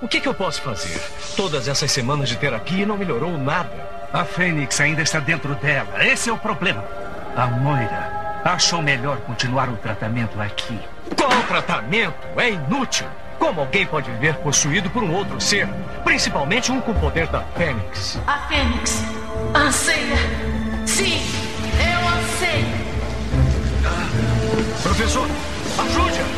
O que, que eu posso fazer? Todas essas semanas de terapia não melhorou nada. A Fênix ainda está dentro dela. Esse é o problema. A Moira achou melhor continuar o tratamento aqui. Qual tratamento? É inútil. Como alguém pode viver possuído por um outro ser? Principalmente um com o poder da Fênix. A Fênix anseia. Sim, eu anseio. Professor, ajude-a!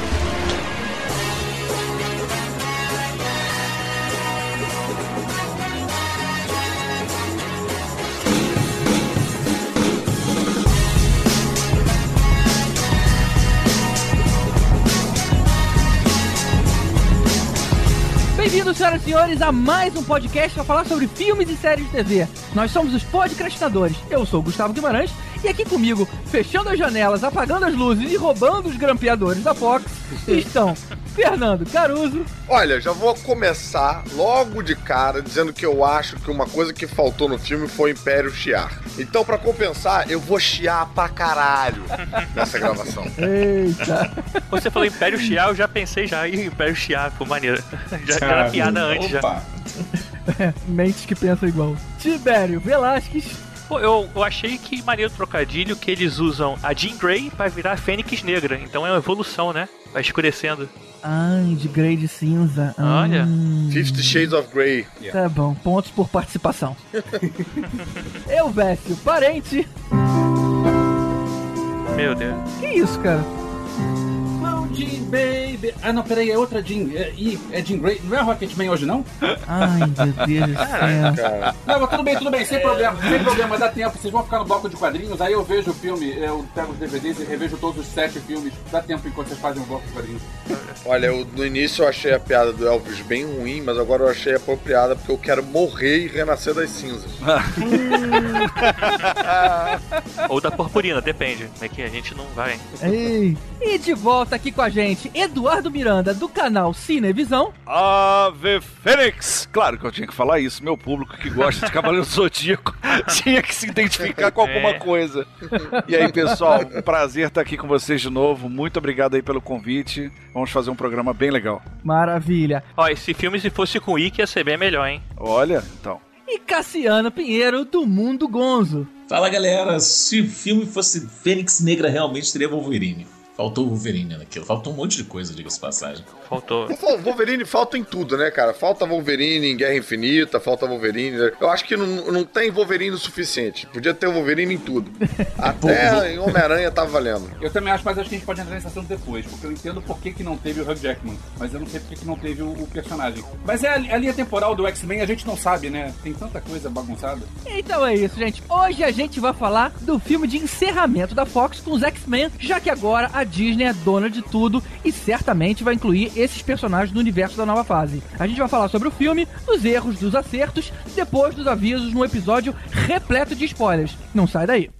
Bem-vindos, senhoras e senhores, a mais um podcast para falar sobre filmes e séries de TV. Nós somos os podcastinadores. Eu sou o Gustavo Guimarães e aqui comigo, fechando as janelas, apagando as luzes e roubando os grampeadores da Fox, estão Fernando Caruso. Olha, já vou começar logo de cara dizendo que eu acho que uma coisa que faltou no filme foi o Império chiar. Então, para compensar, eu vou chiar pra caralho nessa gravação. Eita. Você falou Império Chiar, eu já pensei já em Império Chiar, pô, maneiro. Já era piada antes já. Mentes que pensam igual. Tibério Velasquez. Pô, eu, eu achei que maneiro trocadilho que eles usam a Jean Grey pra virar a Fênix Negra. Então é uma evolução, né? Vai escurecendo. Ai, de grey de cinza. Olha. Hum, Fifty Shades of Grey. Tá bom, pontos por participação. Eu, Vécio, parente. Meu Deus. Que isso, cara? Jean Baby. Ah, não, peraí, é outra Jean. É, ih, é Jean Grey. Não é Rocketman hoje, não? Ai, meu Deus do céu. Cara, Não, mas tudo bem, tudo bem, sem problema, sem problema, dá tempo. Vocês vão ficar no bloco de quadrinhos, aí eu vejo o filme, eu pego os DVDs e revejo todos os sete filmes. Dá tempo enquanto vocês fazem o bloco de quadrinhos. olha, eu, no início eu achei a piada do Elvis bem ruim, mas agora eu achei apropriada porque eu quero morrer e renascer das cinzas. Ou da purpurina, depende. É que a gente não vai. Ei. E de volta aqui com a gente, Eduardo Miranda, do canal Cinevisão. Ave Fênix! Claro que eu tinha que falar isso. Meu público que gosta de Cavaleiro Zodíaco tinha que se identificar com alguma É. coisa. E aí, pessoal, um prazer estar aqui com vocês de novo. Muito obrigado aí pelo convite. Vamos fazer um programa bem legal. Maravilha. Ó, esse filme se fosse com o Ike ia ser bem melhor, hein? Olha, então. E Cassiano Pinheiro, do Mundo Gonzo. Fala galera, se o filme fosse Fênix Negra realmente teria Wolverine. Faltou o Wolverine naquilo, faltou um monte de coisa, diga-se de passagem. Faltou. Wolverine falta em tudo, né, cara? Falta Wolverine em Guerra Infinita, falta Wolverine. Eu acho que não, não tem Wolverine o suficiente. Podia ter Wolverine em tudo. Até em Homem-Aranha tava valendo. Eu também acho, mas acho que a gente pode entrar nesse assunto depois, porque eu entendo por que, que não teve o Hugh Jackman, mas eu não sei por que, que não teve o, o personagem. Mas é a, a linha temporal do X-Men, a gente não sabe, né? Tem tanta coisa bagunçada. Então é isso, gente. Hoje a gente vai falar do filme de encerramento da Fox com os X-Men, já que agora a Disney é dona de tudo e certamente vai incluir esses personagens no universo da nova fase. A gente vai falar sobre o filme, dos erros, dos acertos, depois dos avisos no episódio repleto de spoilers. Não sai daí.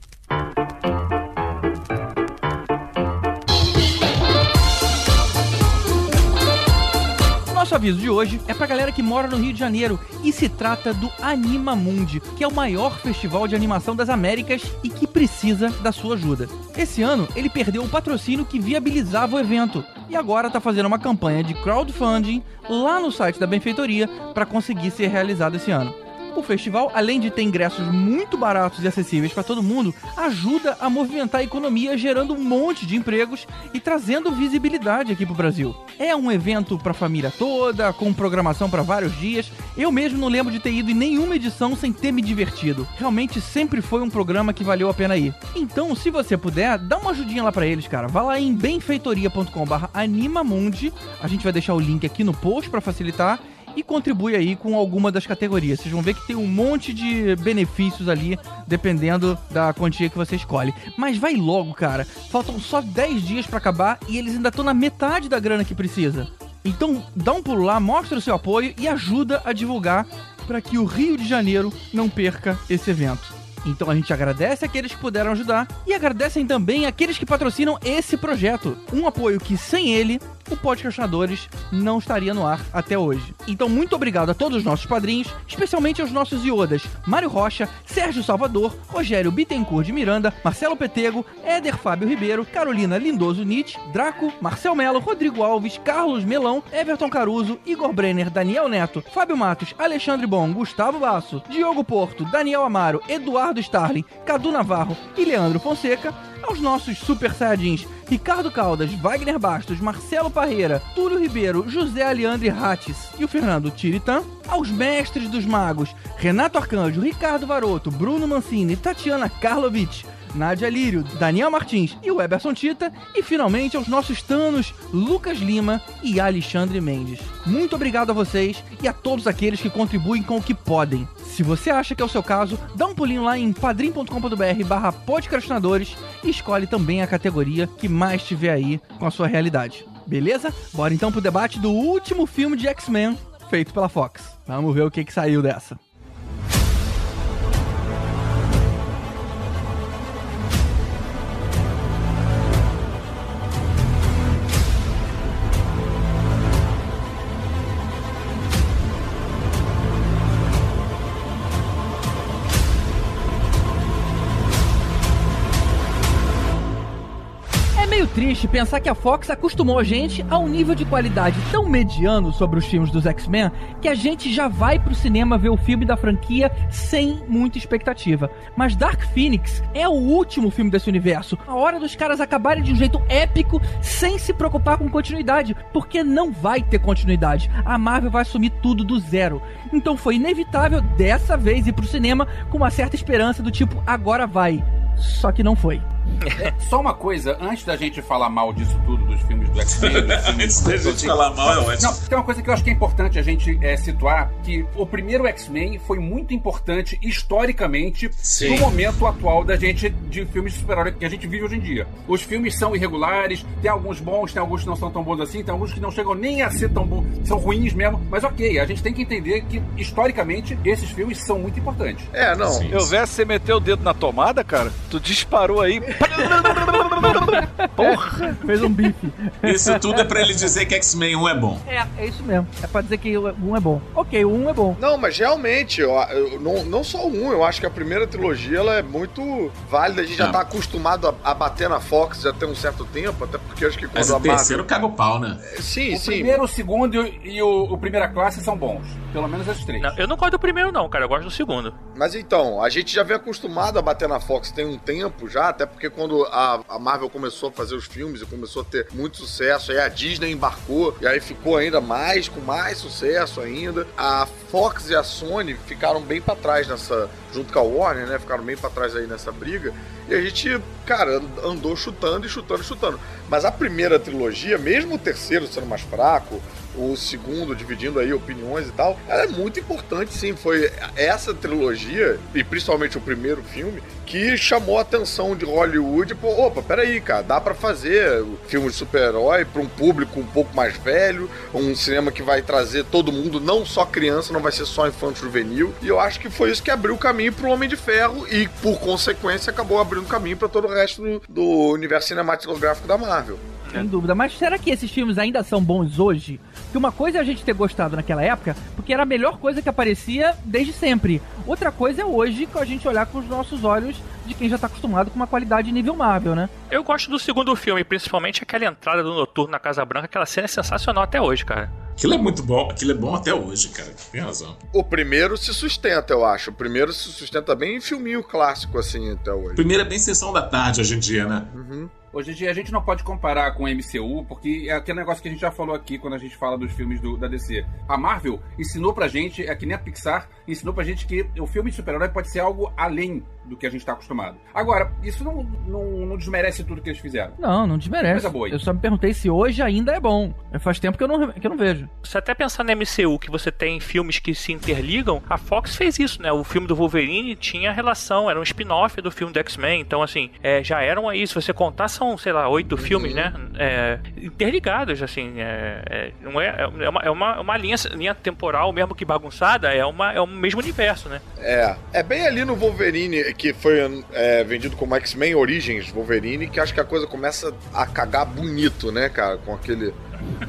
Nosso aviso de hoje é pra galera que mora no Rio de Janeiro e se trata do Anima Mundi, que é o maior festival de animação das Américas e que precisa da sua ajuda. Esse ano ele perdeu o patrocínio que viabilizava o evento e agora tá fazendo uma campanha de crowdfunding lá no site da benfeitoria para conseguir ser realizado esse ano. O festival, além de ter ingressos muito baratos e acessíveis para todo mundo, ajuda a movimentar a economia, gerando um monte de empregos e trazendo visibilidade aqui pro Brasil. É um evento para a família toda, com programação para vários dias. Eu mesmo não lembro de ter ido em nenhuma edição sem ter me divertido. Realmente sempre foi um programa que valeu a pena ir. Então, se você puder, dá uma ajudinha lá para eles, cara. Vá lá em benfeitoria.com/animamundi. A gente vai deixar o link aqui no post para facilitar e contribui aí com alguma das categorias. Vocês vão ver que tem um monte de benefícios ali, dependendo da quantia que você escolhe. Mas vai logo, cara. Faltam só 10 dias pra acabar e eles ainda estão na metade da grana que precisa. Então, dá um pulo lá, mostra o seu apoio e ajuda a divulgar para que o Rio de Janeiro não perca esse evento. Então a gente agradece aqueles que puderam ajudar e agradecem também aqueles que patrocinam esse projeto. Um apoio que sem ele o Podcastinadores não estaria no ar até hoje. Então, muito obrigado a todos os nossos padrinhos, especialmente aos nossos iodas Mário Rocha, Sérgio Salvador, Rogério Bittencourt de Miranda, Marcelo Petego, Éder Fábio Ribeiro, Carolina Lindoso Nietzsche, Draco, Marcel Melo, Rodrigo Alves, Carlos Melão, Everton Caruso, Igor Brenner, Daniel Neto, Fábio Matos, Alexandre Bom, Gustavo Basso, Diogo Porto, Daniel Amaro, Eduardo Starling, Cadu Navarro e Leandro Fonseca, aos nossos super saiyajins Ricardo Caldas, Wagner Bastos, Marcelo Parreira, Túlio Ribeiro, José Aleandre Rates e o Fernando Tiritan, aos mestres dos magos Renato Arcanjo, Ricardo Varoto, Bruno Mancini, Tatiana Karlovic, Nádia Lírio, Daniel Martins e o Eberson Tita, e finalmente aos nossos tanos Lucas Lima e Alexandre Mendes. Muito obrigado a vocês e a todos aqueles que contribuem com o que podem. Se você acha que é o seu caso, dá um pulinho lá em padrim.com.br barra podcastinadores e escolhe também a categoria que mais tiver aí com a sua realidade. Beleza? Bora então pro debate do último filme de X-Men feito pela Fox. Vamos ver o que, que saiu dessa. Triste pensar que a Fox acostumou a gente a um nível de qualidade tão mediano sobre os filmes dos X-Men que a gente já vai pro cinema ver o filme da franquia sem muita expectativa. Mas Dark Phoenix é o último filme desse universo. A hora dos caras acabarem de um jeito épico sem se preocupar com continuidade, porque não vai ter continuidade. A Marvel vai assumir tudo do zero. Então foi inevitável dessa vez ir pro cinema com uma certa esperança do tipo agora vai. Só que não foi. É, só uma coisa, antes da gente falar mal disso tudo, dos filmes do X-Men, Antes da gente falar mal, é ótimo. Não, tem uma coisa que eu acho que é importante a gente é, situar, que o primeiro X-Men foi muito importante historicamente Sim. no momento atual da gente de filmes de super-herói que a gente vive hoje em dia. Os filmes são irregulares, tem alguns bons, tem alguns que não são tão bons assim, tem alguns que não chegam nem a ser tão bons, são ruins mesmo, mas ok, a gente tem que entender que historicamente esses filmes são muito importantes. É, não. Sim. Eu ver você meteu o dedo na tomada, cara, tu disparou aí. Porra! Fez um bife. Isso tudo é pra ele dizer que X-Men 1 é bom. É, é isso mesmo. É pra dizer que o um é bom. Ok, o um é bom. Não, mas realmente, eu, eu- não, não só um, eu acho que a primeira trilogia ela é muito válida. A gente já Não. tá acostumado a, a bater na Fox já tem um certo tempo, até porque acho que quando Mas a o terceiro caga o pau, né? Marvel... Sim, O sim. primeiro, o segundo e o, e o- o primeira classe são bons. Pelo menos esses três. Não, eu não gosto do primeiro, não, cara. Eu gosto do segundo. Mas então, a gente já vem acostumado a bater na Fox tem um tempo já, até porque quando a, a Marvel começou a fazer os filmes e começou a ter muito sucesso, aí a Disney embarcou, e aí ficou ainda mais, com mais sucesso ainda. A Fox e a Sony ficaram bem pra trás nessa, junto com a Warner, né? Ficaram bem pra trás aí nessa briga. E a gente, cara, andou chutando e chutando e chutando. Mas a primeira trilogia, mesmo o terceiro sendo mais fraco, o segundo dividindo aí opiniões e tal, ela é muito importante sim. Foi essa trilogia, e principalmente o primeiro filme, que chamou a atenção de Hollywood. Pô, opa, peraí, cara, dá pra fazer filme de super-herói pra um público um pouco mais velho, um cinema que vai trazer todo mundo, não só criança, não vai ser só infanto juvenil. E eu acho que foi isso que abriu o caminho pro Homem de Ferro e, por consequência, acabou abrindo caminho pra todo o resto do, do universo cinematográfico da Marvel. Sem dúvida. Mas será que esses filmes ainda são bons hoje? Que uma coisa é a gente ter gostado naquela época, porque era a melhor coisa que aparecia desde sempre. Outra coisa é hoje que a gente olhar com os nossos olhos de quem já tá acostumado com uma qualidade nível Marvel, né? Eu gosto do segundo filme, principalmente aquela entrada do Noturno na Casa Branca. Aquela cena é sensacional até hoje, cara. Aquilo é muito bom, aquilo é bom até hoje, cara. Tem razão. O primeiro se sustenta, eu acho. O primeiro se sustenta bem em filminho clássico, assim, até hoje. Primeiro é bem sessão da tarde hoje em dia, né? Uhum. Hoje em dia a gente não pode comparar com o MCU, porque é aquele negócio que a gente já falou aqui quando a gente fala dos filmes do- da DC. A Marvel ensinou pra gente, é que nem a Pixar, ensinou pra gente que o filme de super-herói pode ser algo além do que a gente tá acostumado. Agora, isso não, não, não desmerece tudo que eles fizeram. Não, não desmerece. Coisa boa aí. Eu só me perguntei se hoje ainda é bom. Faz tempo que eu não, que eu não vejo. Se até pensar no MCU, que você tem filmes que se interligam, a Fox fez isso, né? O filme do Wolverine tinha relação, era um spin-off do filme do X-Men. Então, assim, é, já eram aí, se você contar, são, sei lá, oito filmes, né? É, interligados, assim. É, é, não é, é, uma, é uma, uma linha, linha temporal, mesmo que bagunçada, é, uma, é o mesmo universo, né? É. É bem ali no Wolverine, que foi é, vendido como X-Men Origins Wolverine, que acho que a coisa começa a cagar bonito, né, cara? Com aquele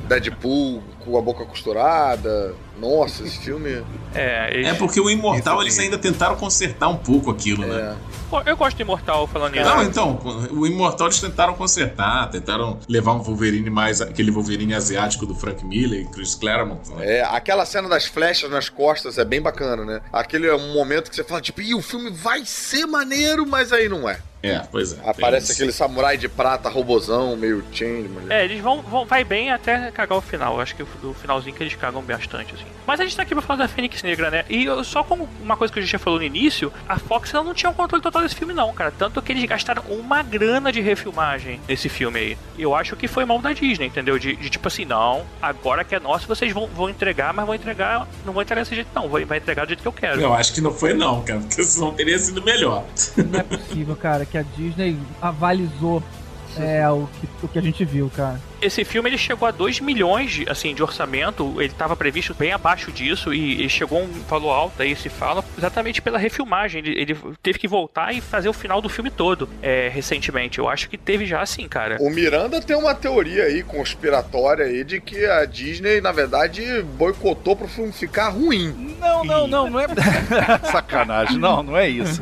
Deadpool com a boca costurada. Nossa, esse filme. É, É porque o Imortal eles ainda tentaram consertar um pouco aquilo, né? É. Pô, Eu gosto do Imortal falando nisso. Não, então, o Imortal eles tentaram consertar, tentaram levar um Wolverine mais. aquele Wolverine asiático do Frank Miller e Chris Claremont. Né? É, aquela cena das flechas nas costas é bem bacana, né? Aquele é um momento que você fala, tipo, Ih, o filme vai ser maneiro, mas aí não é. É, pois é. Aparece aquele samurai de prata, robozão, meio changeman. É, eles vão, vão vai bem até cagar o final. Eu acho que o finalzinho que eles cagam bastante, assim. Mas a gente tá aqui pra falar da Fênix Negra, né? E eu- só como uma coisa que a gente já falou no início, a Fox ela não tinha o controle total desse filme, não, cara. Tanto que eles gastaram uma grana de refilmagem nesse filme aí. E eu acho que foi mão da Disney, entendeu? De, de tipo assim, não, agora que é nosso, vocês vão, vão entregar, mas vão entregar. Não vão entregar desse jeito, não. Vai, vai entregar do jeito que eu quero. Eu acho que não foi, não, cara, porque senão teria sido melhor. Não é possível, cara, que a Disney avalizou é, o, que, o que a gente viu, cara. Esse filme ele chegou a 2 milhões de, assim, de orçamento, ele estava previsto bem abaixo disso e, ele chegou a um valor alto aí se fala, exatamente pela refilmagem. Ele, ele teve que voltar e fazer o final do filme todo é, recentemente. Eu acho que teve já assim, cara. O Miranda tem uma teoria aí conspiratória aí de que a Disney, na verdade, boicotou pro filme ficar ruim. Não, não, não, não é. Sacanagem, não, não é isso.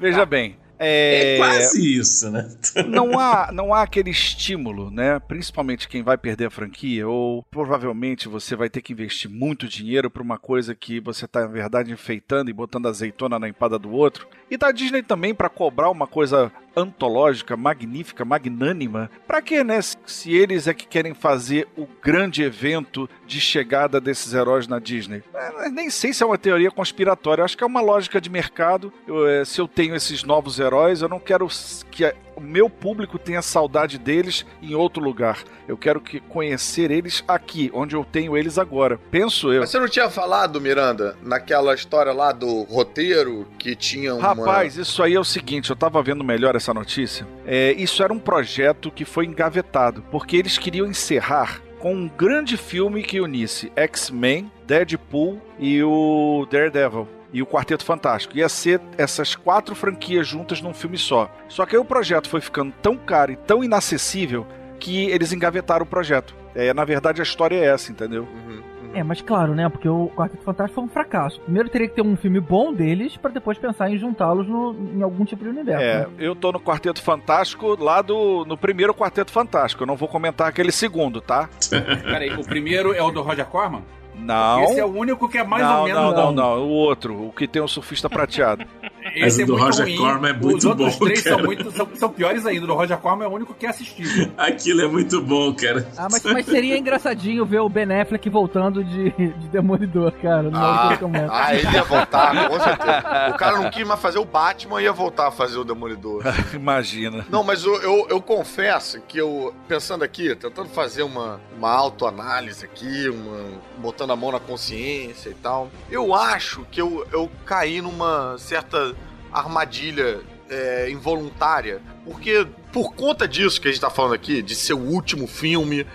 Veja bem. É, É, quase isso, né? não há, não há aquele estímulo, né? Principalmente quem vai perder a franquia, ou provavelmente você vai ter que investir muito dinheiro para uma coisa que você está, na verdade, enfeitando e botando azeitona na empada do outro. E da Disney também para cobrar uma coisa antológica, magnífica, magnânima. Pra quê, né? Se eles é que querem fazer o grande evento de chegada desses heróis na Disney. É, nem sei se é uma teoria conspiratória, acho que é uma lógica de mercado. Eu, é, se eu tenho esses novos heróis, eu não quero que o meu público tenha saudade deles em outro lugar. Eu quero que conhecer eles aqui, onde eu tenho eles agora. Penso eu. Mas você não tinha falado, Miranda, naquela história lá do roteiro que tinha uma. Rapaz, isso aí é o seguinte, eu tava vendo melhor essa notícia. É, isso era um projeto que foi engavetado, porque eles queriam encerrar com um grande filme que unisse X-Men, Deadpool e o Daredevil. E o Quarteto Fantástico. Ia ser essas quatro franquias juntas num filme só. Só que aí o projeto foi ficando tão caro e tão inacessível que eles engavetaram o projeto. É, na verdade, a história é essa, entendeu? Uhum, uhum. É, mas claro, né? Porque o Quarteto Fantástico foi um fracasso. Primeiro teria que ter um filme bom deles pra depois pensar em juntá-los em algum tipo de universo. É, né? eu tô no Quarteto Fantástico lá do. no primeiro Quarteto Fantástico. Eu não vou comentar aquele segundo, tá? Peraí, o primeiro é o do Roger Corman? Não. Esse é o único que é mais não, ou menos não, não, não. O outro, o que tem o surfista prateado. Esse Mas o é do muito Roger ruim. Corman é muito Os outros bom, três são, cara. muito, são, são piores ainda. O do Roger Corman é o único que é assistível. Aquilo é muito bom, cara. Ah, mas, mas seria engraçadinho ver o Ben Affleck voltando de, de Demolidor, cara. No Ah, ah, ele ia voltar, com certeza. O cara não quis mais fazer o Batman, ia voltar a fazer o Demolidor. Imagina. Não, mas eu, eu, eu confesso que eu, pensando aqui, tentando fazer uma, uma autoanálise aqui, uma, botando a mão na consciência e tal, eu acho que eu, eu caí numa certa armadilha é, involuntária, porque por conta disso que a gente tá falando aqui, de ser o último filme,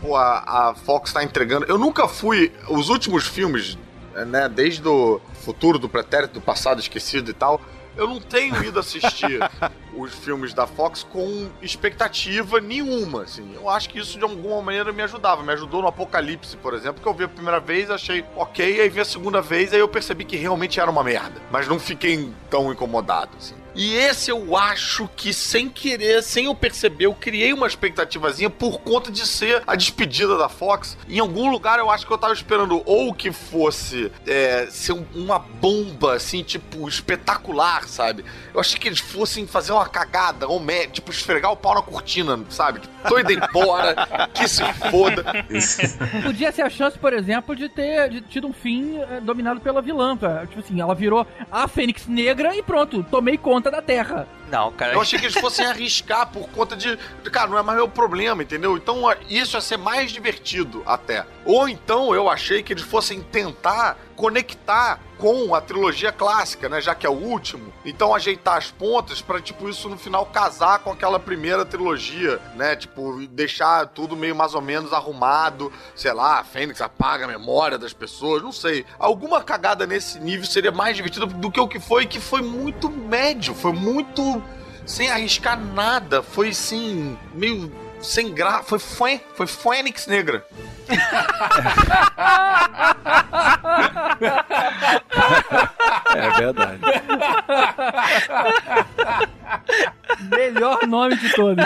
pô, a, a Fox tá entregando. Eu nunca fui. Os últimos filmes, né, desde o futuro, do pretérito, do passado esquecido e tal. Eu não tenho ido assistir os filmes da Fox com expectativa nenhuma, assim. Eu acho que isso de alguma maneira me ajudava. Me ajudou no Apocalipse, por exemplo, que eu vi a primeira vez, achei ok, aí vi a segunda vez, aí eu percebi que realmente era uma merda. Mas não fiquei tão incomodado, assim. E esse eu acho que, sem querer, sem eu perceber, eu criei uma expectativazinha por conta de ser a despedida da Fox. Em algum lugar eu acho que eu tava esperando ou que fosse é, ser um- uma bomba, assim, tipo, espetacular, sabe? Eu achei que eles fossem fazer uma cagada, ou me- tipo, esfregar o pau na cortina, sabe? Tô indo embora, que se foda. Podia ser a chance, por exemplo, de ter de tido um fim eh, dominado pela vilã. pra- Tipo assim, ela virou a Fênix Negra e pronto, tomei conta da Terra. Não, cara. Eu achei que eles fossem arriscar por conta de. Cara, não é mais meu problema, entendeu? Então isso ia ser mais divertido até. Ou então eu achei que eles fossem tentar conectar com a trilogia clássica, né? Já que é o último. Então ajeitar as pontas pra, tipo, isso no final casar com aquela primeira trilogia, né? Tipo, deixar tudo meio mais ou menos arrumado. Sei lá, a Fênix apaga a memória das pessoas, não sei. Alguma cagada nesse nível seria mais divertida do que o que foi, que foi muito médio, foi muito sem arriscar nada. Foi assim, meio sem graça. Foi, foi, foi Fênix Negra. É verdade. Melhor nome de todos.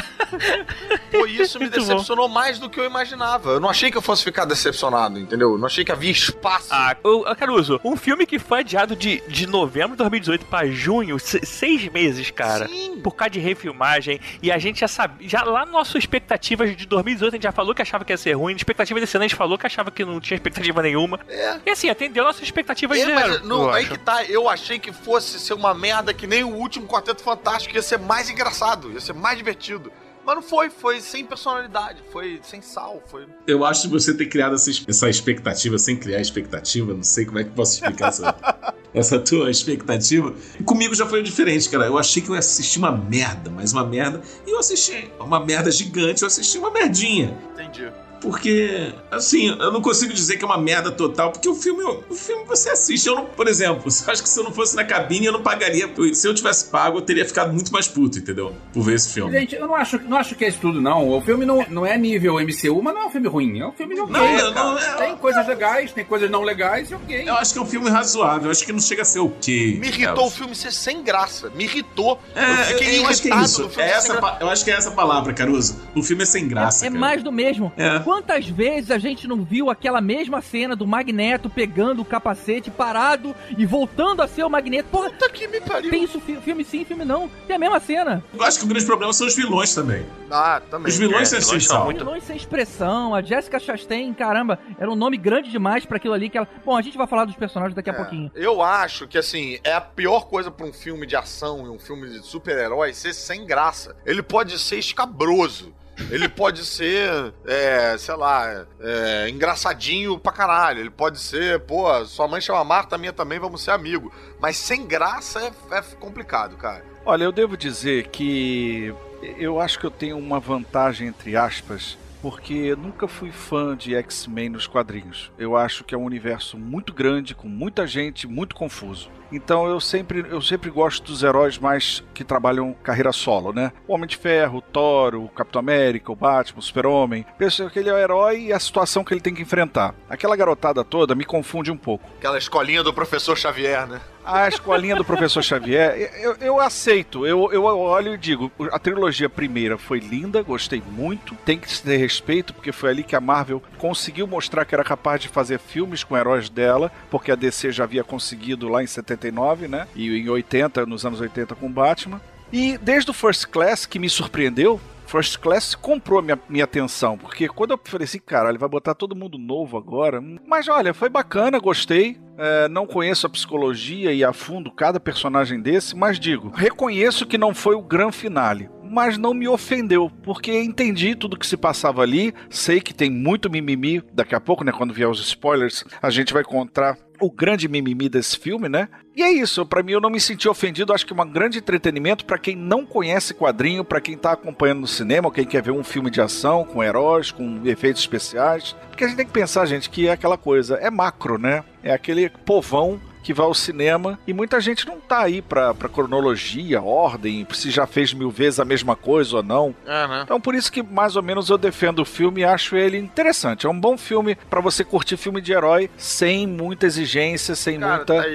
Pô, isso me Muito bom. decepcionou mais do que eu imaginava. Eu não achei que eu fosse ficar decepcionado, entendeu? Eu não achei que havia espaço. Ah, ô, Caruso, um filme que foi adiado de, de novembro de 2018 pra junho, se- seis meses, cara. Sim. Por causa de refilmagem. E a gente já sabia. Já lá nas nossas expectativas de 2018, a gente já falou que achava que ia ser ruim. Expectativa desse ano, a gente falou que achava que não tinha expectativa nenhuma. É. E assim, atendeu nossas expectativas É, zero. mas não, eu aí acho. que tá, eu achei que fosse ser uma merda que nem o último Quarteto Fantástico, ia ser mais engraçado, ia ser mais divertido. Mas não foi, foi sem personalidade, foi sem sal, foi. Eu acho que você ter criado essa, essa expectativa sem criar expectativa, não sei como é que posso explicar essa, essa tua expectativa. Comigo já foi diferente, cara. Eu achei que eu ia assistir uma merda, mas uma merda. E eu assisti uma merda gigante, eu assisti uma merdinha. Entendi. Porque, assim, eu não consigo dizer que é uma merda total, porque o filme, o filme você assiste. Eu não, por exemplo, eu acho que se eu não fosse na cabine, eu não pagaria. Se eu tivesse pago, eu teria ficado muito mais puto, entendeu? Por ver esse filme. Gente, eu não acho, não acho que é isso tudo, não. O filme não, não é nível MCU, mas não é um filme ruim. É um filme de ok, Não, cara. não, é- Tem coisas legais, tem coisas não legais e ok. Eu acho que é um filme razoável, eu acho que não chega a ser o quê? Me irritou o filme ser sem graça. Me irritou. É, eu fiquei eu acho que é irritado isso. do filme É essa, eu acho que é essa palavra, Caruso. O filme é sem graça. É, é mais do mesmo. É. Quantas vezes a gente não viu aquela mesma cena do Magneto pegando o capacete, parado e voltando a ser o Magneto? Porra, Puta que me pariu. tem isso fi- filme sim, filme não. Tem a mesma cena. Eu acho que o grande problema são os vilões também. Ah, também. Os vilões É, é, vilões são essencial. muito- Vilões sem expressão. A Jessica Chastain, caramba, era um nome grande demais pra aquilo ali que ela... Bom, a gente vai falar dos personagens daqui a É, pouquinho. Eu acho que, assim, é a pior coisa pra um filme de ação e um filme de super-herói ser sem graça. Ele pode ser escabroso. Ele pode ser, é, sei lá, é, engraçadinho pra caralho. Ele pode ser, pô, sua mãe chama Marta, minha também, vamos ser amigo. Mas sem graça é, é complicado, cara. Olha, eu devo dizer que eu acho que eu tenho uma vantagem, entre aspas, porque nunca fui fã de X-Men nos quadrinhos. Eu acho que é um universo muito grande, com muita gente, muito confuso. Então eu sempre, eu sempre gosto dos heróis mais que trabalham carreira solo, né? O Homem de Ferro, o Thor, o Capitão América, o Batman, o Super-Homem. Penso que ele é o herói e a situação que ele tem que enfrentar. Aquela garotada toda me confunde um pouco. Aquela escolinha do professor Xavier, né? A escolinha do professor Xavier, eu, eu aceito. Eu, eu olho e digo: a trilogia primeira foi linda, gostei muito. Tem que se ter respeito, porque foi ali que a Marvel conseguiu mostrar que era capaz de fazer filmes com heróis dela, porque a DC já havia conseguido lá em 79, né? E em 80, nos anos 80 com Batman. E desde o First Class, que me surpreendeu, First Class comprou minha, minha atenção, porque quando eu falei assim, caralho, vai botar todo mundo novo agora. Mas olha, foi bacana, gostei. É, não conheço a psicologia e a fundo cada personagem desse, mas digo, reconheço que não foi o grande finale. Mas não me ofendeu, porque entendi tudo que se passava ali. Sei que tem muito mimimi. Daqui a pouco, né? Quando vier os spoilers, a gente vai encontrar o grande mimimi desse filme, né? E é isso, pra mim eu não me senti ofendido, acho que é um grande entretenimento pra quem não conhece quadrinho, pra quem tá acompanhando no cinema, quem quer ver um filme de ação com heróis, com efeitos especiais. Porque a gente tem que pensar, gente, que é aquela coisa, é macro, né? É aquele povão que vai ao cinema e muita gente não tá aí pra, pra cronologia, ordem, se já fez mil vezes a mesma coisa ou não. É, né? Então por isso que mais ou menos eu defendo o filme e acho ele interessante. É um bom filme pra você curtir filme de herói sem muita exigência, sem Cara, muita. tá.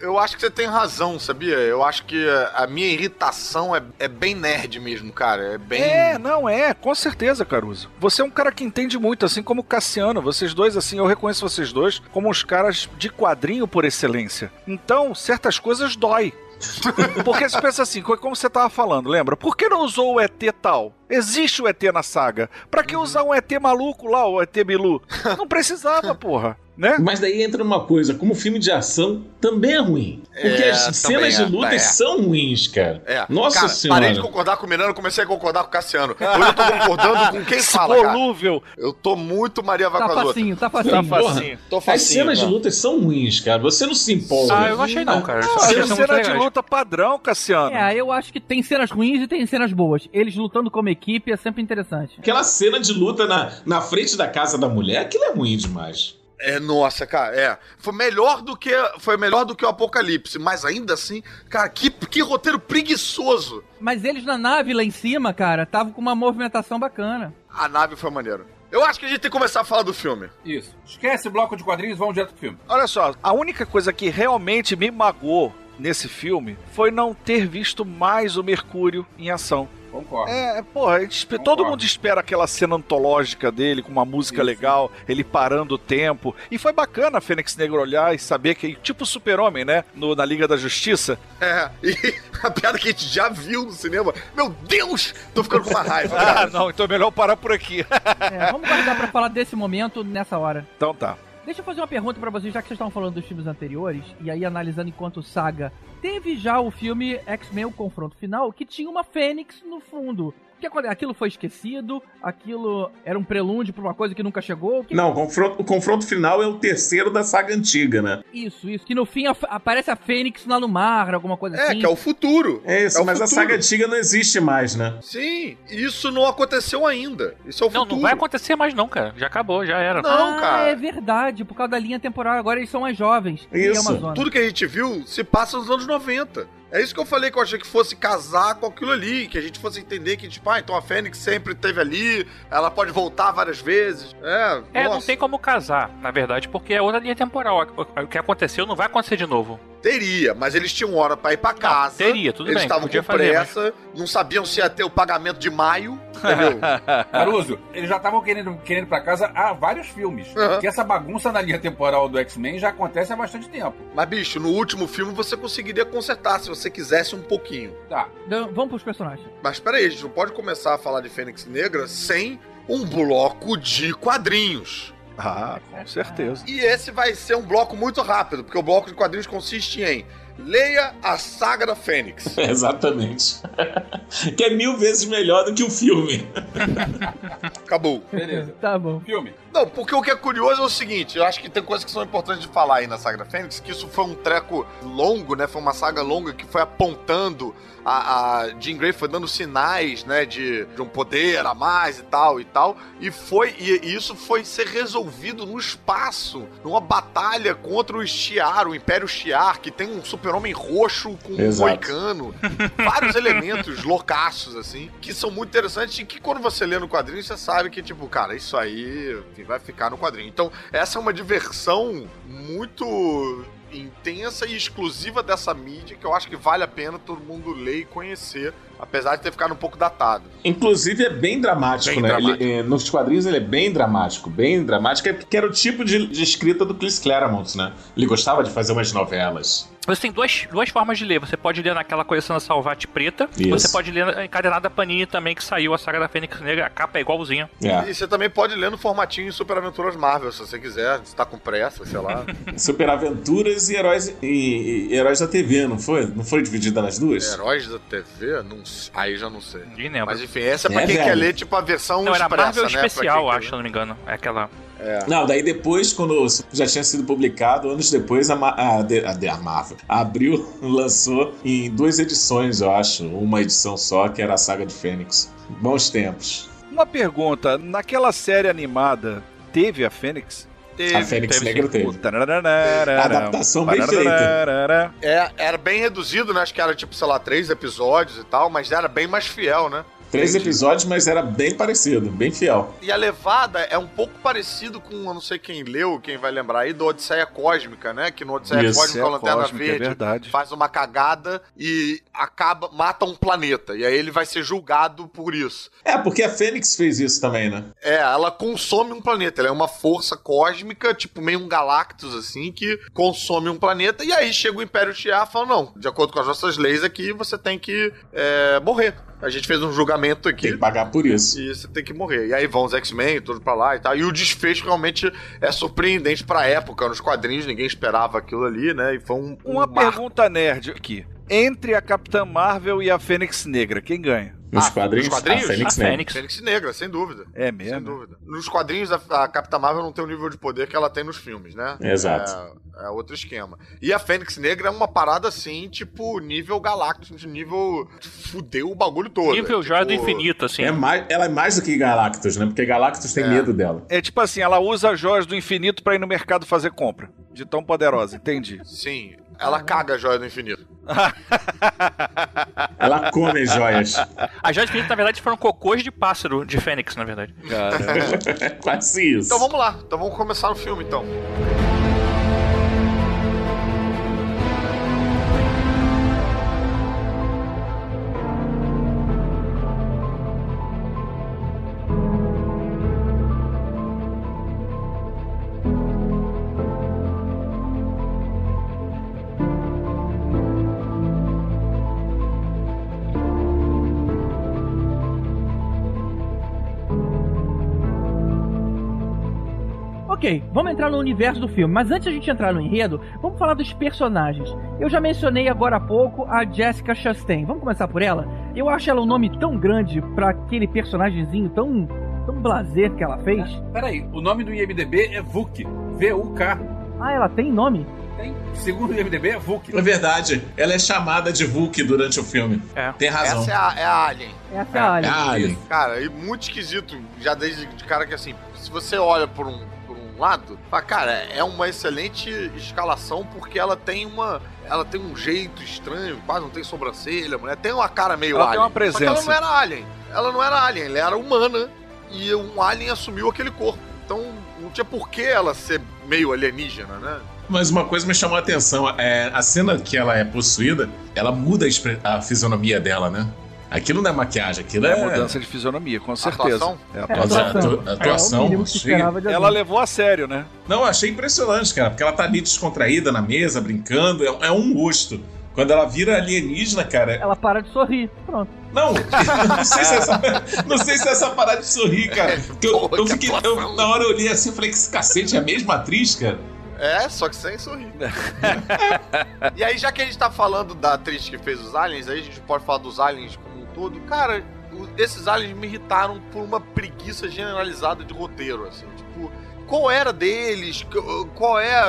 Eu acho que você tem razão, sabia? Eu acho que a minha irritação é, é bem nerd mesmo, cara. É bem. É, não é, com certeza, Caruso. Você é um cara que entende muito, assim como o Cassiano. Vocês dois, assim, eu reconheço vocês dois como os caras de quadrinho por excelência. Então, certas coisas dói. Porque você pensa assim, co- como você tava falando, lembra? Por que não usou o ET tal? Existe o ET na saga. Pra que usar um ET maluco lá, o ET Bilu? Não precisava, porra. Né? Mas daí entra uma coisa, como filme de ação também é ruim. Porque É, as cenas é, de lutas é. são ruins, cara. É. Nossa cara, senhora. Parei de concordar com o Miranda, comecei a concordar com o Cassiano. Hoje eu tô concordando com quem fala. Volúvel. Eu tô muito Maria vai Tá com as outras. facinho, tá Tá facinho. facinho. As facinho, cenas de lutas são ruins, cara. Você não se empolga. Ah, eu não achei não, cara. Eu Ah, achei é cena de legais. luta padrão, Cassiano. É, eu acho que tem cenas ruins e tem cenas boas. Eles lutando como equipe é sempre interessante. Aquela cena de luta na, na frente da casa da mulher, aquilo é ruim demais. É, nossa, cara, é. Foi melhor do que foi melhor do que o Apocalipse, mas ainda assim, cara, que, que roteiro preguiçoso. Mas eles na nave lá em cima, cara, estavam com uma movimentação bacana. A nave foi maneiro. Eu acho que a gente tem que começar a falar do filme. Isso. Esquece bloco de quadrinhos, vamos direto pro filme. Olha só, a única coisa que realmente me magoou nesse filme foi não ter visto mais o Mercúrio em ação. Concordo. É, porra, gente todo mundo espera aquela cena antológica dele, com uma música Isso. legal, ele parando o tempo. E foi bacana a Fênix Negra olhar e saber que, tipo super-homem, né? No- na Liga da Justiça. É, e a piada que a gente já viu no cinema. Meu Deus! Tô ficando com uma raiva, Ah, cara. não, então é melhor parar por aqui. É, vamos guardar pra falar desse momento nessa hora. então tá. Deixa eu fazer uma pergunta pra vocês, já que vocês estavam falando dos filmes anteriores, e aí analisando enquanto saga. Teve já o filme X-Men, o confronto final, que tinha uma Fênix no fundo. Que? Aquilo foi esquecido? Aquilo era um prelúdio pra uma coisa que nunca chegou? Que- Não, o confronto, o confronto final é o terceiro da saga antiga, né? Isso, isso. Que no fim a- aparece a Fênix lá no mar, alguma coisa É, assim. que é o futuro. É isso, É mas a futuro. saga antiga não existe mais, né? Sim, isso não aconteceu ainda. Isso é o Não, futuro. não vai acontecer mais não, cara. Já acabou, já era. Não, ah, cara. é verdade, por causa da linha temporal. Agora eles são mais jovens. E Isso. Tudo que a gente viu se passa nos anos 90. É isso que eu falei que eu achei que fosse casar com aquilo ali, que a gente fosse entender que, tipo, ah, então a Fênix sempre esteve ali, ela pode voltar várias vezes. É, É, nossa, não tem como casar, na verdade, porque é outra linha temporal. O que aconteceu não vai acontecer de novo. Teria, mas eles tinham hora pra ir pra casa. teria, tudo eles bem, estavam podia com fazer, pressa, não sabiam se ia ter o pagamento de maio, entendeu? Caruso, eles já estavam querendo, querendo ir pra casa há vários filmes. Aham. Que essa bagunça na linha temporal do X-Men já acontece há bastante tempo. mas, bicho, no último filme você conseguiria consertar se você quisesse um pouquinho. Tá. Então, vamos pros personagens. Mas peraí, a gente não pode começar a falar de Fênix Negra sem um bloco de quadrinhos. Ah, com certeza. E esse vai ser um bloco muito rápido, porque o bloco de quadrinhos consiste em leia a saga da Fênix. Exatamente. que é mil vezes melhor do que o filme. Acabou. Beleza. Tá bom. Filme. Não, porque o que é curioso é o seguinte, eu acho que tem coisas que são importantes de falar aí na saga Fênix, que isso foi um treco longo, né? Foi uma saga longa que foi apontando a, a Jean Grey foi dando sinais, né, de, de um poder a mais e tal e tal, e foi e, e isso foi ser resolvido no espaço, numa batalha contra o Shi'ar, o Império Shi'ar, que tem um super-homem roxo com um Exato. moicano, vários elementos loucaços assim, que são muito interessantes e que quando você lê no quadrinho você sabe que tipo, cara, isso aí enfim, vai ficar no quadrinho. Então, essa é uma diversão muito intensa e exclusiva dessa mídia que eu acho que vale a pena todo mundo ler e conhecer, apesar de ter ficado um pouco datado. Inclusive é bem dramático, Bem né? dramático. Ele, é, nos quadrinhos ele é bem dramático, bem dramático, é porque era o tipo de, de escrita do Chris Claremont, né? Ele gostava de fazer umas novelas. Você tem duas, duas formas de ler. Você pode ler naquela coleção da Salvate preta. Isso. Você pode ler na encadernada Panini também, que saiu a saga da Fênix Negra. A capa é igualzinha. É. E você também pode ler no formatinho Super Aventuras Marvel, se você quiser, se tá com pressa, sei lá. Super Aventuras e Heróis, e, e Heróis da TV, não foi? Não foi dividida nas duas? Heróis da TV? Não, sei. aí já não sei. Mas enfim, essa é pra É, quem velho. quer ler, tipo, a versão Não, era expressa, Marvel né? Especial, acho, se não me engano. É aquela. Não, daí depois, quando já tinha sido publicado, anos depois, a, Ma- a, de- a, de- a Marvel, a Abril lançou em duas edições, eu acho, uma edição só, que era a saga de Fênix. Bons tempos. Uma pergunta: naquela série animada, teve a Fênix? Teve, a Fênix teve Negra teve. Adaptação bem É, era bem reduzido, né? Acho que era tipo, sei lá, três episódios e tal, mas era bem mais fiel, né? Três Entendi. episódios, mas era bem parecido, bem fiel. E a levada é um pouco parecido com, eu não sei quem leu, quem vai lembrar aí, do Odisseia Cósmica, né? Que no Odisseia Isso, Cósmica, a Lanterna Cósmica, é Verde verdade. faz uma cagada e acaba, mata um planeta. E aí ele vai ser julgado por isso. É, porque a Fênix fez isso também, né? É, ela consome um planeta. Ela é uma força cósmica, tipo meio um Galactus, assim, que consome um planeta. E aí chega o Império Shi'ar e fala, não, de acordo com as nossas leis aqui, você tem que é, morrer. A gente fez um julgamento aqui. Tem que pagar por isso. E você tem que morrer. E aí vão os X-Men, tudo pra lá e tal. E o desfecho realmente é surpreendente pra época. Nos quadrinhos, ninguém esperava aquilo ali, né? E foi um. um Uma marco. pergunta nerd aqui. Entre a Capitã Marvel e a Fênix Negra, quem ganha? Nos Ah, quadrinhos? nos quadrinhos? A Fênix A Negra. Fênix. Fênix Negra, sem dúvida. É Sem mesmo? dúvida. Nos quadrinhos, a, a Capitã Marvel não tem o nível de poder que ela tem nos filmes, né? Exato. É, é outro esquema. E a Fênix Negra é uma parada assim, tipo, nível Galactus, de nível. Fudeu o bagulho todo. Nível É, joia do tipo, infinito, assim. É mais, ela é mais do que Galactus, né? Porque Galactus tem É. medo dela. É tipo assim, ela usa as joias do infinito pra ir no mercado fazer compra. De tão poderosa, entendi. Sim. Ela caga a joia do infinito. Ela come as joias. As joias infinitas, na verdade, foram cocôs de pássaro de Fênix, na verdade. Quase isso. Então vamos lá. Então vamos começar o filme, então. Ok, vamos entrar no universo do filme, mas antes de a gente entrar no enredo, vamos falar dos personagens. Eu já mencionei agora há pouco a Jessica Chastain. Vamos começar por ela? Eu acho ela um nome tão grande pra aquele personagemzinho tão, tão blazer que ela fez. Peraí, o nome do IMDB é VUK. V-U-K. Ah, ela tem nome? Tem. Segundo o IMDB é VUK. É verdade. Ela é chamada de Vulk durante o filme. É. Tem razão. Essa é a, é a Alien. Essa é a Alien. É a Alien. Cara, e muito esquisito, já desde de cara que assim, se você olha por um, um lado, fala, cara, é uma excelente escalação porque ela tem uma. Ela tem um jeito estranho, quase não tem sobrancelha, a mulher tem uma cara meio Ela tem alien. uma Só que ela presença. não era alien. Ela não era alien, ela era humana e um alien assumiu aquele corpo. Então não tinha por que ela ser meio alienígena, né? Mas uma coisa me chamou a atenção. É, a cena que ela é possuída, ela muda a, a fisionomia dela, né? Aquilo não é maquiagem, aquilo É é, mudança de fisionomia, com certeza. Atuação? É É, atuação. atu- É, atuação. chega. esperava de Ela levou a sério, né? Não, eu achei impressionante, cara, porque ela tá ali descontraída na mesa, brincando, é, é um rosto. Quando ela vira alienígena, cara. Ela para de sorrir. Pronto. Não, não sei se é essa, não sei se é essa parada de sorrir, cara. Porque eu, eu que fiquei, eu- atuação. na hora eu olhei assim e falei que esse cacete é a mesma atriz, cara. É, só que sem sorrir. e aí, já que a gente tá falando da atriz que fez os aliens, aí a gente pode falar dos aliens todo. Cara, esses aliens me irritaram por uma preguiça generalizada de roteiro, assim. Tipo, qual era deles? Qu- Qual é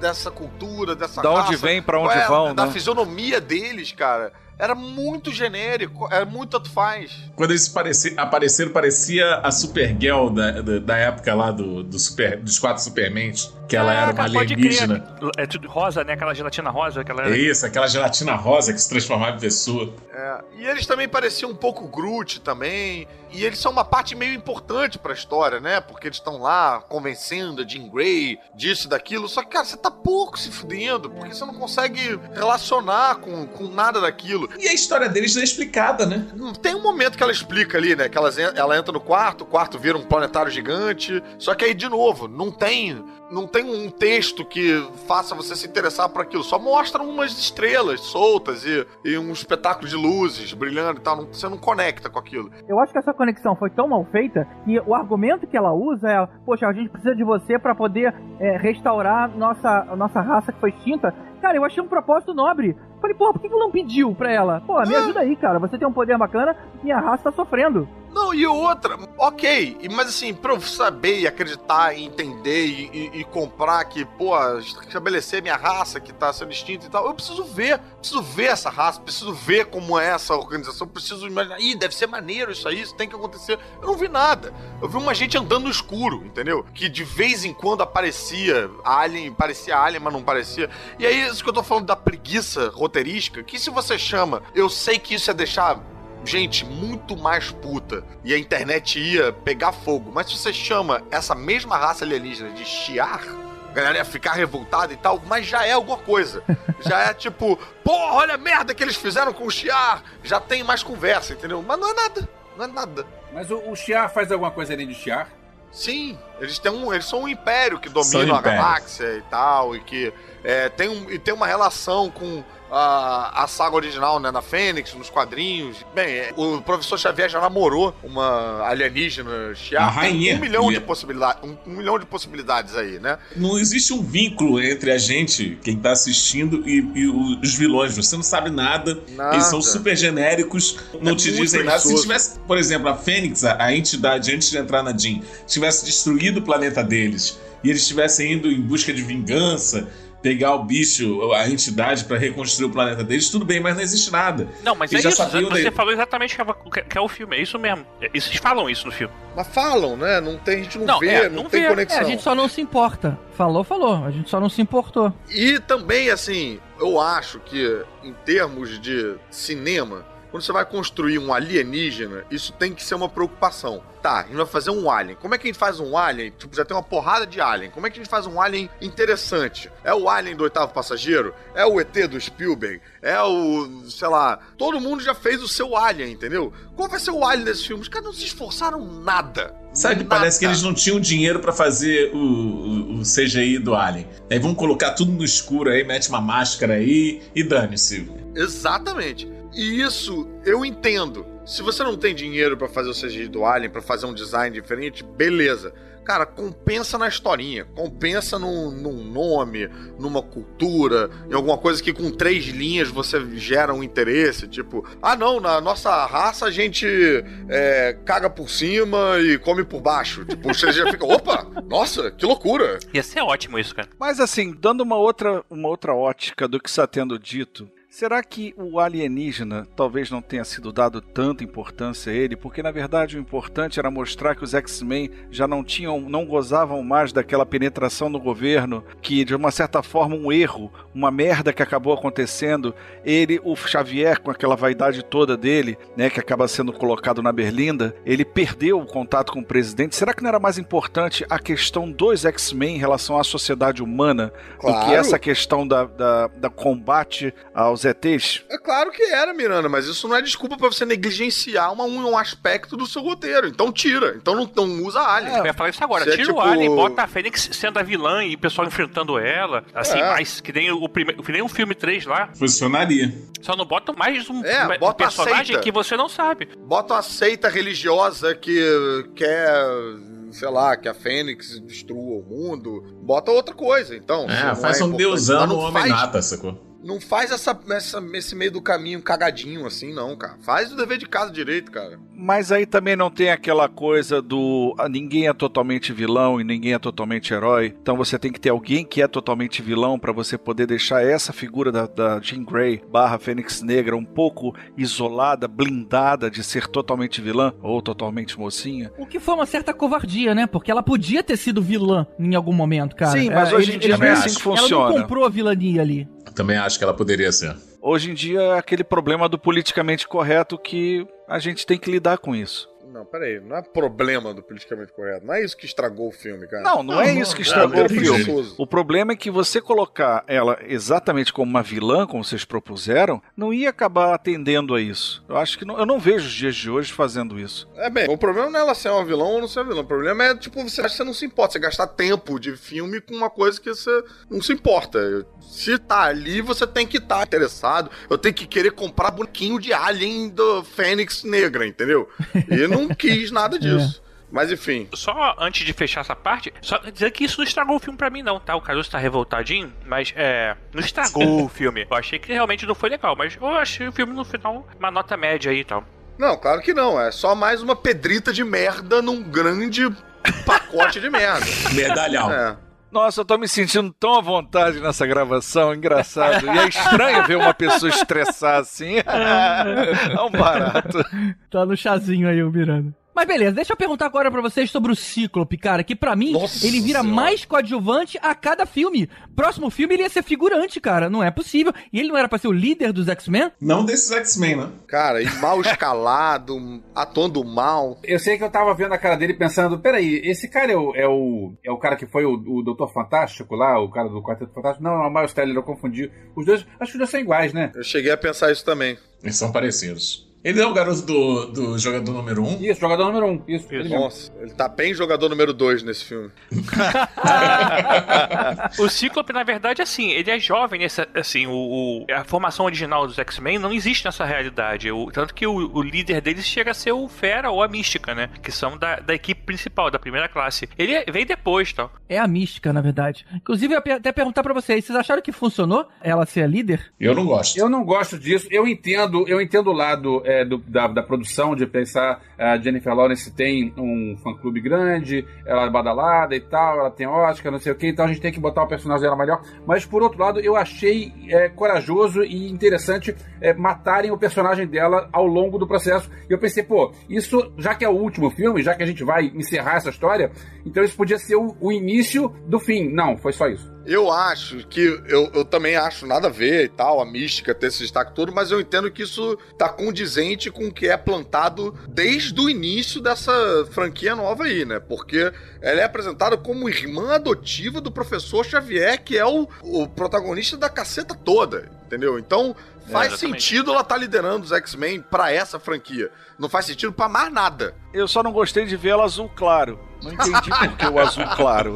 dessa cultura, dessa Da onde raça? vem, pra Qual onde é vão, Da né? fisionomia deles, cara. Era muito genérico, era muito tanto faz. Quando eles pareci- apareceram, parecia a Supergirl da, da, da época lá do, do super, dos quatro Supermans, que ela era uma Caraca, pode alienígena. É tudo rosa, né? Aquela gelatina rosa. Aquela... É isso, aquela gelatina rosa que se transformava em pessoa. É, e eles também pareciam um pouco Groot também. E eles são uma parte meio importante pra história, né? Porque eles estão lá convencendo a Jean Grey disso e daquilo. Só que, cara, você tá pouco se fudendo, porque você não consegue relacionar com, com nada daquilo. E a história deles não é explicada, né? Tem um momento que ela explica ali, né? Que ela, ela entra no quarto, o quarto vira um planetário gigante. Só que aí, de novo, não tem. Não tem um texto que faça você se interessar por aquilo. Só mostra umas estrelas soltas e, e um espetáculo de luzes brilhando e tal. Não- você não conecta com aquilo. Eu acho que essa conexão foi tão mal feita que o argumento que ela usa é: poxa, a gente precisa de você pra poder é, restaurar nossa, nossa raça que foi extinta. Cara, eu achei um propósito nobre. Falei, pô, por que que não pediu pra ela? Pô, me ajuda aí, cara. Você tem um poder bacana, minha raça tá sofrendo. Não, e outra, ok, mas assim, pra eu saber e acreditar e entender e, e- e comprar que, pô, estabelecer minha raça que tá sendo extinta e tal, eu preciso ver, preciso ver essa raça, preciso ver como é essa organização, preciso imaginar, ih, deve ser maneiro isso aí, isso tem que acontecer. Eu não vi nada. Eu vi uma gente andando no escuro, entendeu? Que de vez em quando aparecia alien, parecia alien, mas não parecia. E aí, isso que eu tô falando da preguiça roteirística, que se você chama, eu sei que isso é deixar gente muito mais puta e a internet ia pegar fogo. Mas se você chama essa mesma raça alienígena de Shiar, a galera ia ficar revoltada e tal, mas já é alguma coisa. Já é tipo, porra, olha a merda que eles fizeram com o Shiar. Já tem mais conversa, entendeu? Mas não é nada. Não é nada. Mas o, o Chiar faz alguma coisa além de Chiar? Sim, Eles, têm um, eles são um império que domina a galáxia e tal, e que é, tem, um, e tem uma relação com a, a saga original, né, na Fênix, nos quadrinhos. Bem, é, o professor Xavier já namorou uma alienígena rainha. Um milhão, de possibilidades, um, um milhão de possibilidades aí, né? Não existe um vínculo entre a gente, quem tá assistindo, e, e os vilões. Você não sabe nada. Nada. Eles são super genéricos, não É te dizem nada. Se tivesse, por exemplo, a Fênix, a, a entidade, antes de entrar na Jean, tivesse destruído o planeta deles e eles estivessem indo em busca de vingança, pegar o bicho, a entidade, pra reconstruir o planeta deles, tudo bem, mas não existe nada. Não, mas Eles é já isso. Você daí. falou exatamente o que, é- que é o filme. É isso mesmo. É- Eles falam isso no filme. Mas falam, né? Não tem, a gente não, Não, vê, é, não, não tem vê. É, conexão. a gente só não se importa. Falou, falou. A gente só não se importou. E também, assim, eu acho que em termos de cinema, quando você vai construir um alienígena, isso tem que ser uma preocupação. Tá, a gente vai fazer um alien. Como é que a gente faz um alien? Tipo, já tem uma porrada de alien. Como é que a gente faz um alien interessante? É o alien do oitavo passageiro? É o ET do Spielberg? É o, sei lá, todo mundo já fez o seu alien, entendeu? Qual vai ser o alien desses filmes? Os caras não se esforçaram nada. Sabe que parece que eles não tinham dinheiro pra fazer o, o- o CGI do Alien. Aí vão colocar tudo no escuro aí, mete uma máscara aí e dane-se. Exatamente. E isso eu entendo. Se você não tem dinheiro pra fazer o CGI do Alien, pra fazer um design diferente, beleza. Cara, compensa na historinha, compensa num, num nome, numa cultura, em alguma coisa que com três linhas você gera um interesse. Tipo, ah não, na nossa raça a gente é, caga por cima e come por baixo. Tipo, você já fica, opa, nossa, que loucura. Ia ser ótimo isso, cara. Mas assim, dando uma outra, uma outra ótica do que está tendo dito, será que o alienígena talvez não tenha sido dado tanta importância a ele? Porque na verdade o importante era mostrar que os X-Men já não tinham, não gozavam mais daquela penetração no governo, que de uma certa forma um erro, uma merda que acabou acontecendo, ele, o Xavier com aquela vaidade toda dele, né, que acaba sendo colocado na berlinda, ele perdeu o contato com o presidente. Será que não era mais importante a questão dos X-Men em relação à sociedade humana do que Claro. essa questão da, da, da combate aos ETs? É claro que era, Miranda, mas isso não é desculpa pra você negligenciar uma- um, aspecto do seu roteiro. Então tira. Então não, não usa Alien. Eu ia falar isso agora. Você é Tira tipo- o Alien, bota a Fênix sendo a vilã e o pessoal enfrentando ela. Assim, É. mais que nem o primeiro. Que nem o filme 3 lá. Funcionaria. Só não bota mais um, É, um bota a personagem seita. que você não sabe. Bota uma seita religiosa que quer, sei lá, que a Fênix destrua o mundo. Bota outra coisa, então. É, faz um importante. deusão não homem faz- nata, sacou? Não faz essa, essa, esse meio do caminho cagadinho assim, não, cara. Faz o dever de casa direito, cara. Mas aí também não tem aquela coisa do ah, ninguém é totalmente vilão e ninguém é totalmente herói. Então você tem que ter alguém que é totalmente vilão pra você poder deixar essa figura da, da Jean Grey barra Fênix Negra um pouco isolada, blindada de ser totalmente vilã ou totalmente mocinha. O que foi uma certa covardia, né? Porque ela podia ter sido vilã em algum momento, cara. Sim, mas É, hoje em ele- dia não é assim que Ela funciona. não comprou a vilania ali. Também acho que ela poderia ser. Hoje em dia é aquele problema do politicamente correto que a gente tem que lidar com isso. Não, peraí. Não é problema do politicamente correto. Não é isso que estragou o filme, cara. Não, não, é isso que estragou é o filme. preguiçoso. O problema é que você colocar ela exatamente como uma vilã, como vocês propuseram, não ia acabar atendendo a isso. Eu acho que não, eu não vejo os dias de hoje fazendo isso. É bem, o problema não é ela ser uma vilã ou não ser uma vilã. O problema é, tipo, você acha que você não se importa. Você gastar tempo de filme com uma coisa que você não se importa. Se tá ali, você tem que estar interessado. Eu tenho que querer comprar bonequinho de Alien do Fênix Negra, entendeu? E não quis nada disso. Mas enfim. Só antes de fechar essa parte, só dizer que isso não estragou o filme pra mim, não, tá? O Caruso tá revoltadinho, mas é. Não estragou o filme. Eu achei que realmente não foi legal, mas eu achei o filme no final uma nota média aí e tal. Não, claro que não. É só mais uma pedrita de merda num grande pacote de merda. Medalhão. É. Nossa, eu tô me sentindo tão à vontade nessa gravação, engraçado. E é estranho ver uma pessoa estressar assim. É um barato. Tá no chazinho aí, o Miranda. Mas beleza, deixa eu perguntar agora pra vocês sobre o Cíclope, cara, que pra mim Nossa ele vira Senhora. mais coadjuvante a cada filme. Próximo filme ele ia ser figurante, cara, não é possível. E ele não era pra ser o líder dos X-Men? Não desses X-Men, né? Cara, e mal escalado, atuando mal. Eu sei que eu tava vendo a cara dele pensando, peraí, esse cara é o, é o, é o cara que foi o, o Doutor Fantástico lá, o cara do Quarteto Fantástico? Não, não, o Miles Teller, eu confundi. Os dois, acho que os dois são iguais, né? Eu cheguei a pensar isso também. Eles são parecidos. Ele é o garoto do, do jogador número 1? Um? Isso, jogador número 1. Um. Isso, Isso. ele mesmo. Nossa, ele tá bem jogador número 2 nesse filme. O Cíclope, na verdade, assim, ele é jovem nessa, assim, o, o- a formação original dos X-Men não existe nessa realidade. O- tanto que o, o líder deles chega a ser o Fera ou a Mística, né? Que são da, da equipe principal, da primeira classe. Ele é- veio depois, tal. É a mística, na verdade. Inclusive, eu ia até perguntar pra vocês, vocês acharam que funcionou ela ser a líder? Eu não gosto. Eu não gosto disso. Eu entendo, eu entendo o lado é, do- da, da produção de pensar a Jennifer Lawrence tem um fã-clube grande, ela é badalada e tal, ela tem Oscar, não sei o que, então a gente tem que botar o personagem dela melhor. Mas por outro lado, eu achei é, corajoso e interessante é, matarem o personagem dela ao longo do processo. E eu pensei, pô, isso já que é o último filme, já que a gente vai encerrar essa história, então isso podia ser o, o início do fim. Não, foi só isso. Eu acho que. Eu, eu também acho nada a ver e tal, a mística ter esse destaque todo, mas eu entendo que isso tá condizente com o que é plantado desde o início dessa franquia nova aí, né? Porque ela é apresentada como irmã adotiva do professor Xavier, que é o, o protagonista da caceta toda, entendeu? Então. Faz exatamente. sentido ela estar liderando os X-Men pra essa franquia. Não faz sentido pra mais nada. Eu só não gostei de vê-la azul claro. Não entendi por que o azul claro.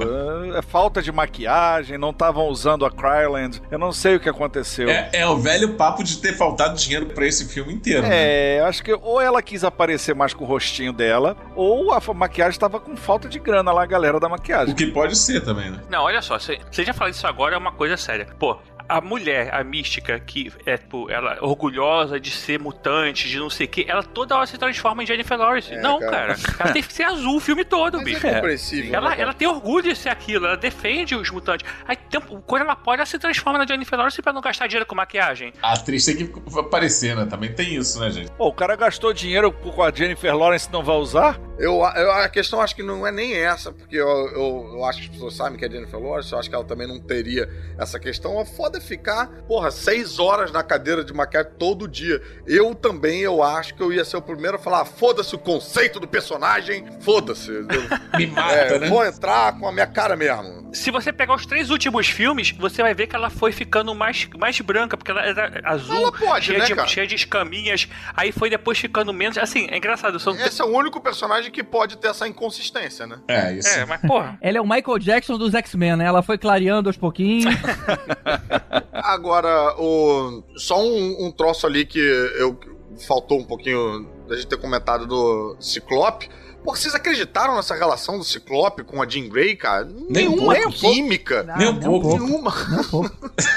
É, é falta de maquiagem, não estavam usando a Kryland. Eu não sei o que aconteceu. É, é o velho papo de ter faltado dinheiro pra esse filme inteiro. né? É, acho que ou ela quis aparecer mais com o rostinho dela, ou a maquiagem estava com falta de grana lá, a galera da maquiagem. O que pode ser também, né? Não, olha só, você você já falou isso agora, é uma coisa séria. Pô, a mulher, a mística, que é, tipo, ela é orgulhosa de ser mutante, de não sei o quê, ela toda hora se transforma em Jennifer Lawrence. É, não, cara. cara. Ela tem que ser azul o filme todo, Mas bicho. é compreensível. Ela, né, ela tem orgulho de ser aquilo, ela defende os mutantes. Aí, tem- quando ela pode, ela se transforma na Jennifer Lawrence pra não gastar dinheiro com maquiagem. A atriz tem que aparecer, né? Também tem isso, né, gente? Pô, o cara gastou dinheiro com a Jennifer Lawrence não vai usar? Eu, eu- a questão acho que não é nem essa, porque eu, eu, eu acho que as pessoas sabem que é Jennifer Lawrence, eu acho que ela também não teria essa questão. A foda é ficar, porra, seis horas na cadeira de maquiagem todo dia. Eu também, eu acho que eu ia ser o primeiro a falar, foda-se o conceito do personagem, foda-se. Me mata, é, né? Vou entrar com a minha cara mesmo. Se você pegar os três últimos filmes, você vai ver que ela foi ficando mais, mais branca, porque ela era azul, Ela pode, cheia, né, de, cara? cheia de escaminhas. Aí foi depois ficando menos. Assim, é engraçado. São Esse é o único personagem que pode ter essa inconsistência, né? É, isso. É, mas porra. Ela é o Michael Jackson dos X-Men, né? Ela foi clareando aos pouquinhos. Agora, o... só um, um troço ali que eu faltou um pouquinho da gente ter comentado do Ciclope. Pô, vocês acreditaram nessa relação do Ciclope com a Jean Grey, cara? Nem um Nenhuma pouco. química. Nem um pouco. Nenhuma. Não, pô.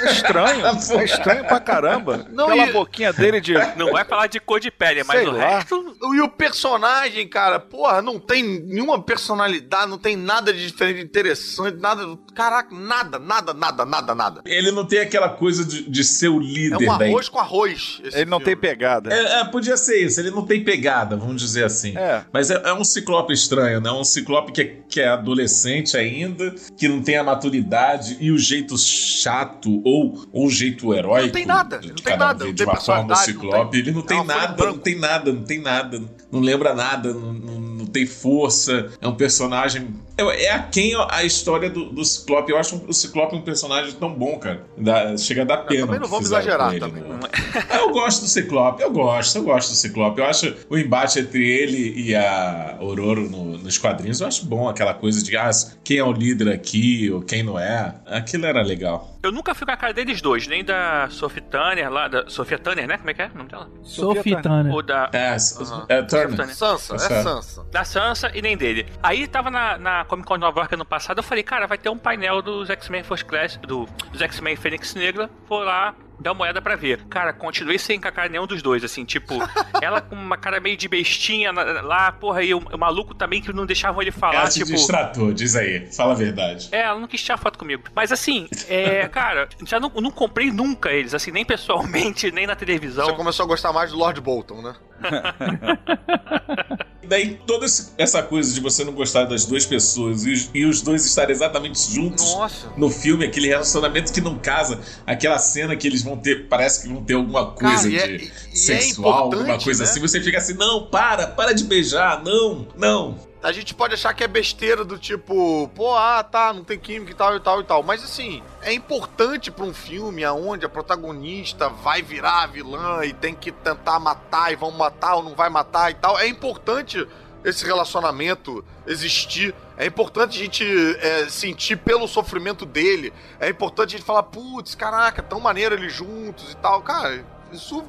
É estranho. é estranho pra caramba. Não, Aquela e- boquinha dele de. Não vai falar de cor de pele, mas Sei o lá. resto. E o personagem, cara, porra, não tem nenhuma personalidade, não tem nada de diferente, interessante, nada. Caraca, nada, nada, nada, nada, nada. Ele não tem aquela coisa de, de ser o É líder um da arroz com arroz. esse Ele não filme. tem pegada. É, é, podia ser isso, ele não tem pegada, vamos dizer assim. É. Mas é, é um ciclope estranho, né? Um ciclope que é, que é adolescente ainda, que não tem a maturidade e o jeito chato ou o jeito heróico. Não tem nada, não tem nada, não de tem uma forma não ciclope. Ele não é tem em nada, não tem nada, não tem nada. Não lembra nada, não, não, não tem força. É um personagem. É, é a quem a história do, do Ciclope. Eu acho o Ciclope um personagem tão bom, cara. Dá- chega a dar pena. também o não vamos exagerar com ele também. no- eu gosto do Ciclope, eu gosto, eu gosto do Ciclope. Eu acho o embate entre ele e a Ororo no- nos quadrinhos, eu acho bom aquela coisa de ah, quem é o líder aqui ou quem não é. Aquilo era legal. Eu nunca fui com a cara deles dois, nem da Sophie Tanner lá, da Sofia Tanner, né? Como é que é o nome dela? Sophie Turner. Ou da, É, Aham. é Turner. Sansa, é. Sansa. da Sansa e nem dele. Aí tava na, na Comic Con de Nova York ano passado, eu falei, cara, vai ter um painel dos X-Men First Class, do, dos X-Men Fênix Negra, vou lá dar uma olhada pra ver. Cara, continuei sem encacar nenhum dos dois, assim, tipo, ela com uma cara meio de bestinha lá, porra, e o, o maluco também que não deixavam ele falar, Ela te tipo... distratou, diz aí, fala a verdade. É, ela não quis tirar foto comigo. Mas assim, é, cara, já não, não comprei nunca eles, assim, nem pessoalmente, nem na televisão. Você começou a gostar mais do Lord Bolton, né? Daí toda essa coisa de você não gostar das duas pessoas e os, e os dois estarem exatamente juntos Nossa. no filme, aquele relacionamento que não casa, aquela cena que eles vão ter, parece que vão ter alguma coisa Cara, e de é- é sexual, importante, alguma coisa né? assim, você fica assim, não, para, para de beijar, não, não. a gente pode achar que é besteira do tipo, pô, ah, tá, não tem química e tal e tal e tal. Mas assim, é importante pra um filme aonde a protagonista vai virar a vilã e tem que tentar matar e vão matar ou não vai matar e tal. É importante esse relacionamento existir. É importante a gente é, sentir pelo sofrimento dele. É importante a gente falar, putz, caraca, tão maneiro eles juntos e tal. Cara, isso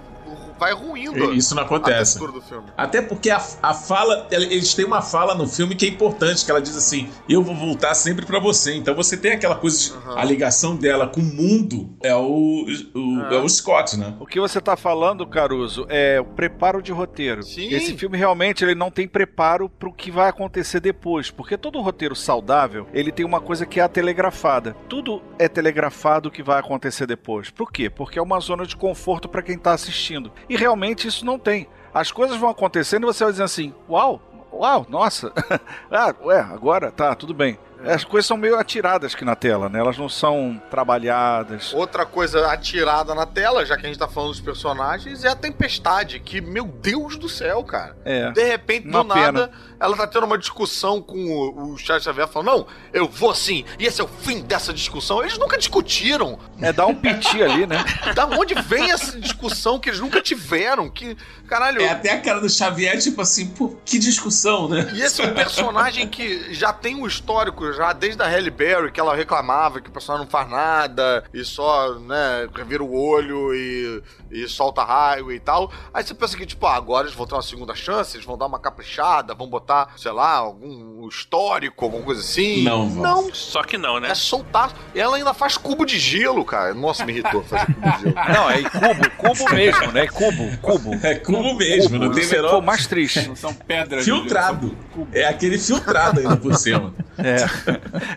vai ruindo. Isso não acontece. A do filme. Até porque a, a fala, eles têm uma fala no filme que é importante, que ela diz assim: "Eu vou voltar sempre para você". Então você tem aquela coisa, de, uhum. a ligação dela com o mundo é o, o é o Scott, né? O que você tá falando, Caruso, é o preparo de roteiro. Sim. Esse filme realmente ele não tem preparo para o que vai acontecer depois, porque todo roteiro saudável, ele tem uma coisa que é a telegrafada. Tudo é telegrafado o que vai acontecer depois. Por quê? Porque é uma zona de conforto para quem tá assistindo. E realmente isso não tem. As coisas vão acontecendo e você vai dizendo assim: uau, uau, nossa, ah, ué, agora tá, tudo bem. É. As coisas são meio atiradas aqui na tela, né? Elas não são trabalhadas. Outra coisa atirada na tela, já que a gente tá falando dos personagens, é a tempestade, que, meu Deus do céu, cara. É. De repente, do nada, ela tá tendo uma discussão com o, o Charles Xavier falando, não, eu vou sim, e esse é o fim dessa discussão. Eles nunca discutiram. É, dá um piti ali, né? da onde vem essa discussão que eles nunca tiveram? Que, caralho... É até a cara do Xavier, tipo assim, pô, que discussão, né? E esse é um personagem que já tem um histórico já desde a Halle Berry, que ela reclamava que o personagem não faz nada e só, né, revira o olho e, e solta raio e tal. Aí você pensa que, tipo, ah, agora eles vão ter uma segunda chance, eles vão dar uma caprichada, vão botar, sei lá, algum histórico, alguma coisa assim. Não. Não. Só que não, né? É soltar. E ela ainda faz cubo de gelo, cara. Nossa, me irritou fazer cubo de gelo. Não, é cubo, cubo mesmo, né? Cubo, cubo. É cubo mesmo, cubo, não tem menor... for mais triste. Não são pedras. Filtrado. É aquele filtrado ainda por cima. É.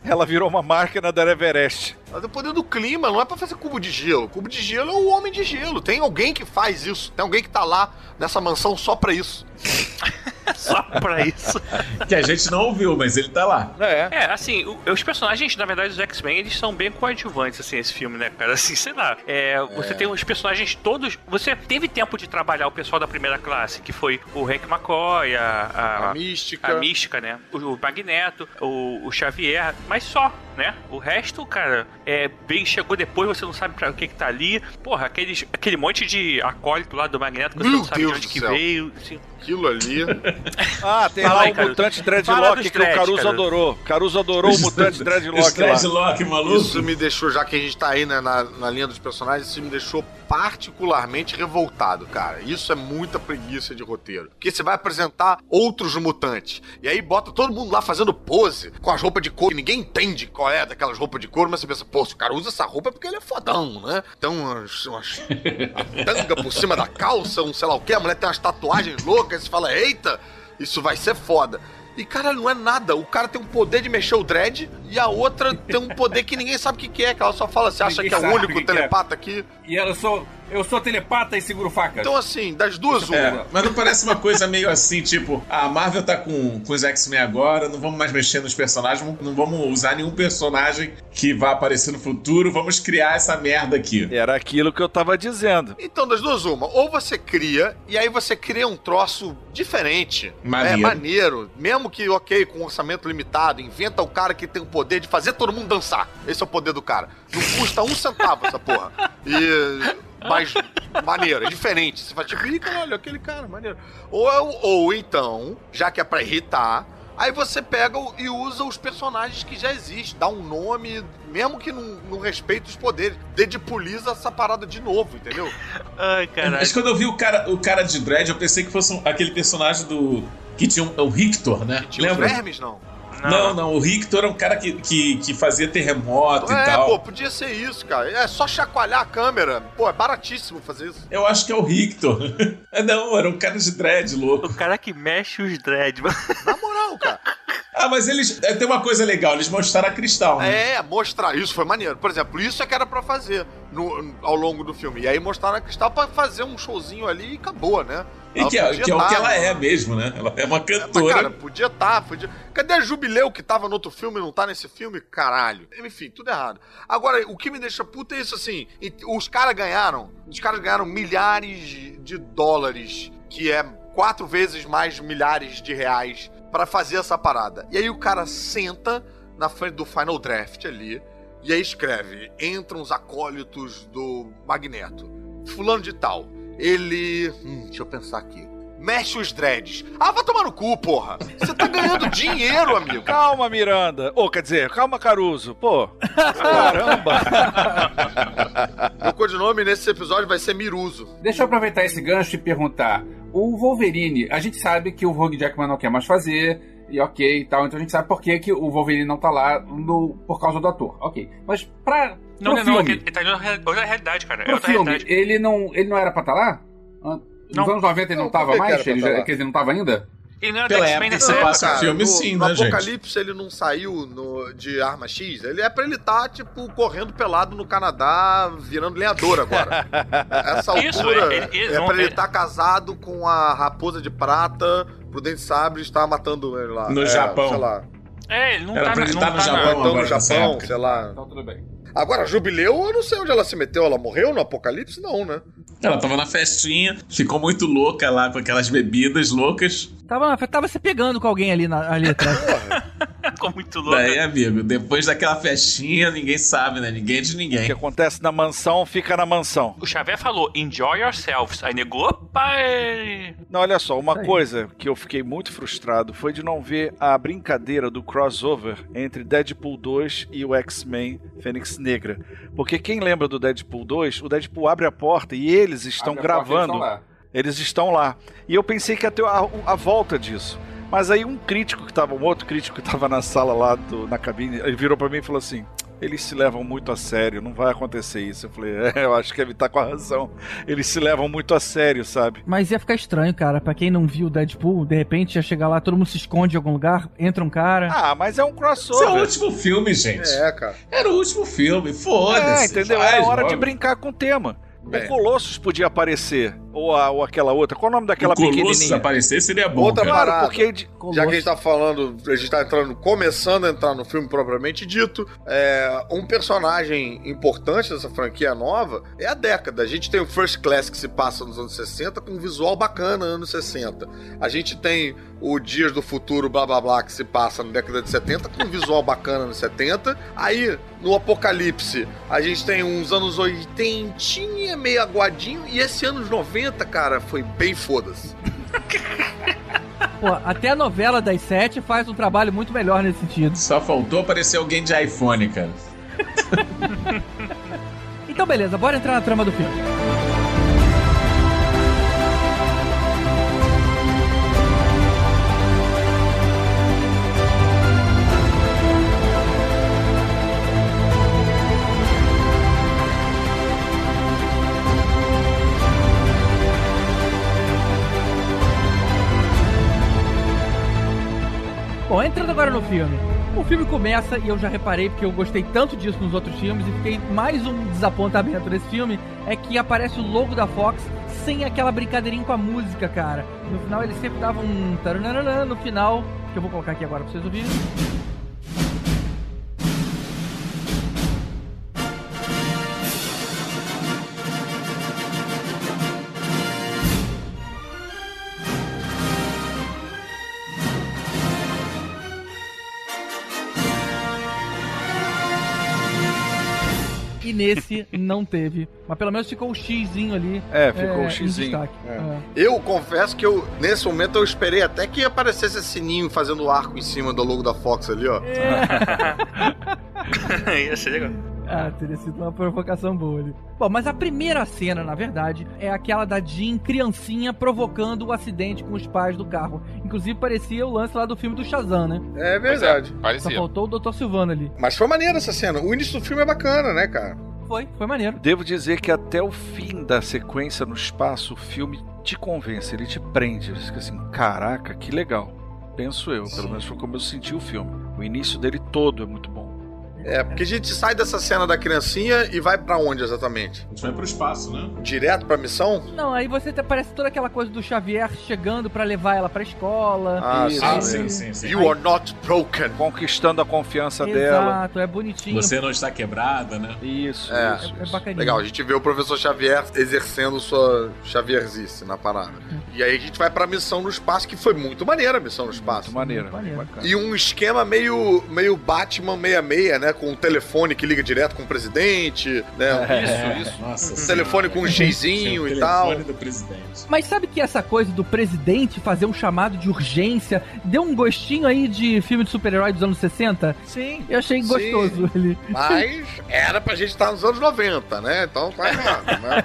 Ela virou uma máquina da Everest. Mas o poder do clima não é para fazer cubo de gelo. Cubo de gelo é o homem de gelo. Tem alguém que faz isso. Tem alguém que tá lá nessa mansão só pra isso. só pra isso. que a gente não ouviu, mas ele tá lá. É, é assim, os personagens, na verdade, dos X-Men, eles são bem coadjuvantes, assim, esse filme, né, cara? Assim, sei lá. É, você é. tem os personagens todos. Você teve tempo de trabalhar o pessoal da primeira classe, que foi o Hank McCoy, a, a, a Mística. A Mística, né? O, o Magneto, o, o Xavier, mas só, né? O resto, cara, é, bem, chegou depois, você não sabe pra o que que tá ali. Porra, aqueles, aquele monte de acólito lá do Magneto que você Meu não sabe Deus de onde que veio. Assim. Aquilo ali. Ah, tem Fala lá aí, o mutante dreadlock que o Caruso Caruso. adorou. Caruso adorou o mutante dreadlock. Dreadlock, maluco. Isso me deixou, já que a gente tá aí né, na, na linha dos personagens, isso me deixou particularmente revoltado, cara. Isso é muita preguiça de roteiro. Porque você vai apresentar outros mutantes. E aí bota todo mundo lá fazendo pose com as roupas de couro. que ninguém entende qual é daquelas roupas de couro, mas você pensa, pô, se o cara usa essa roupa é porque ele é fodão, né? Então, umas, umas a tanga por cima da calça, um sei lá o que, a mulher tem umas tatuagens loucas, você fala, eita, isso vai ser foda. E, cara, não é nada. O cara tem um poder de mexer o dread e a outra tem um poder que ninguém sabe o que, que é, que ela só fala, você acha Ninguém que é o único que que é. telepata aqui? E ela sou. Eu sou telepata e seguro facas. Então, assim, das duas, uma. É, mas não parece uma coisa meio assim, tipo, a Marvel tá com, com os X-Men agora, não vamos mais mexer nos personagens, não vamos usar nenhum personagem que vai aparecer no futuro, vamos criar essa merda aqui. Era aquilo que eu tava dizendo. Então, das duas, uma. Ou você cria, e aí você cria um troço diferente. Maneiro. É, maneiro. Mesmo que, ok, com orçamento limitado, inventa o cara que tem o poder de fazer todo mundo dançar. Esse é o poder do cara. Não custa um centavo essa porra. E. Mas maneiro, é diferente. Você fala, tipo, ih, caralho, aquele cara, maneiro. Ou, ou então, já que é pra irritar, aí você pega e usa os personagens que já existem, dá um nome, mesmo que não, não respeite os poderes. Deadpooliza essa parada de novo, entendeu? Ai, caralho. Mas quando eu vi o cara, o cara de Dread, eu pensei que fosse um- aquele personagem do. que tinha um, o Rictor, né? Tinha os Lembra? vermes, não. Não, não, o Rictor é um cara que, que, que fazia terremoto e É, tal. pô, podia ser isso, cara. É só chacoalhar a câmera. Pô, é baratíssimo fazer isso. Eu acho que é o Rictor. É, não, era um cara de dread louco. O cara que mexe os dread, mano. Na moral, cara. Ah, mas eles. é, Tem uma coisa legal, eles mostraram a cristal, né? É, mostrar. Isso foi maneiro. Por exemplo, isso é que era pra fazer no, ao longo do filme. E aí mostraram a Cristal pra fazer um showzinho ali e acabou, né? E que, é, que é o tá, que ela é mesmo, né? Ela é uma Mas, cantora. cara, podia estar, podia. Cadê a Jubileu que tava no outro filme e não tá nesse filme? Caralho. Enfim, tudo errado. Agora, o que me deixa puta é isso assim: os caras ganharam. Os caras ganharam milhares de dólares, que é quatro vezes mais milhares de reais pra fazer essa parada. E aí o cara senta na frente do Final Draft ali e aí escreve: entram os acólitos do Magneto. Fulano de tal. Ele. Hum, deixa eu pensar aqui. Mexe os dreads. Ah, vai tomar no cu, porra. Você tá ganhando dinheiro, amigo. Calma, Miranda. Ou, quer dizer, calma, Caruso. Pô, caramba. Meu codinome nesse episódio vai ser Miruso. Deixa eu aproveitar esse gancho e perguntar. O Wolverine, a gente sabe que o Hugh Jackman não quer mais fazer, e ok e tal, então a gente sabe por que, que o Wolverine não tá lá no, por causa do ator. Ok. Mas pra. Não, pro não, não, filme, ele tá em outra realidade, cara. É pro outra filme, realidade. ele não, ele não era pra estar lá? Ah, Nos Não. anos 90 ele não, Não, tava mais? Ele tá quer dizer, não tava ainda? Ele não era Pela do X-Men época que época. passa o filme, no, sim, no né, gente? Apocalipse ele não saiu no- de Arma X. Ele é pra ele estar, tipo, correndo pelado no Canadá, virando lenhador agora. Essa altura Isso, ele- ele- é pra ele estar casado com a raposa de prata, Prudente Sabre estar matando ele lá. No É, Japão. Sei lá. É, ele não Era tá, pra ele não tá no tá Japão. na... Ou então no Japão, sei lá. Então tudo bem. Agora, Jubileu, eu não sei onde ela se meteu. Ela morreu no Apocalipse? Não, né? Ela tava na festinha, ficou muito louca lá com aquelas bebidas loucas. Tava, tava se pegando com alguém ali, na, ali atrás. Ficou muito louco. Daí, amigo, depois daquela festinha, ninguém sabe, né? Ninguém é de O que ninguém. acontece na mansão, fica na mansão. O Xavier falou, enjoy yourselves. Aí negou, pai. Não, olha só, uma aí. coisa que eu fiquei muito frustrado foi de não ver a brincadeira do crossover entre Deadpool 2 e o X-Men Fênix Negra. Porque quem lembra do Deadpool 2, o Deadpool abre a porta e eles estão Abre a porta, eles gravando. estão lá. Eles estão lá. E eu pensei que ia ter a, a volta disso. Mas aí um crítico que tava, um outro crítico que tava na sala lá, do- na cabine, ele virou pra mim e falou assim: eles se levam muito a sério, não vai acontecer isso. Eu falei, é, eu acho que ele tá com a razão. Eles se levam muito a sério, sabe? Mas ia ficar estranho, cara. Pra quem não viu o Deadpool, de repente ia chegar lá, todo mundo se esconde em algum lugar, entra um cara. Ah, mas é um Esse é o crossover. último filme, gente. É, cara. Era o último filme, foda-se. É, entendeu? faz Era hora de brincar com o tema. O Colossus podia aparecer. Ou, a- ou aquela outra. Qual o nome daquela O Colossus pequenininha? aparecer seria bom, Outra cara. Parada. porque de- Já que a gente tá falando, a gente tá entrando, começando a entrar no filme propriamente dito, é, um personagem importante dessa franquia nova é a década. A gente tem o First Class que se passa nos anos 60 com um visual bacana anos 60. A gente tem o Dias do Futuro, blá blá blá, que se passa na década de 70 com um visual bacana nos 70. Aí, no Apocalipse, a gente tem uns anos 80 meio aguadinho e esse anos 90, cara, foi bem foda-se. Pô, até a novela das sete faz um trabalho muito melhor nesse sentido. Só faltou aparecer alguém de iPhone, cara. Então, beleza, bora entrar na trama do filme. Bom, entrando agora no filme. O filme começa, e eu já reparei, porque eu gostei tanto disso nos outros filmes, e fiquei mais um desapontamento nesse filme, é que aparece o logo da Fox sem aquela brincadeirinha com a música, cara. No final ele sempre dava um taranana no final, que eu vou colocar aqui agora pra vocês ouvirem. Nesse não teve. Mas pelo menos ficou o xizinho ali. É, ficou é, em xizinho. É. É. Eu confesso que eu, nesse momento, eu esperei até que aparecesse esse sininho fazendo arco em cima do logo da Fox ali, ó. Ia ser legal. Ah, teria sido uma provocação boa ali. Bom, mas a primeira cena, na verdade, é aquela da Jean criancinha provocando o acidente com os pais do carro. Inclusive parecia o lance lá do filme do Shazam, né? É Pois verdade. É, Só parecia. faltou o Dr. Silvano ali. Mas foi maneiro essa cena. O início do filme é bacana, né, cara? Foi, foi maneiro. Devo dizer que até o fim da sequência no espaço, o filme te convence, ele te prende. Você fica assim, caraca, que legal. Penso eu, pelo menos foi como eu senti o filme. O início dele todo é muito bom. É, porque a gente sai dessa cena da criancinha e vai pra onde exatamente? A gente vai pro espaço, né? Direto pra missão? Não, aí você te- parece toda aquela coisa do Xavier chegando pra levar ela pra escola. Ah, Isso, Ah, sim. sim, sim. You are not broken. Conquistando a confiança dela. Exato, é bonitinho. Você não está quebrada, né? Isso, É. isso. É, é isso. bacaninho. Legal, a gente vê o professor Xavier exercendo sua Xavierzice na parada. E aí a gente vai pra missão no espaço, que foi muito maneira a missão no espaço. Muito maneiro. Muito maneiro. bacana. E um esquema meio, meio Batman 66, né? Com um telefone que liga direto com o presidente, né? É, Isso, isso. Nossa Um telefone com um xizinho e tal. telefone do presidente. Mas sabe que essa coisa do presidente fazer um chamado de urgência deu um gostinho aí de filme de super-herói dos anos 60? Sim. Eu achei Sim. gostoso ele. Mas era pra gente estar nos anos 90, né? Então tá errado, né?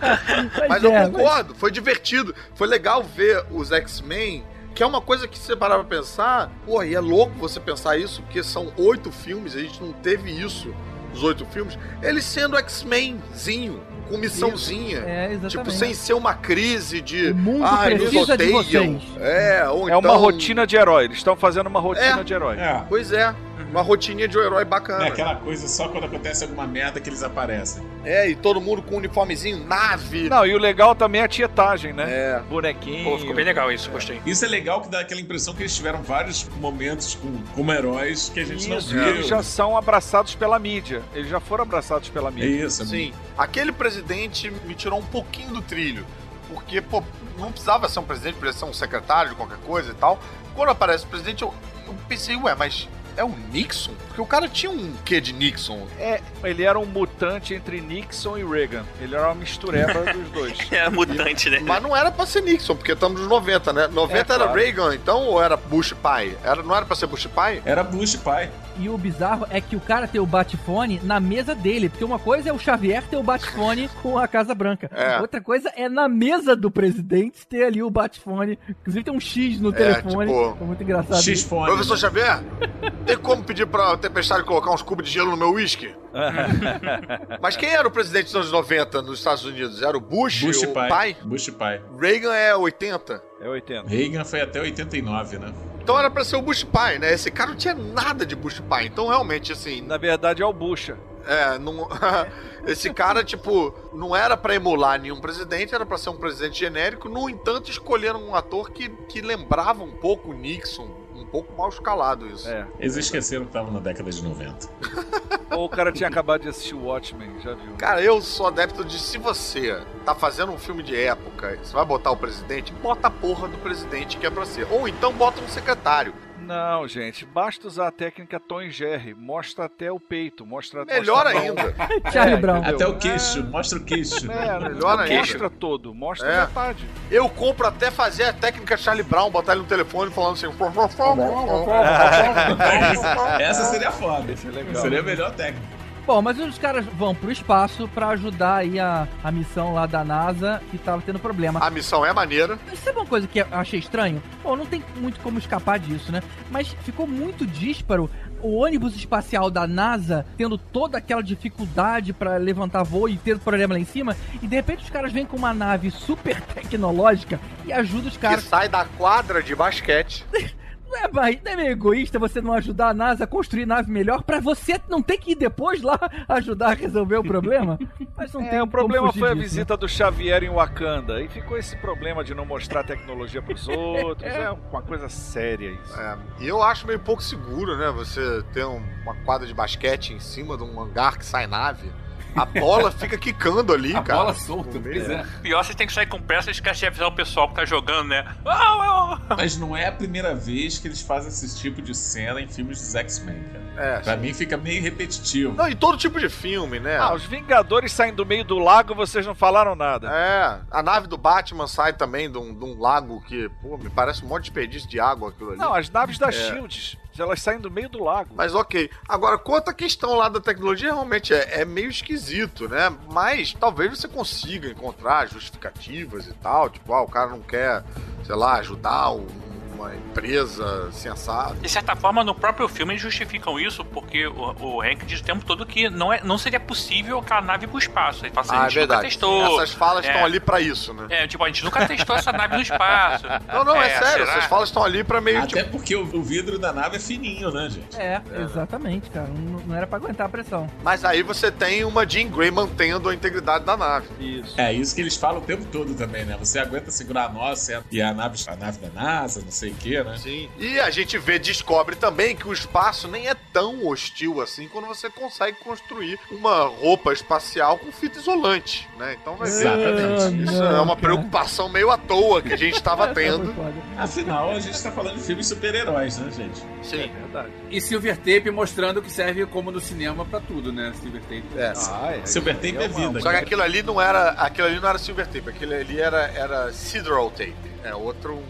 Mas eu é, concordo, foi divertido. Foi legal ver os X-Men, que é uma coisa que você parar pra pensar, pô, e é louco você pensar isso, porque são oito filmes, a gente não teve isso nos oito filmes. Eles sendo X-Menzinho, com missãozinha. É, exatamente. Tipo, sem ser uma crise de. O mundo precisa de odeiam. vocês." É, ou É uma então- rotina de herói. Eles estão fazendo uma rotina É. de herói. É. Pois é, uma rotininha de um herói bacana. É aquela coisa só quando acontece alguma merda que eles aparecem. É, e todo mundo com uniformezinho, nave. Não, e o legal também é a tietagem, né? É. Bonequinho. Pô, ficou bem legal isso, gostei. Isso é legal que dá aquela impressão que eles tiveram vários momentos com, como heróis que a gente Isso, não viu. eles já são abraçados pela mídia. Eles já foram abraçados pela É mídia. isso. Sim, aquele presidente me tirou um pouquinho do trilho. Porque, pô, não precisava ser um presidente, podia ser um secretário de qualquer coisa e tal. Quando aparece o presidente, eu, eu pensei, ué, mas é o Nixon? Porque o cara tinha um quê de Nixon? É, ele era um mutante entre Nixon e Reagan. Ele era uma mistureba dos dois. É mutante, né? Mas não era pra ser Nixon, porque estamos nos 90, né? 90 É, era claro. Reagan, então, ou era Bush pai? Era, não era pra ser Bush pai? Era Bush pai. E o bizarro é que o cara tem o Batfone na mesa dele. Porque uma coisa é o Xavier ter o Batfone com a Casa Branca. É. Outra coisa é na mesa do presidente ter ali o Batfone. Inclusive tem um X no É, telefone. tipo, É muito engraçado. X-Fone. Professor né? Xavier, tem como pedir pra Tempestade colocar uns cubos de gelo no meu uísque? Mas quem era o presidente dos anos 90 nos Estados Unidos? Era o Bush, Bush o pai. pai? Bush pai. Reagan é 80. É 80. Reagan foi até 89, né? Então era pra ser o Bush pai, né? Esse cara não tinha nada de Bush pai. Então realmente, assim, Na verdade é o Bucha. é, não... esse cara, tipo, não era pra emular nenhum presidente, era pra ser um presidente genérico. No entanto, escolheram um ator que, que lembrava um pouco o Nixon. Um pouco mal escalado isso. É. Eles esqueceram que tava na década de 90. Ou o cara tinha acabado de assistir o Watchmen, já viu? Cara, eu sou adepto de se você tá fazendo um filme de época, você vai botar o presidente, bota a porra do presidente que é pra ser. Ou então bota um secretário. Não, gente, basta usar a técnica Tom e Jerry. Mostra até o peito, mostra Melhor mostra ainda. Charlie É, Brown. entendeu? Até o queixo, mostra o queixo. É, Melhor ainda. mostra todo, mostra É. metade. Eu compro até fazer a técnica Charlie Brown, botar ele no telefone falando assim. Essa seria foda. É legal. Seria a melhor técnica. Bom, mas os caras vão pro espaço pra ajudar aí a, a missão lá da NASA que tava tendo problema. A missão é maneira. Sabe uma coisa que eu achei estranho? Bom, não tem muito como escapar disso, né? Mas ficou muito dísparo o ônibus espacial da NASA tendo toda aquela dificuldade pra levantar voo e ter problema lá em cima, e de repente os caras vêm com uma nave super tecnológica e ajuda os Que caras. sai da quadra de basquete. Não é, é meio egoísta você não ajudar a NASA a construir nave melhor pra você não ter que ir depois lá ajudar a resolver o problema? Mas não tem É, o como problema foi a disso, né? visita do Xavier em Wakanda. E ficou esse problema de não mostrar tecnologia pros outros. É uma coisa séria isso. É, e eu acho meio pouco seguro, né? Você ter um- uma quadra de basquete em cima de um hangar que sai nave. A bola fica quicando ali, A cara. bola solta, pois é. Pior, vocês têm que sair com pressa e esquecer de avisar o pessoal que tá jogando, né? Mas não é a primeira vez que eles fazem esse tipo de cena em filmes dos X-Men, cara. É. Pra mim fica meio repetitivo. Não, em todo tipo de filme, né? Ah, os Vingadores saem do meio do lago vocês não falaram nada. É, a nave do Batman sai também de um, de um lago que, pô, me parece um monte de desperdício de água aquilo ali. Não, as naves da É. Shield, elas saem do meio do lago. Mas ok. Agora, quanto à questão lá da tecnologia, realmente é, é meio esquisito, né? Mas talvez você consiga encontrar justificativas e tal. Tipo, ah, o cara não quer, sei lá, ajudar um uma empresa sensata. De certa forma, no próprio filme eles justificam isso, porque o, o Hank diz o tempo todo que não, é, não seria possível aquela nave ir pro espaço. Ele fala assim, Ah, a é gente nunca verdade. testou. Essas falas É. estão ali pra isso, né? É, tipo, a gente nunca testou essa nave no espaço. Não, não, é, sério. será? Essas falas estão ali pra meio Até tipo. porque o, o vidro da nave é fininho, né, gente? É, exatamente, cara. Não, não era pra aguentar a pressão. Mas aí você tem uma Jean Grey mantendo a integridade da nave. Isso. É isso que eles falam o tempo todo também, né? Você aguenta segurar a nossa e a nave, a nave da NASA, não sei o quê, né? Sim. E a gente vê, descobre também que o espaço nem é tão hostil assim quando você consegue construir uma roupa espacial com fita isolante, né? Então vai ver. Exatamente. Isso Não, é uma cara. preocupação meio à toa que a gente estava tendo. Afinal, a gente tá falando de filmes super-heróis, né, gente? Sim. Verdade. E Silver Tape mostrando que serve como no cinema pra tudo, né? Silver Tape. É. Ah, é. Silver Tape é vida. Só que aquilo ali não era, aquilo ali não era silver tape, aquilo ali era era Sidral tape. É outro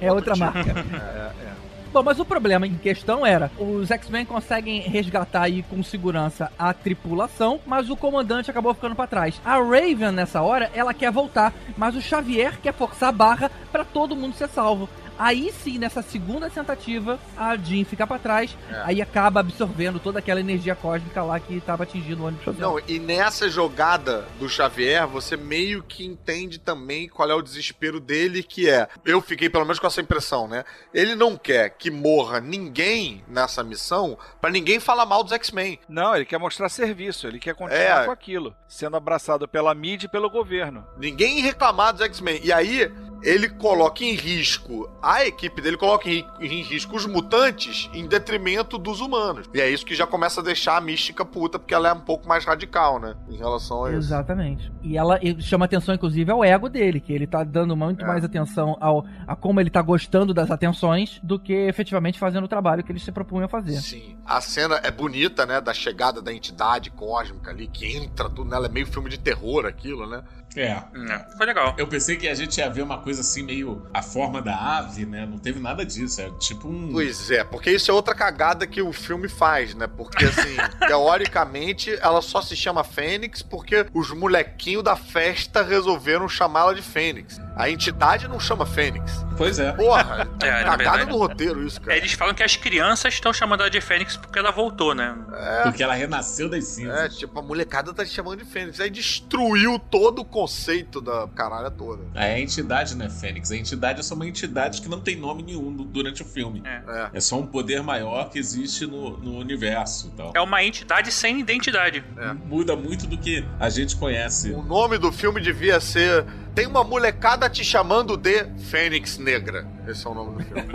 É, outra marca. É, é. Bom, mas o problema em questão era, os X-Men conseguem resgatar aí com segurança a tripulação, mas o comandante acabou ficando pra trás. A Raven nessa hora, ela quer voltar, mas o Xavier quer forçar a barra pra todo mundo ser salvo. Aí sim, nessa segunda tentativa, a Jean fica pra trás, É. aí acaba absorvendo toda aquela energia cósmica lá que tava atingindo o ônibus. Não, e nessa jogada do Xavier, você meio que entende também qual é o desespero dele, que é. Eu fiquei pelo menos com essa impressão, né? Ele não quer que morra ninguém nessa missão pra ninguém falar mal dos X-Men. Não, ele quer mostrar serviço, ele quer continuar É. com aquilo, sendo abraçado pela mídia e pelo governo. Ninguém reclamar dos X-Men. E aí, ele coloca em risco, a equipe dele coloca em, em risco os mutantes em detrimento dos humanos. E é isso que já começa a deixar a mística puta, porque ela é um pouco mais radical, né? Em relação a isso. Exatamente. E ela chama atenção, inclusive, ao ego dele, que ele tá dando muito É. mais atenção ao, a como ele tá gostando das atenções do que efetivamente fazendo o trabalho que eles se propunham a fazer. Sim. A cena é bonita, né? Da chegada da entidade cósmica ali, que entra tudo nela. É meio filme de terror aquilo, né? É. É, foi legal. Eu pensei que a gente ia ver uma coisa assim, meio a forma da ave, né? Não teve nada disso. É tipo um. Pois é, porque isso é outra cagada que o filme faz, né? Porque, assim, teoricamente, ela só se chama Fênix porque os molequinhos da festa resolveram chamá-la de Fênix. A entidade não chama Fênix. Pois é. Porra, É, cagada verdade. no roteiro isso, cara. Eles falam que as crianças estão chamando ela de Fênix porque ela voltou, né? Porque ela renasceu das É, cinzas. tipo, a molecada tá te chamando de Fênix. Aí destruiu todo o conceito da caralha toda. É a entidade, né, Fênix? A entidade é só uma entidade que não tem nome nenhum du- durante o filme. É. É. É só um poder maior que existe no, no universo. Então. É uma entidade sem identidade. Muda muito do que a gente conhece. O nome do filme devia ser Tem uma molecada te chamando de Fênix Negra. Esse é o nome do filme.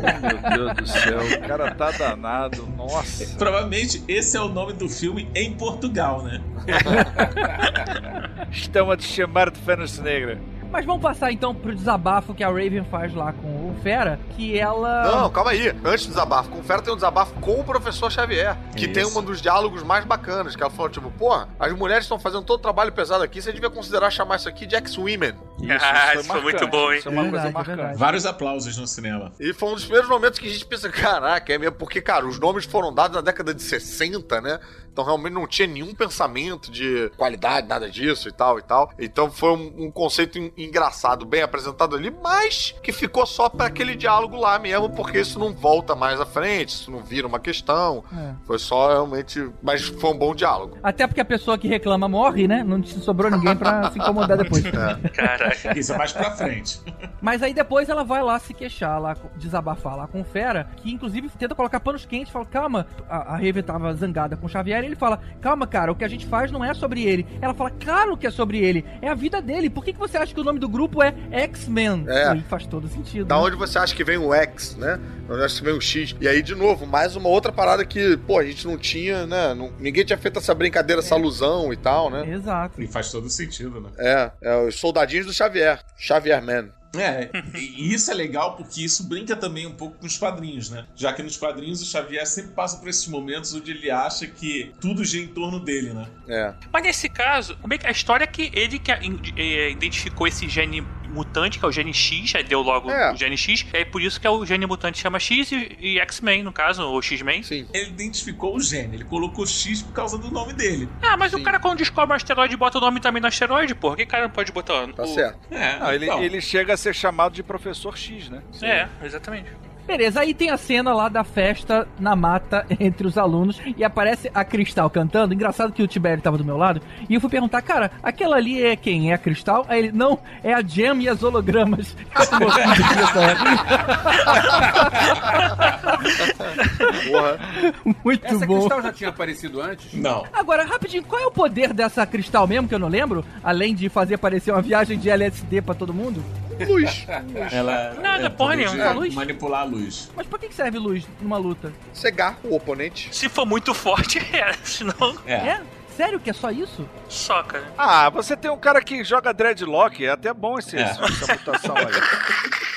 Oh, meu Deus do céu, o cara tá danado. Nossa. Provavelmente esse é o nome do filme em Portugal, né? Estão a te chamar de Fênix Negra. Mas vamos passar então pro desabafo que a Raven faz lá com o Fera, que ela. Não, calma aí. Antes do desabafo, com o Fera tem um desabafo com o professor Xavier, que Isso. tem um dos diálogos mais bacanas, que ela falou, tipo, porra, as mulheres estão fazendo todo o trabalho pesado aqui, você devia considerar chamar isso aqui de X-Women. Isso, Ah, isso isso foi muito marcante. bom, hein? Isso é uma Verdade, coisa é marcante. verdade. Vários aplausos no cinema. E foi um dos primeiros momentos que a gente pensa, caraca, é mesmo, porque, cara, os nomes foram dados na década de 60, né? Então realmente não tinha nenhum pensamento de qualidade, nada disso e tal e tal. Então foi um, um conceito en- engraçado, bem apresentado ali, mas que ficou só para aquele diálogo lá mesmo, porque isso não volta mais à frente, isso não vira uma questão. É. Foi só realmente. Mas foi um bom diálogo. Até porque a pessoa que reclama morre, né? Não sobrou ninguém pra se incomodar depois. Isso é mais pra frente. Mas aí depois ela vai lá se queixar, lá, desabafar lá com o Fera, que inclusive tenta colocar panos quentes, fala, calma, a, a Raven tava zangada com o Xavier, e ele fala, calma, cara, o que a gente faz não é sobre ele. Ela fala, claro que é sobre ele, é a vida dele, por que, que você acha que o nome do grupo é X-Men? É. Aí faz todo sentido. Da né? onde você acha que vem o X, né? Da onde acha que vem o X. E aí, de novo, mais uma outra parada que, pô, a gente não tinha, né? Não- ninguém tinha feito essa brincadeira, essa alusão e tal, né? Exato. E faz todo sentido, né? É, é os soldadinhos do Xavier. Xavier Man. É, e isso é legal porque isso brinca também um pouco com os quadrinhos, né? Já que nos quadrinhos o Xavier sempre passa por esses momentos onde ele acha que tudo gira em torno dele, né? É. Mas nesse caso, como é que a história é que ele que eh, identificou esse gene mutante, que é o gene X, aí deu logo É. o gene X, aí por isso que é o gene mutante chama X e, e X-Men, no caso, ou X-Men. Sim. Ele identificou o gene, ele colocou X por causa do nome dele. Ah, mas Sim. o cara quando descobre um asteroide bota o nome também no asteroide, porra. Que cara não pode botar Tá o... certo. É, Não, ele, então. ele chega a ser chamado de professor X, né? É, exatamente. Beleza, aí tem a cena lá da festa na mata entre os alunos e aparece a Cristal cantando. Engraçado que o Tibério tava do meu lado. E eu fui perguntar, cara, aquela ali é quem? É a Cristal? Aí ele, não, é a Jam e as hologramas. Muito Essa bom. cristal já tinha aparecido antes? Não. Agora, rapidinho, qual é o poder dessa Cristal mesmo, que eu não lembro? Além de fazer parecer uma viagem de LSD pra todo mundo? Luz. Ela Nada, é porra nenhuma. de A luz? Manipular a luz. Mas pra que que serve luz numa luta? Cegar o oponente. Se for muito forte, é. Senão, É. É? Sério que é só isso? só, cara. Ah, você tem um cara que joga dreadlock, é até bom esse, É. essa mutação aí.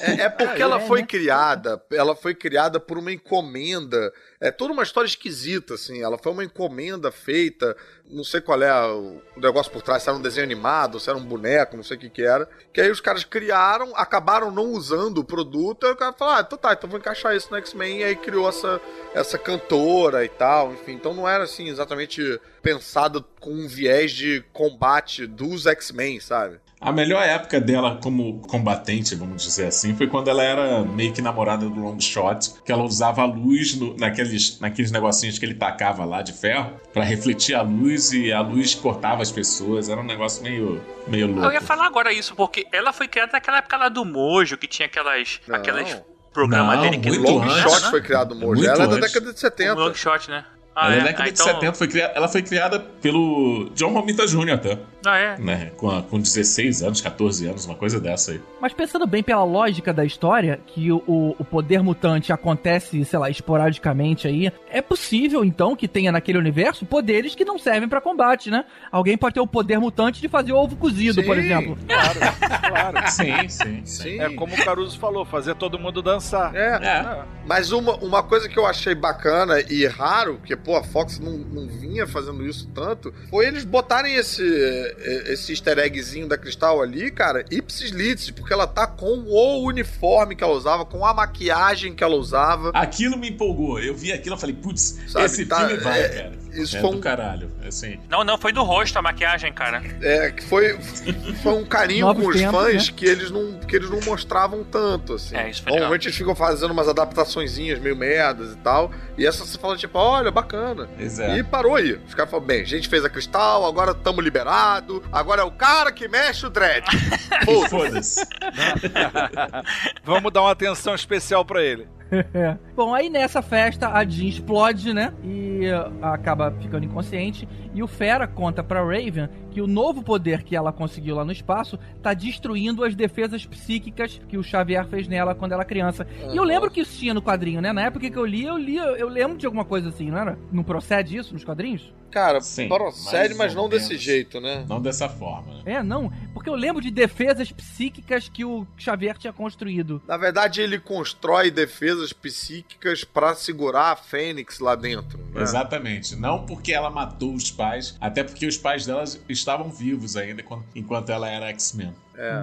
É, é porque É, ela é, foi né? criada, ela foi criada por uma encomenda. É toda uma história esquisita, assim. Ela foi uma encomenda feita, não sei qual é o o negócio por trás, se era um desenho animado, se era um boneco, não sei o que que era. Que aí os caras criaram, acabaram não usando o produto, aí o cara falou, ah, então tá, então vou encaixar isso no X-Men, e aí criou essa, essa cantora e tal, enfim. Então não era, assim, exatamente pensado com um viés de combate dos X-Men, sabe? A melhor época dela como combatente, vamos dizer assim, foi quando ela era meio que namorada do Longshot, que ela usava a luz no- naqueles, naqueles negocinhos que ele tacava lá de ferro pra refletir a luz e a luz cortava as pessoas. Era um negócio meio, meio louco. Eu ia falar agora isso, porque ela foi criada naquela época lá do Mojo, que tinha aquelas. Não. aquelas programas Não, dele que O muito Long antes, Shot né? foi criado no Mojo. Muito Ela é da antes. década de O 70. long shot, né? Ah, ela é é? da década Ah, de então... 70, foi criada, ela foi criada pelo John Romita Jr. até, Ah, é? né? Com, a- com 16 anos, 14 anos, uma coisa dessa aí. Mas pensando bem pela lógica da história, que o, o poder mutante acontece, sei lá, esporadicamente aí, é possível então que tenha naquele universo poderes que não servem pra combate, né? Alguém pode ter o poder mutante de fazer ovo cozido, por Sim. exemplo. Claro, claro. Sim, sim, sim. Sim. É como o Caruso falou, fazer todo mundo dançar. É, É. mas uma, uma coisa que eu achei bacana e raro, que pô, a Fox não, não vinha fazendo isso tanto, foi eles botarem esse, esse easter eggzinho da Cristal ali, cara, ipsis litis, porque ela tá com o uniforme que ela usava, com a maquiagem que ela usava. Aquilo me empolgou. Eu vi aquilo e falei, putz, esse tá- filme vai, é- cara. Isso é foi do um- caralho. Assim. Não, não, foi do rosto a maquiagem, cara. É, que foi, foi um carinho com os tempos, fãs né? que eles não que eles não mostravam tanto, assim. É, isso foi legal. Normalmente eles ficam fazendo umas adaptaçõezinhas meio merdas e tal, e essa você fala tipo, olha, bacana. Pois é. E parou aí. Os caras falaram, bem, a gente fez a Cristal, agora tamo liberado, agora é o cara que mexe o dread. Foda-se. Foda-se. Vamos dar uma atenção especial pra ele. Bom, aí nessa festa a Jean explode, né? E uh, acaba ficando inconsciente. E o Fera conta pra Raven que o novo poder que ela conseguiu lá no espaço tá destruindo as defesas psíquicas que o Xavier fez nela quando ela era criança. E eu lembro que isso tinha no quadrinho, né? Na época que eu li, eu li, eu lembro de alguma coisa assim, não era? Não procede isso nos quadrinhos? Cara, Sim, procede, mas ou não desse menos. jeito, né? Não dessa forma. né? É, não. Porque eu lembro de defesas psíquicas que o Xavier tinha construído. Na verdade, ele constrói defesas psíquicas pra segurar a Fênix lá dentro. Né? Exatamente. Não porque ela matou os pais, até porque os pais delas estavam vivos ainda quando- enquanto ela era X-Men.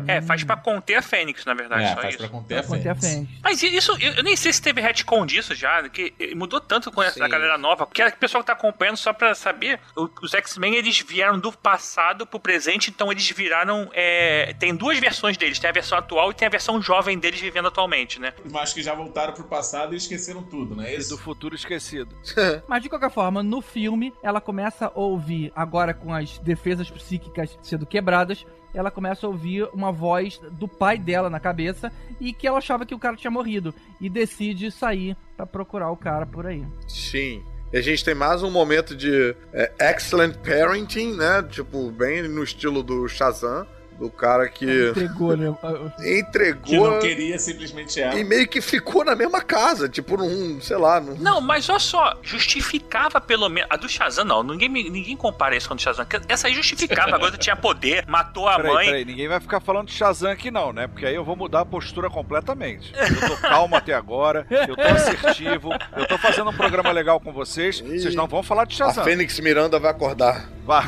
É, faz pra conter a Fênix, na verdade, É, só faz isso. pra conter Pra a conter a Fênix. Fênix. Mas isso, eu, eu nem sei se teve retcon disso já, que mudou tanto com essa galera nova, porque o pessoal que tá acompanhando, só pra saber, os X-Men, eles vieram do passado pro presente, então eles viraram, é, tem duas versões deles, tem a versão atual e tem a versão jovem deles vivendo atualmente, né? Mas que já voltaram pro passado e esqueceram tudo, né? E Isso. do futuro esquecido. Mas de qualquer forma, no filme, ela começa a ouvir, agora com as defesas psíquicas sendo quebradas, ela começa a ouvir uma voz do pai dela na cabeça e que ela achava que o cara tinha morrido. E decide sair pra procurar o cara por aí. Sim. E a gente tem mais um momento de é, excellent parenting, né? Tipo, bem no estilo do Shazam. Do cara que Entregou, né? Que entregou não queria simplesmente ela. e meio que ficou na mesma casa. Tipo, num, sei lá, num... Não, mas olha só, justificava pelo menos. A do Shazam não, ninguém, ninguém compara isso com a do Shazam. Essa aí justificava, agora tinha poder, matou a Peraí, mãe. peraí, ninguém vai ficar falando de Shazam aqui não, né? Porque aí eu vou mudar a postura completamente. Eu tô calmo até agora, eu tô assertivo, eu tô fazendo um programa legal com vocês, vocês não vão falar de A Shazam. Fênix Miranda vai acordar. Vai.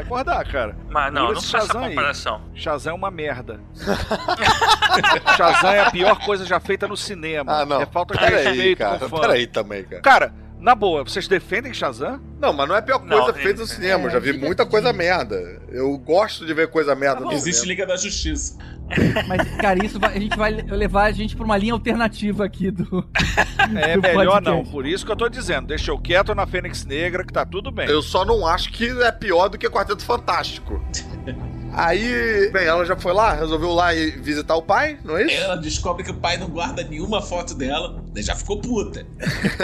Acordar, cara. Mas não, não faça essa Shazam aí. comparação. Shazam é uma merda. Shazam é a pior coisa já feita no cinema. Ah, não. É falta de respeito cara. com. Peraí também, cara. Cara, na boa, vocês defendem Shazam? Não, mas não é a pior Não, coisa é- feita no cinema. Eu já vi muita coisa merda. Eu gosto de ver coisa merda no Existe cinema. Liga da Justiça. Mas, cara, isso vai- a gente vai levar a gente pra uma linha alternativa aqui do. É do melhor podcast. não, por isso que eu tô dizendo. Deixa eu quieto na Fênix Negra, que tá tudo bem. Eu só não acho que é pior do que Quarteto Fantástico. Aí, bem, ela já foi lá, resolveu lá e visitar o pai, não é isso? Ela descobre que o pai não guarda nenhuma foto dela, já ficou puta.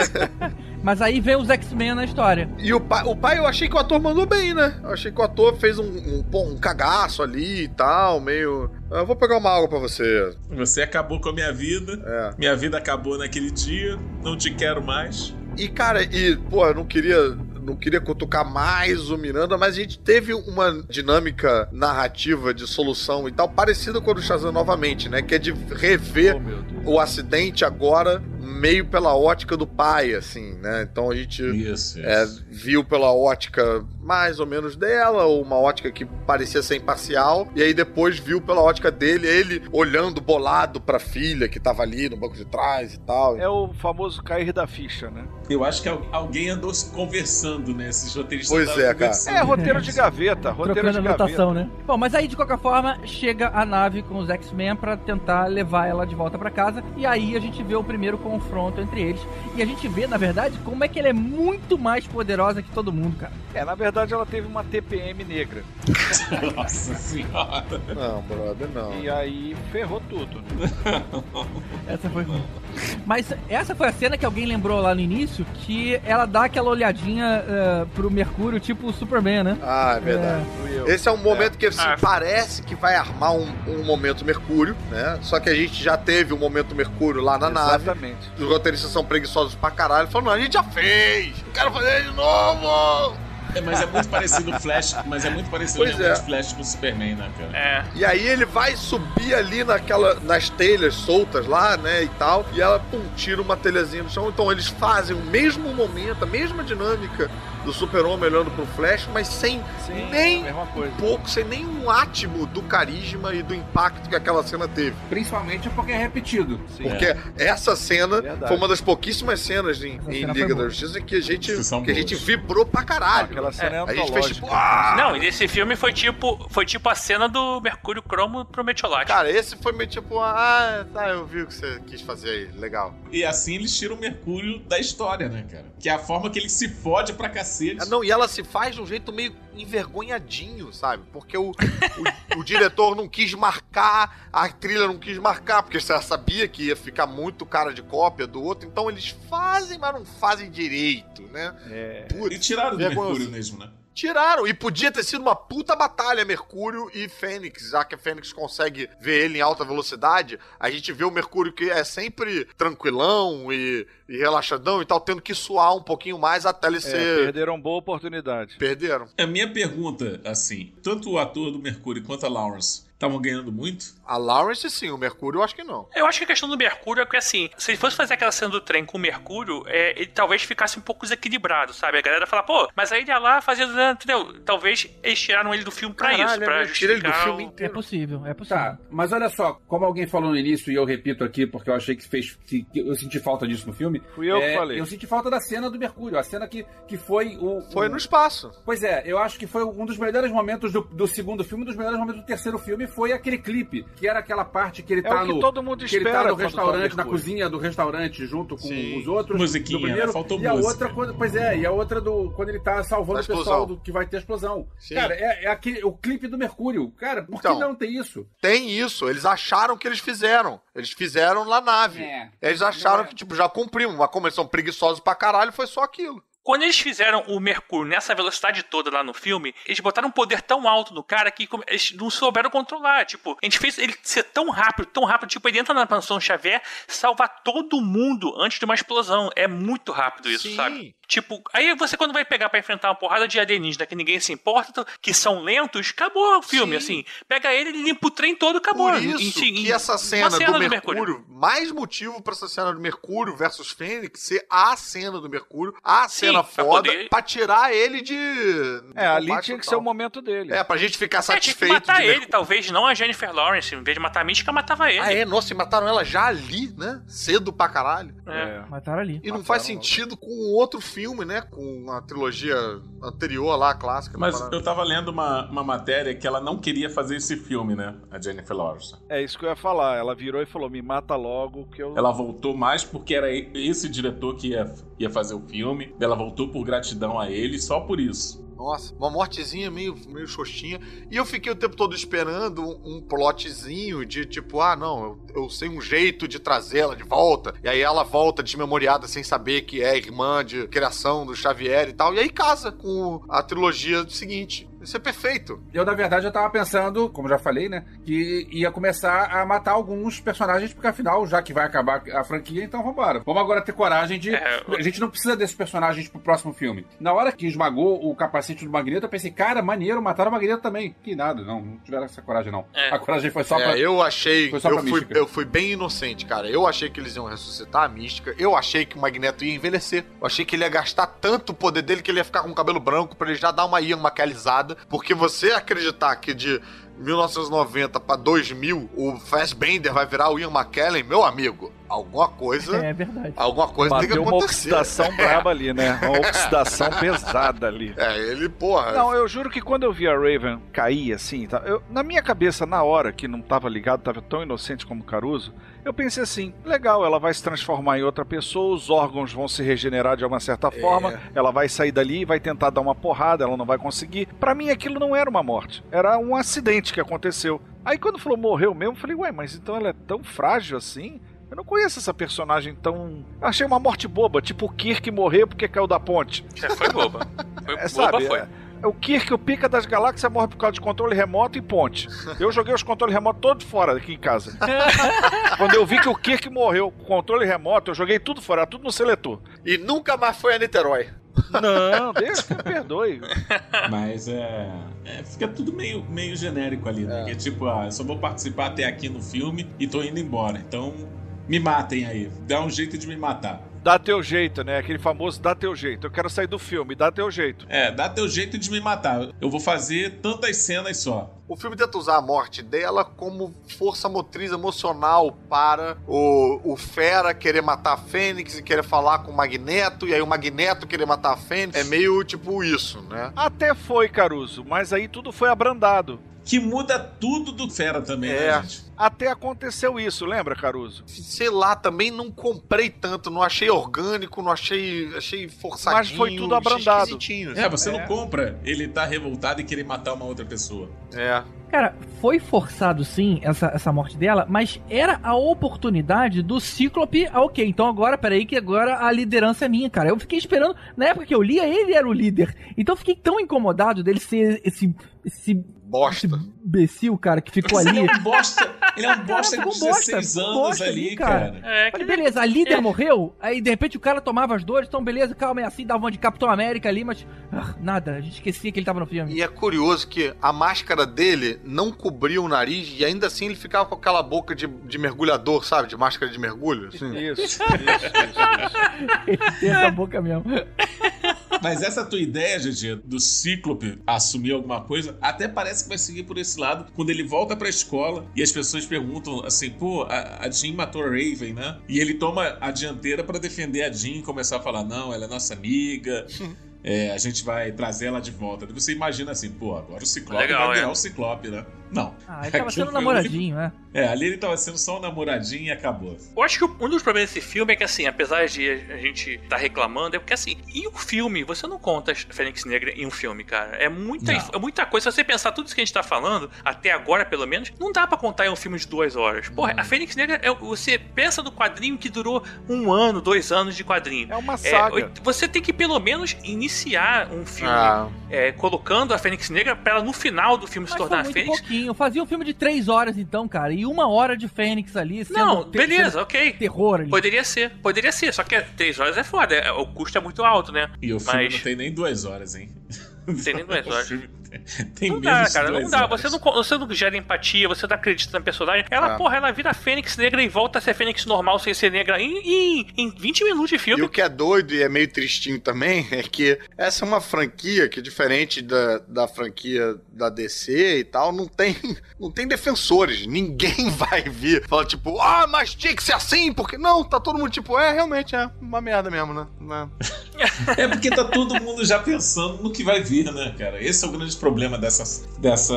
Mas aí vem os X-Men na história. E o pai, o pai, eu achei que o ator mandou bem, né? Eu achei que o ator fez um, um, pô, um cagaço ali e tal, meio. "Ah, Eu vou pegar uma água pra você. Você acabou com a minha vida, É. minha vida acabou naquele dia, não te quero mais. E, cara, e, pô, eu não queria. Não queria cutucar mais o Miranda, mas a gente teve uma dinâmica narrativa de solução e tal, parecida com a do Shazam novamente, né? Que é de rever Oh, o acidente agora meio pela ótica do pai, assim, né? Então a gente Isso, isso. é, viu pela ótica mais ou menos dela, ou uma ótica que parecia ser imparcial, e aí depois viu pela ótica dele, ele olhando bolado pra filha que tava ali no banco de trás e tal. É o famoso cair da ficha, né? Eu acho que al- alguém andou se conversando, né? Esses roteiristas Pois é, cara. É roteiro de gaveta, roteiro Trocando de anotação, gaveta. né? Bom, mas aí de qualquer forma chega a nave com os X-Men pra tentar levar ela de volta pra casa. E aí a gente vê o primeiro confronto entre eles. E a gente vê, na verdade, como é que ela é muito mais poderosa que todo mundo, cara. É, na verdade ela teve uma TPM negra. Nossa senhora. Não, brother, não. E aí ferrou tudo. né? Essa foi ruim. Mas essa foi a cena que alguém lembrou lá no início, que ela dá aquela olhadinha eh, pro Mercúrio, tipo o Superman, né? Ah, é verdade. Eu. Esse é um momento que assim, Ah. parece que vai armar um, um momento Mercúrio, né? Só que a gente já teve um momento Mercúrio lá na nave. Exatamente. Os roteiristas são preguiçosos pra caralho. Falam, não, a gente já fez! Eu quero fazer de novo! É, mas é muito parecido o Flash, mas é muito parecido Pois realmente é. o Flash com o Superman, né, cara? É. E aí ele vai subir ali naquela, nas telhas soltas lá, né, e tal, e ela, pum, tira uma telhazinha no chão. Então eles fazem o mesmo momento, a mesma dinâmica do super-homem olhando pro Flash, mas sem Sim, nem mesma coisa. um pouco, sem nenhum átimo do carisma e do impacto que aquela cena teve. Principalmente porque é repetido. Sim. Porque essa cena Verdade. foi uma das pouquíssimas cenas em, em cena Liga da. Justiça que a gente, Que a gente vibrou pra caralho. Aquela cena é, a gente fez tipo, antológica. ah! Não, e nesse filme foi tipo, foi tipo a cena do Mercúrio Cromo pro Metiolate. Cara, esse foi meio tipo, ah, tá, eu vi o que você quis fazer aí, legal. E assim eles tiram o Mercúrio da história, né, cara? Que é a forma que ele se fode pra cacete. Ah, não, e ela se faz de um jeito meio envergonhadinho, sabe? Porque o, o, o diretor não quis marcar, a trilha não quis marcar, porque você já sabia que ia ficar muito cara de cópia do outro, então eles fazem, mas não fazem direito, né? É. Putz, E tiraram do. Mercúrio né? Tiraram, e podia ter sido uma puta batalha Mercúrio e Fênix, já que a Fênix consegue ver ele em alta velocidade. A gente vê o Mercúrio que é sempre tranquilão e, e relaxadão e tal, tendo que suar um pouquinho mais até ele É, ser. perderam boa oportunidade. Perderam. A minha pergunta, assim, tanto o ator do Mercúrio quanto a Lawrence estavam ganhando muito? A Lawrence, sim, o Mercúrio, eu acho que não. Eu acho que a questão do Mercúrio é que, assim, se ele fosse fazer aquela cena do trem com o Mercúrio, é, ele talvez ficasse um pouco desequilibrado, sabe? A galera fala, pô, mas aí ele ia lá fazer, entendeu? Talvez eles tiraram ele do filme pra Caralho, isso, pra é, tira ele do justificar filme o- É inteiro. possível, é possível. Tá, mas olha só, como alguém falou no início, e eu repito aqui porque eu achei que fez. que que eu senti falta disso no filme. Fui eu que é, falei. Eu senti falta da cena do Mercúrio, a cena que, que foi o. Foi o- no espaço. Pois é, eu acho que foi um dos melhores momentos do, do segundo filme, um dos melhores momentos do terceiro filme foi aquele clipe, que era aquela parte que ele É tá o que no. todo mundo que ele tá no restaurante, na cozinha do restaurante, junto com Sim. os outros. Musiquinha, do primeiro, né? Faltou e a música. outra, quando, pois é, e a outra do quando ele tá salvando o pessoal do, que vai ter a explosão. Sim. Cara, é, é aquele, o clipe do Mercúrio. Cara, por Então. que não tem isso? Tem isso, eles acharam que eles fizeram. Eles fizeram na nave. É. Eles acharam é. que, tipo, já cumprimos. Mas como eles são preguiçosos pra caralho, foi só aquilo. Quando eles fizeram o Mercúrio nessa velocidade toda lá no filme, eles botaram um poder tão alto no cara que eles não souberam controlar. Tipo, a gente fez ele ser tão rápido, tão rápido. Tipo, ele entra na mansão Xavier, salvar todo mundo antes de uma explosão. É muito rápido isso, Sim. sabe? Tipo, aí você quando vai pegar pra enfrentar uma porrada de alienígena que ninguém se importa, que são lentos, acabou o filme, Sim. assim. Pega ele, limpa o trem todo, acabou. Por isso Em- em- que essa cena, cena do, Mercúrio, mais motivo pra essa cena do Mercúrio versus Fênix ser a cena do Mercúrio, a Sim, cena pra foda, poder- pra tirar ele de. É, ali tinha que ser o momento dele. É, pra gente ficar É, tinha que satisfeito. matar de ele, Mercúrio. talvez, não a Jennifer Lawrence. Em vez de matar a Mística, matava ele. Ah, é? Nossa, e mataram ela já ali, né? Cedo pra caralho. É. Mataram ali. E não faz sentido com outro filme, né? Com a trilogia anterior lá, a clássica. Mas eu tava lendo uma, uma matéria que ela não queria fazer esse filme, né? A Jennifer Lawrence. É isso que eu ia falar. Ela virou e falou: me mata logo que eu. Ela voltou mais porque era esse diretor que ia, ia fazer o filme. Ela voltou por gratidão a ele, só por isso. Nossa, uma mortezinha meio, meio xoxinha. E eu fiquei o tempo todo esperando um, um plotzinho de tipo, ah, não, eu, eu sei um jeito de trazê-la de volta. E aí ela volta desmemoriada sem saber que é irmã de criação do Xavier e tal. E aí casa com a trilogia seguinte. Isso é perfeito. Eu, na verdade, eu tava pensando, como já falei, né? Que ia começar a matar alguns personagens, porque afinal, já que vai acabar a franquia, então vambora. Vamos agora ter coragem de. É, A gente não precisa desses personagens pro próximo filme. Na hora que esmagou o capacete do Magneto, eu pensei, cara, maneiro, mataram o Magneto também. Que nada, não, não tiveram essa coragem, não. É. A coragem foi só É, pra. eu achei. Foi só Eu pra fui, mística. eu fui bem inocente, cara. Eu achei que eles iam ressuscitar a mística. Eu achei que o Magneto ia envelhecer. Eu achei que ele ia gastar tanto o poder dele que ele ia ficar com o cabelo branco pra ele já dar uma Ian Porque você acreditar que de 1990 pra 2000 o Fassbender vai virar o Ian McKellen, meu amigo, alguma coisa. É verdade. Alguma coisa tem que Bateu uma acontecer. oxidação braba ali, né? Uma oxidação pesada ali. É, ele, porra. Não, eu juro que quando eu vi a Raven cair assim, tá, eu- na minha cabeça, na hora que não tava ligado, tava tão inocente como Caruso, eu pensei assim: legal, ela vai se transformar em outra pessoa, os órgãos vão se regenerar de uma certa forma, ela vai sair dali e vai tentar dar uma porrada, ela não vai conseguir. Pra mim, aquilo não era uma morte, era um acidente que aconteceu. Aí quando falou morreu mesmo, eu falei, ué, mas então ela é tão frágil assim? Eu não conheço essa personagem tão. Eu achei uma morte boba, tipo o Kirk morreu porque caiu da ponte. É, foi boba. Foi É, boba, sabe? foi. é- é o Kirk, o pica das galáxias, morre por causa de controle remoto e ponte. Eu joguei os controles remotos todos fora aqui em casa. Quando eu vi que o Kirk morreu com controle remoto, eu joguei tudo fora, tudo no seletor. E nunca mais foi a Niterói. Não, deixa que me perdoe. Mas é, é, Fica tudo meio, meio genérico ali, né? É. Que é tipo, ah, eu só vou participar até aqui no filme e tô indo embora. Então, me matem aí. Dá um jeito de me matar. Dá teu jeito, né? Aquele famoso dá teu jeito. Eu quero sair do filme, dá teu jeito. É, dá teu jeito de me matar. Eu vou fazer tantas cenas só. O filme tenta usar a morte dela como força motriz emocional para o, o Fera querer matar a Fênix e querer falar com o Magneto, e aí o Magneto querer matar a Fênix. É meio tipo isso, né? Até foi, Caruso, mas aí tudo foi abrandado. Que muda tudo do Fera também, É. né, gente? Até aconteceu isso, lembra, Caruso? Sei lá, também não comprei tanto, não achei orgânico, não achei, achei forçadinho. Mas foi tudo abrandado. É, você É. não compra ele tá revoltado e querer matar uma outra pessoa. É. Cara, foi forçado sim essa, essa morte dela, mas era a oportunidade do Cíclope. Ah, ok, então agora, peraí, que agora a liderança é minha, cara. Eu fiquei esperando, na época que eu lia, ele era o líder. Então eu fiquei tão incomodado dele ser esse. esse. Bosta. esse imbecil, cara, que ficou Ele é ali. um bosta. Ele é um bosta bosta, 16 anos bosta ali, ali, cara. cara. É, Falei, que beleza, a líder É. morreu, aí de repente o cara tomava as dores, então beleza, calma, é assim, dava uma de Capitão América ali, mas. ah, nada, a gente esquecia que ele tava no filme. E é curioso que a máscara dele não cobria o nariz e ainda assim ele ficava com aquela boca de, de mergulhador, sabe? De máscara de mergulho. Assim. Isso, isso, isso. isso. Ele tem essa boca mesmo. Mas essa tua ideia, GG, do Cíclope assumir alguma coisa, até parece que vai seguir por esse lado quando ele volta pra escola e as pessoas perguntam assim, pô, a, a Jean matou a Raven, né? E ele toma a dianteira pra defender a Jean e começar a falar, não, ela é nossa amiga. é, a gente vai trazer ela de volta. Você imagina assim, pô, agora o Ciclope Legal, vai virar é. o Ciclope, né? Não. Ah, ele tava Aquilo sendo foi o namoradinho, né? É, ali ele tava sendo só um namoradinho e acabou. Eu acho que um dos problemas desse filme é que, assim, apesar de a gente estar reclamando, é porque, assim, em um filme, você não conta a Fênix Negra em um filme, cara. É muita, Não. é muita coisa. Se você pensar tudo isso que a gente tá falando, até agora, pelo menos, não dá pra contar em um filme de duas horas. Porra, a Fênix Negra, é, você pensa no quadrinho que durou um ano, dois anos de quadrinho. É uma É, saga. oit- você tem que pelo menos iniciar um filme Ah. é, colocando a Fênix Negra pra ela no final do filme se Mas tornar a foi muito Fênix. pouquinho. Fazia um filme de três horas, então, cara. E uma hora de Fênix ali. Sendo Não, beleza, sendo ok. Terror ali. Poderia ser, poderia ser, só que três horas é foda, é- o custo é muito alto, né? E o filme Mas- não tem nem duas horas, hein? Não tem nem duas O horas. tem Não menos dá, cara, não dá. Você não, você não gera empatia, você não acredita na personagem. Ela, É. porra, ela vira Fênix Negra e volta a ser Fênix normal sem ser negra em, em, em 20 minutos de E filme. o que é doido e é meio tristinho também é que essa é uma franquia que, diferente da, da franquia da DC e tal, não tem, não tem defensores. Ninguém vai vir falar, tipo, ah, mas tinha que ser assim, porque. Não, tá todo mundo tipo, é, realmente é uma merda mesmo, né? Né? É porque tá todo mundo já pensando no que vai vir, né, cara? Esse é o grande problema dessa, dessa,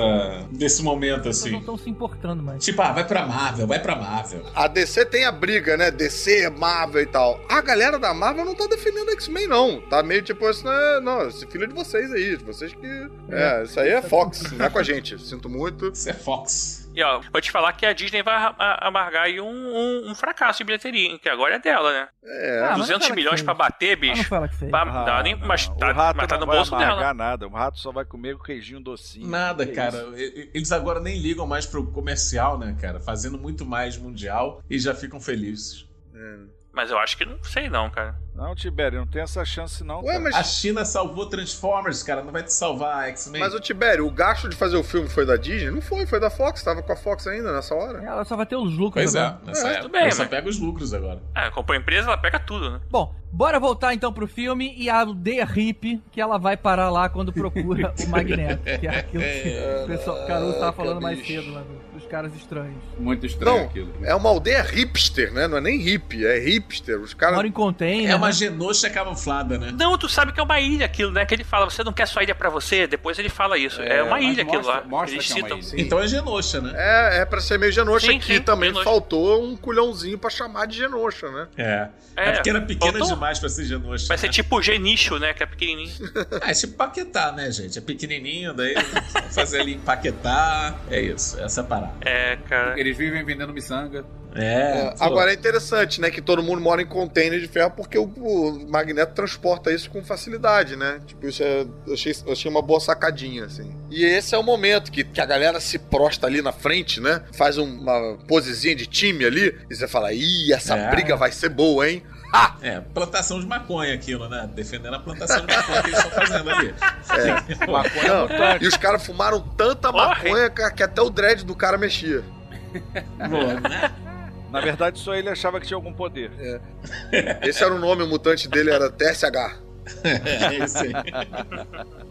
desse momento, As pessoas não assim. estão se importando mais. Tipo, ah, vai pra Marvel, vai pra Marvel. A DC tem a briga, né? DC, Marvel e tal. A galera da Marvel não tá defendendo X-Men, não. Tá meio tipo, assim, né? não, esse filho é de vocês aí, de vocês que. É, isso aí é Fox, não é com a gente. Sinto muito. Isso é Fox. E ó, vou te falar que a Disney vai amargar aí um, um- um fracasso de bilheteria, que agora é dela, né? É. Ah, mas não 200 foi ela que milhões pra bater, Ah, não bicho. ela que fez. Pra- Ah, dá nem- mas não. tá, o rato mas tá não no vai bolso amargar dela. nada. O rato só vai comer com queijinho docinho. Nada, Que cara. isso. Eles agora nem ligam mais pro comercial, né, cara? Fazendo muito mais mundial e já ficam felizes. Mas eu acho que não sei não, cara. Não, Tibério, não tem essa chance não, Ué, mas A China salvou Transformers, cara. Não vai te salvar a X-Men. Mas o Tibério, o gasto de fazer o filme foi da Disney? Não foi, foi da Fox. Tava com a Fox ainda nessa hora. Ela só vai ter os lucros Pois é, agora. nessa É, época. tudo bem, ela só pega os lucros agora. Ah, comprou a empresa, ela pega tudo, né? Bom, bora voltar então pro filme e a aldeia hippie que ela vai parar lá quando procura o Magneto. Que é aquilo que o pessoal, o Caruso tava falando mais cedo lá do- dos caras estranhos. Muito estranho Não, aquilo. é uma aldeia hipster, né? Não é nem hippie, é hipster. Os caras. Mora em container. É uma né? genoxa camuflada, né? Não, tu sabe que é uma ilha aquilo, né? Que ele fala, você não quer sua ilha pra você? Depois ele fala isso. É, uma mas ilha aquilo mostra- lá. mostra Eles que é uma citam. ilha. Sim. Então é genoxa, né? É, é pra ser meio genoxa Sim, aqui sim, também. genoxa. Faltou um culhãozinho pra chamar de genoxa, né? É. É, É, porque era pequena faltou- demais pra ser genoxa. Vai ser né? tipo genicho, né? Que é pequenininho. Ah, é tipo paquetá, né, gente? É pequenininho, daí fazer ali empaquetar. É isso, essa é a parada. É, cara. Eles vivem vendendo miçanga. É. É, agora é interessante, né? Que todo mundo mora em container de ferro porque o, o Magneto transporta isso com facilidade, né? Tipo, isso é, eu, achei, eu achei uma boa sacadinha, assim. E esse é o momento que, que a galera se prosta ali na frente, né? Faz um- uma posezinha de time ali e você fala, ih, essa É. briga vai ser boa, hein? Ah! É, plantação de maconha aquilo, né? Defendendo a plantação de maconha que eles estão fazendo ali. É. Maconha Não, mutante. e os caras fumaram tanta maconha que, que até o dread do cara mexia. Boa, né? Na verdade, só ele achava que tinha algum poder. Esse era o nome, o mutante dele era TSH. É isso aí.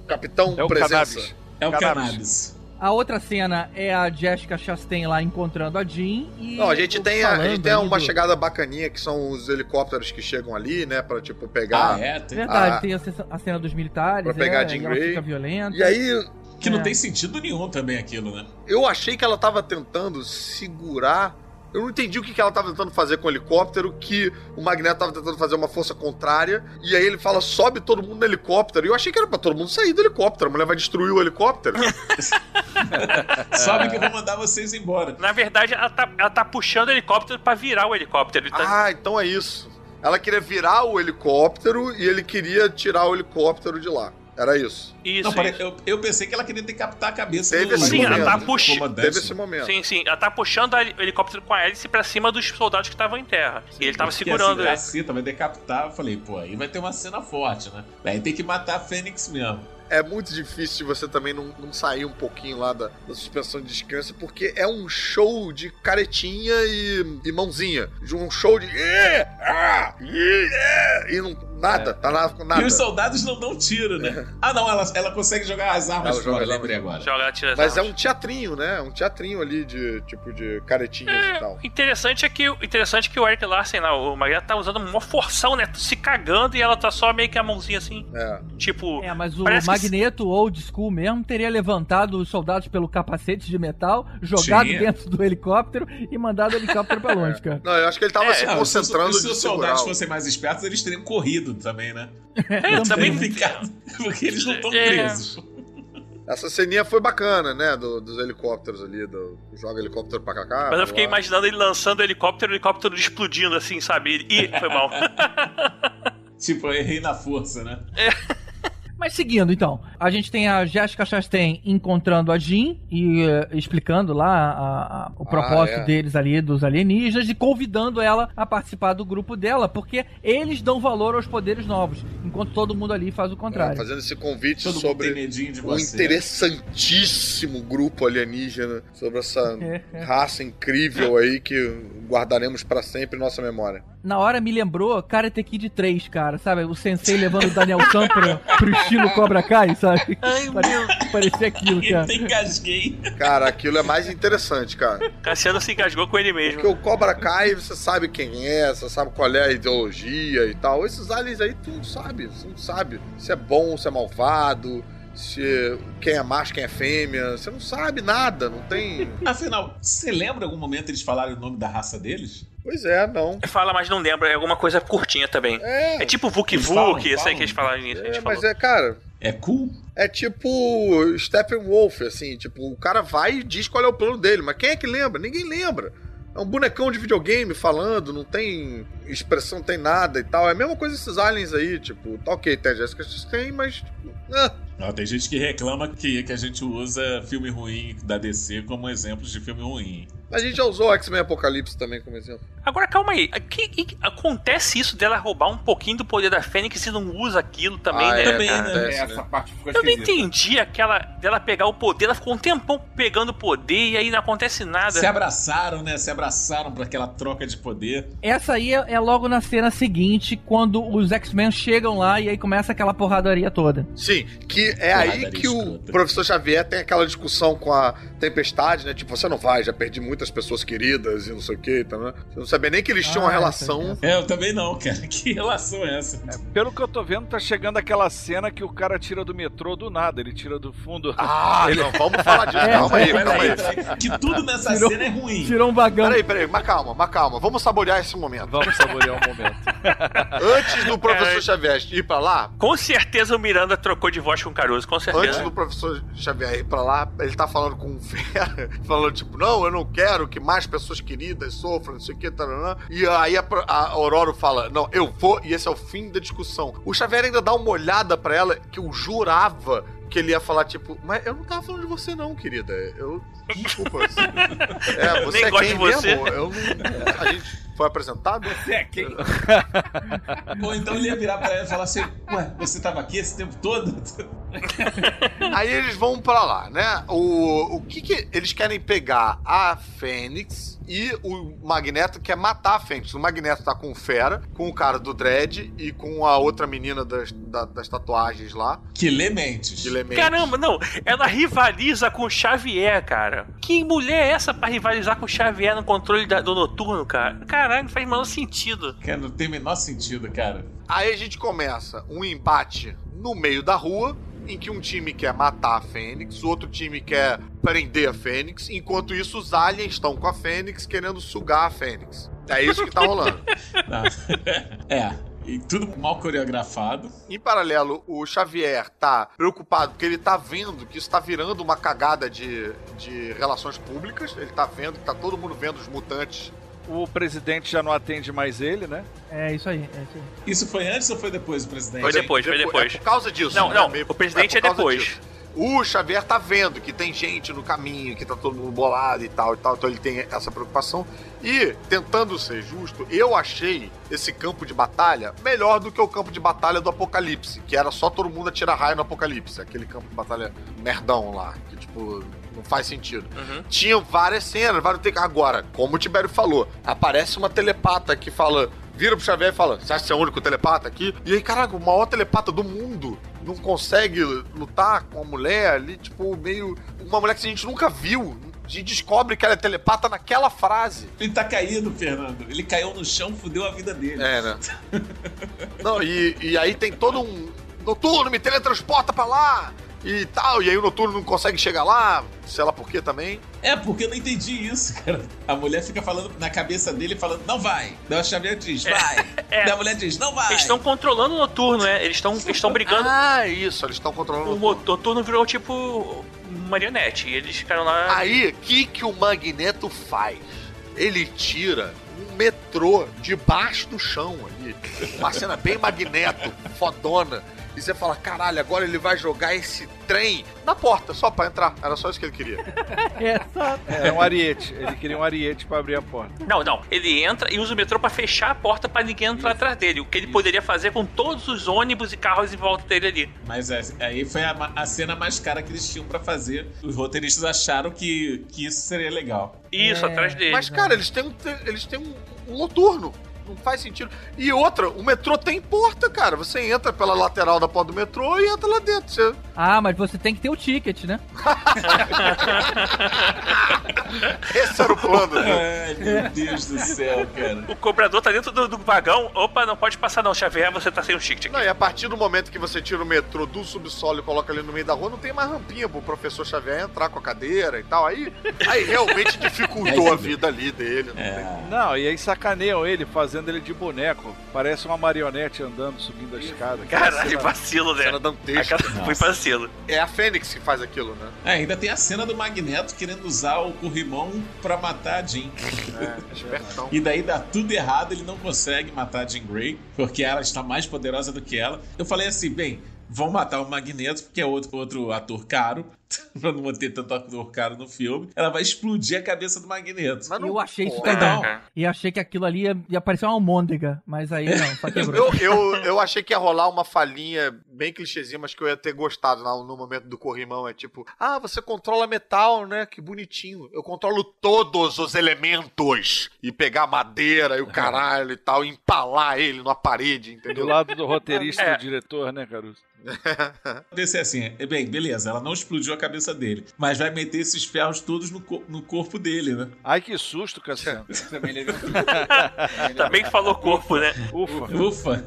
Capitão É o Presença. cannabis. É o Cannabis. cannabis. A outra cena é a Jessica Chastain lá encontrando a Jean e. Não, a gente tem, a, a gente tem uma do- chegada bacaninha que são os helicópteros que chegam ali, né? Pra, tipo, pegar. Ah, é? Tem... Verdade, Ah. tem a, ce- a cena dos militares. Pra pegar é, a Jean Grey. fica violenta. E aí, Que não É. tem sentido nenhum também aquilo, né? eu achei que ela tava tentando segurar. Eu não entendi o que que ela tava tentando fazer com o helicóptero, que o Magneto tava tentando fazer uma força contrária, e aí ele fala, sobe todo mundo no helicóptero. E eu achei que era pra todo mundo sair do helicóptero. A mulher vai destruir o helicóptero. Sobe que eu vou mandar vocês embora. Na verdade, ela tá, ela tá puxando o helicóptero pra virar o helicóptero. Tá- ah, então é isso. Ela queria virar o helicóptero e ele queria tirar o helicóptero de lá. Era isso. Isso, Não, isso. eu, eu pensei que ela queria decapitar a cabeça Teve do esse Sim, ela momento. tá puxando. Teve esse momento. Sim, sim. Ela tá puxando o helicóptero com a hélice pra cima dos soldados que estavam em terra. e ele tava segurando assim, ele. A Cita vai decapitar, eu falei, pô, aí vai ter uma cena forte, né? Aí tem que matar a Fênix mesmo. é muito difícil de você também não, não sair um pouquinho lá da, da suspensão de descrença, porque é um show de caretinha e, e mãozinha. De um show de. "É, ah, é", e não, nada, tá lá com nada. E os soldados não dão tiro, né? Ah, não, ela, ela consegue jogar as armas Ela joga fora, as lembrei agora. Joga, tira as Mas é armas. um teatrinho, né? Um teatrinho ali de tipo de caretinhas e tal. O interessante é que o interessante é que o Eric Larsen, lá, o Magneto, tá usando uma forção, né? Se cagando e ela tá só meio que a mãozinha assim. É. Tipo. É, mas o Parece que- Magneto old school mesmo teria levantado os soldados pelo capacete de metal, jogado Tinha. dentro do helicóptero e mandado o helicóptero pra longe, cara. Não, eu acho que ele tava É, se Não, concentrando se, os- se os soldados fossem mais espertos, eles teriam corrido também, né? É, também. Ficado, porque eles não estão É. presos. Essa ceninha foi bacana, né? do- dos helicópteros ali, do joga helicóptero pra cá. Mas eu fiquei lá. imaginando ele lançando o helicóptero, o helicóptero explodindo assim, sabe? Ele- Ih, foi mal. Tipo, eu errei na força, né? Mas seguindo, então, a gente tem a Jessica Chastain encontrando a Jean e eh, explicando lá a- a- o propósito é. deles ali, dos alienígenas, e convidando ela a participar do grupo dela, porque eles dão valor aos poderes novos, enquanto todo mundo ali faz o É, contrário. fazendo esse convite Todo sobre um interessantíssimo grupo alienígena, sobre essa É, raça incrível aí que guardaremos pra sempre em nossa memória. Na hora me lembrou Karate Kid 3, cara, sabe? O sensei levando o Daniel San pro, pro estilo Cobra Kai, sabe? Ai, Pare- Parecia aquilo, cara. tem engasguei. Cara, aquilo é mais interessante, cara. Cassiano se engasgou com ele mesmo. Porque o Cobra Kai, você sabe quem é, você sabe qual é a ideologia e tal. Esses aliens aí, tu não sabe, você não sabe se é bom, se é malvado, se quem é macho, quem é fêmea. Você não sabe nada, não tem. Afinal, você lembra algum momento eles falaram o nome da raça deles? Pois é, não. Fala, mas não lembra, é alguma coisa curtinha também. É, É tipo Vuk Vuk, aí falam. que eles falaram nisso. a é, gente mas falou. é, cara, É cool? é tipo Steppenwolf, assim, tipo, o cara vai e diz qual é o plano dele, mas quem é que lembra? Ninguém lembra. É um bonecão de videogame falando, não tem expressão, não tem nada e tal. É a mesma coisa esses aliens aí, tipo, tá ok, tem a Jessica tem, mas. tipo, ah, Ó, tem gente que reclama que, que a gente usa filme ruim da DC como exemplos de filme ruim. A gente já usou X-Men Apocalipse também como exemplo. Agora, calma aí. Que, que- acontece isso dela roubar um pouquinho do poder da Fênix e não usa aquilo também, Ah, né? é, Também, né? acontece, Essa né? parte ficou Eu não entendi aquela dela pegar o poder, ela ficou um tempão pegando o poder e aí não acontece nada. Se abraçaram, né? Se abraçaram pra aquela troca de poder. Essa aí é, é logo na cena seguinte, quando os X-Men chegam lá e aí começa aquela porradaria toda. Sim, que é aí Porradaria que o professor Xavier tem aquela discussão com a Tempestade, né? Tipo, você não vai, já perdi muitas pessoas queridas e não sei o que, tá, né? Você não sabia nem que eles tinham uma Ah, relação. essa- É, eu também não, cara. Que relação é essa? Pelo que eu tô vendo, tá chegando aquela cena que o cara tira do metrô do nada, ele tira do fundo. Ah, não, vamos falar disso. É, calma aí, calma aí. Que tudo nessa Tirou- cena é ruim. Tirou um vagão. Peraí, peraí, mas calma, mas calma. Vamos saborear esse momento. Vamos saborear um momento. Antes do professor É. Xavier ir pra lá, Com certeza o Miranda trocou de voz com o Caruso, com antes certeza. do professor Xavier ir pra lá, ele tá falando com o Fera, falando tipo, não, eu não quero que mais pessoas queridas sofram, não sei o que, taranã. E aí a, a Aurora fala, não, eu vou, e esse é o fim da discussão. O Xavier ainda dá uma olhada pra ela que eu jurava que ele ia falar, tipo, mas eu não tava falando de você não, querida. Eu. Desculpa. é, Eu você nem é gosto de você. mesmo? Eu não. A gente foi apresentado? Você é quem? Ou então ele ia virar pra ela e falar assim: Ué, você tava aqui esse tempo todo? Aí eles vão pra lá, né? O, o que que eles querem pegar a Fênix e o Magneto quer matar a Fênix. O Magneto tá com o Fera, com o cara do Dredd e com a outra menina das, da- das tatuagens lá, Que lementes. de Lementes. Caramba, não, ela rivaliza com o Xavier, cara. Que mulher é essa pra rivalizar com o Xavier no controle da- do noturno, cara? Caralho, não faz o menor sentido. Cara, não tem o menor sentido, cara. Aí a gente começa um embate no meio da rua, em que um time quer matar a Fênix, o outro time quer prender a Fênix, enquanto isso os aliens estão com a Fênix querendo sugar a Fênix. É isso que tá rolando. Não. é. E tudo mal coreografado. Em paralelo, o Xavier tá preocupado porque ele tá vendo que isso tá virando uma cagada de, de relações públicas. Ele tá vendo que tá todo mundo vendo os mutantes. O presidente já não atende mais ele, né? É isso aí, é isso aí. Isso foi antes ou foi depois do presidente? Foi depois, foi depois. É por causa disso. Não, né? não, Meio- o presidente é, causa depois. disso. O Xavier tá vendo que tem gente no caminho, que tá todo mundo bolado e tal e tal, então ele tem essa preocupação. E, tentando ser justo, eu achei esse campo de batalha melhor do que o campo de batalha do Apocalipse, que era só todo mundo atirar raio no Apocalipse, aquele campo de batalha merdão lá, que tipo, não faz sentido. Uhum. Tinham várias cenas, vários take- Agora, como o Tibério falou, aparece uma telepata que fala. Vira pro Xavier e fala: Você acha que você é o único telepata aqui? E aí, caraca, o maior telepata do mundo não consegue lutar com uma mulher ali, tipo, meio. Uma mulher que a gente nunca viu. A gente descobre que ela é telepata naquela frase. Ele tá caído, Fernando. Ele caiu no chão, fudeu a vida dele. É, né? não, e, e aí tem todo um. Noturno, me teletransporta pra lá! E tal, e aí o noturno não consegue chegar lá, sei lá por quê também. É, porque eu não entendi isso, cara. A mulher fica falando na cabeça dele, falando, não vai. Daí o Xavier diz, vai. é. Daí a mulher diz, não vai. Eles estão controlando o noturno, né? Eles estão estão brigando. Ah, isso, eles estão controlando O mo- noturno virou tipo marionete. E eles ficaram lá. Aí, o que, que o Magneto faz? Ele tira metrô debaixo do chão ali. Uma cena bem magneto, fodona. E você fala, caralho, agora ele vai jogar esse trem na porta, só pra entrar. Era só isso que ele queria. É, só... É um ariete. Ele queria um ariete pra abrir a porta. Não, não. Ele entra e usa o metrô pra fechar a porta pra ninguém entrar atrás dele. O que ele poderia fazer com todos os ônibus e carros em volta dele ali. Mas é- aí foi a, a cena mais cara que eles tinham pra fazer. Os roteiristas acharam que, que isso seria legal. Isso, É, atrás dele. Mas, cara, eles têm um, eles têm um, um noturno. Não faz sentido. E outra, o metrô tem porta, cara. Você entra pela lateral da porta do metrô e entra lá dentro. Você... Ah, mas você tem que ter o ticket, né? Esse era o plano. né? Ai, meu Deus do céu, cara. O cobrador tá dentro do, do vagão. Opa, não pode passar não, Xavier, você tá sem o ticket aqui. Não, e a partir do momento que você tira o metrô do subsolo e coloca ali no meio da rua, não tem mais rampinha pro professor Xavier entrar com a cadeira e tal. Aí, aí realmente dificultou a vida ali dele. Não tem É. Não, e aí sacaneiam ele, fazendo ele de boneco. Parece uma marionete andando, subindo a escada. Caralho, vacilo, né? cena dantesca. Aquela- Foi vacilo. É a Fênix que faz aquilo, né? É, ainda tem a cena do Magneto querendo usar o corrimão pra matar a Jean. É, espertão. E daí dá tudo errado, ele não consegue matar a Jean Grey, porque ela está mais poderosa do que ela. Eu falei assim, bem, vão matar o Magneto, porque é outro, outro ator caro, pra não ter tanto ator caro no filme. Ela vai explodir a cabeça do Magneto. Mas não- Eu achei isso também. E achei que aquilo ali ia, ia parecer uma almôndega, mas aí não, só quebrou. Eu, eu, eu achei que ia rolar uma falhinha bem clichêzinha, mas que eu ia ter gostado no, no momento do corrimão. É tipo, ah, você controla metal, né? Que bonitinho. Eu controlo todos os elementos. E pegar madeira e o caralho e tal, e empalar ele numa parede, Do entendeu? lado do roteirista e É. do diretor, né, Caruso? Pensei assim, é, bem, beleza, ela não explodiu a cabeça dele, mas vai meter esses ferros todos no, co- no corpo dele, né? Ai, que susto, Cassiano. Também levei um Também falou corpo, né? Ufa. Ufa!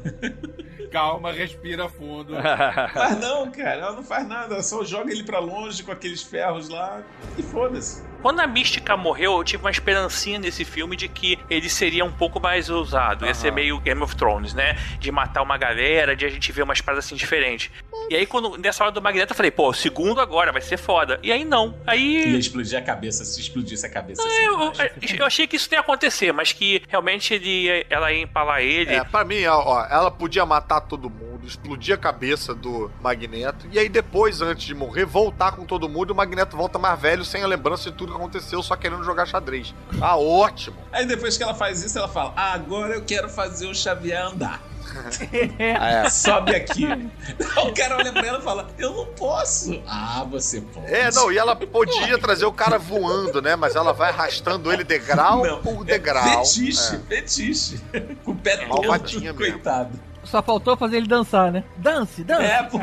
Calma, respira fundo. Mas não, cara, ela não faz nada, ela só joga ele pra longe com aqueles ferros lá e foda-se. Quando a Mística morreu, eu tive uma esperancinha nesse filme de que ele seria um pouco mais ousado. Ia ser meio Game of Thrones, né? De matar uma galera, de a gente ver umas paradas assim diferentes. E aí, quando, nessa hora do Magneto, eu falei, pô, segundo agora, vai ser foda. E aí não. Ia Aí. explodir a cabeça, se explodisse a cabeça. assim, Eu, eu achei que isso não ia acontecer, mas que realmente ele, ia- ela ia empalar ele. É, pra mim, ó, ó, ela podia matar todo mundo, explodir a cabeça do Magneto, e aí depois, antes de morrer, voltar com todo mundo e o Magneto volta mais velho, sem a lembrança de tudo que aconteceu, só querendo jogar xadrez. Ah, ótimo. Aí depois que ela faz isso, ela fala: ah, agora eu quero fazer o Xavier andar. É. Sobe aqui. o cara olha pra ela e fala: Eu não posso. Ah, você pode. É, não, e ela podia trazer o cara voando, né? Mas ela vai arrastando ele degrau Não, por é degrau. Fetiche, fetiche. Com o pé todo, Malvadinha mesmo. Só faltou fazer ele dançar, né? Dance, dance. É, pô.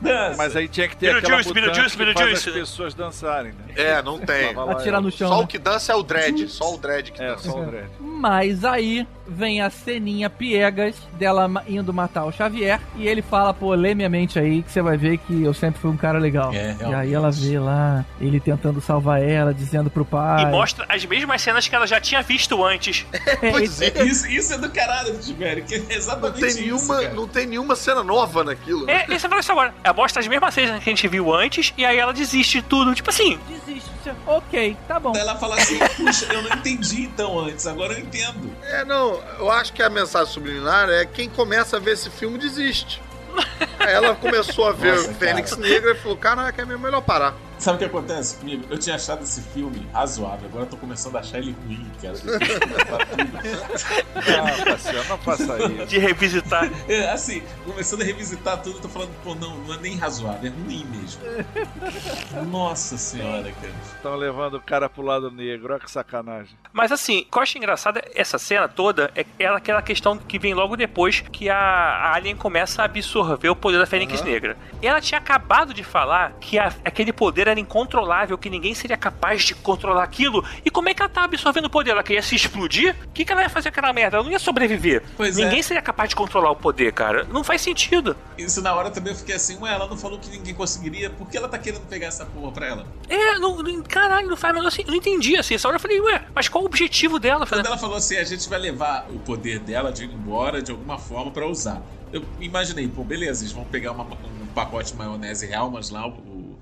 Dança. Mas aí tinha que ter aquela Beetlejuice, que faz Beetlejuice, as pessoas dançarem, né? É, não tem. Atirar no chão. Só né? o que dança é o dread, só o dread que É, dança. só o dread. Mas aí vem a ceninha piegas dela indo matar o Xavier e ele fala, pô, lê minha mente aí que você vai ver que eu sempre fui um cara legal. É, e aí ela vê lá ele tentando salvar ela, dizendo pro pai. E mostra as mesmas cenas que ela já tinha visto antes. Pois é. Isso, isso é do caralho, Tibério, que é Não exatamente tem, isso. nenhuma, cara. não tem nenhuma cena nova naquilo. né? É, você falou isso agora. Ela mostra as mesmas cenas que a gente viu antes, e aí ela desiste de tudo. Tipo assim, Desiste. Ok, tá bom. Ela fala assim: Puxa, eu não entendi então antes, agora eu entendo. É, não, eu acho que a mensagem subliminar é quem começa a ver esse filme desiste. Aí ela começou a ver Nossa, Fênix cara. Negra e falou: Caraca, é melhor parar. Sabe o que acontece comigo? Eu tinha achado esse filme razoável, agora eu tô começando a achar ele ruim, cara. De contar tudo. Não, Cassiano, não faça isso. de revisitar. É, assim, começando a revisitar tudo, eu tô falando, pô, não, não é nem razoável, é ruim mesmo. Nossa senhora, cara. Estão levando o cara pro lado negro, olha que sacanagem. Mas assim, o que eu acho engraçado essa cena toda é ela- aquela questão que vem logo depois que a, Alien começa a absorver o poder da Fênix Negra. E ela tinha acabado de falar que a- aquele poder era incontrolável, que ninguém seria capaz de controlar aquilo. E como é que ela tá absorvendo o poder? Ela queria se explodir? O que, que ela ia fazer com aquela merda? Ela não ia sobreviver. Pois é. ninguém seria capaz de controlar o poder, cara. Não faz sentido. Isso na hora também eu fiquei assim, ué, ela não falou que ninguém conseguiria, por que ela tá querendo pegar essa porra pra ela? É, não, não- caralho, não faz mais assim. Eu não entendi assim. Essa hora eu falei, ué, mas qual o objetivo dela? Quando ela falou assim, a gente vai levar o poder dela de ir embora de alguma forma pra usar. Eu imaginei, pô, beleza, eles vão pegar uma- um pacote de maionese Helmas lá, o,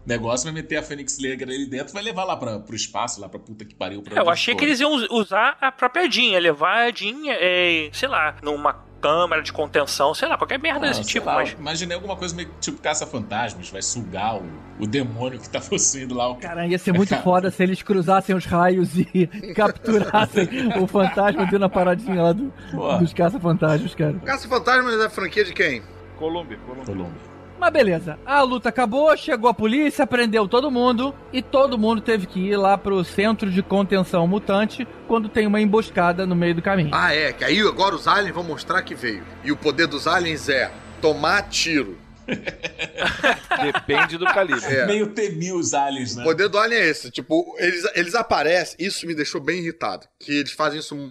negócio, vai meter a Fênix Negra ali dentro, vai levar lá pra, pro espaço, lá pra puta que pariu. Pra É, eu achei for. que eles iam us- usar a própria Jean, levar a Jean, é, sei lá, numa câmara de contenção, sei lá, qualquer merda Ah, desse tipo, lá, mas. Imaginei alguma coisa meio tipo caça-fantasmas, vai sugar o, o demônio que tá possuindo lá. O... Cara, ia ser muito foda se eles cruzassem os raios e capturassem o fantasma dentro da paradinha lá do- dos caça-fantasmas, cara. Caça-Fantasmas é a franquia de quem? Colômbia, Colômbia. Colômbia. Mas beleza, a luta acabou, chegou a polícia, prendeu todo mundo e todo mundo teve que ir lá pro centro de contenção mutante quando tem uma emboscada no meio do caminho. Ah, é, que aí agora os aliens vão mostrar que veio. E o poder dos aliens é tomar tiro. Depende do calibre. É. Meio temil os aliens, O né? poder do alien é esse, tipo, eles, eles aparecem, isso me deixou bem irritado, que eles fazem isso mu-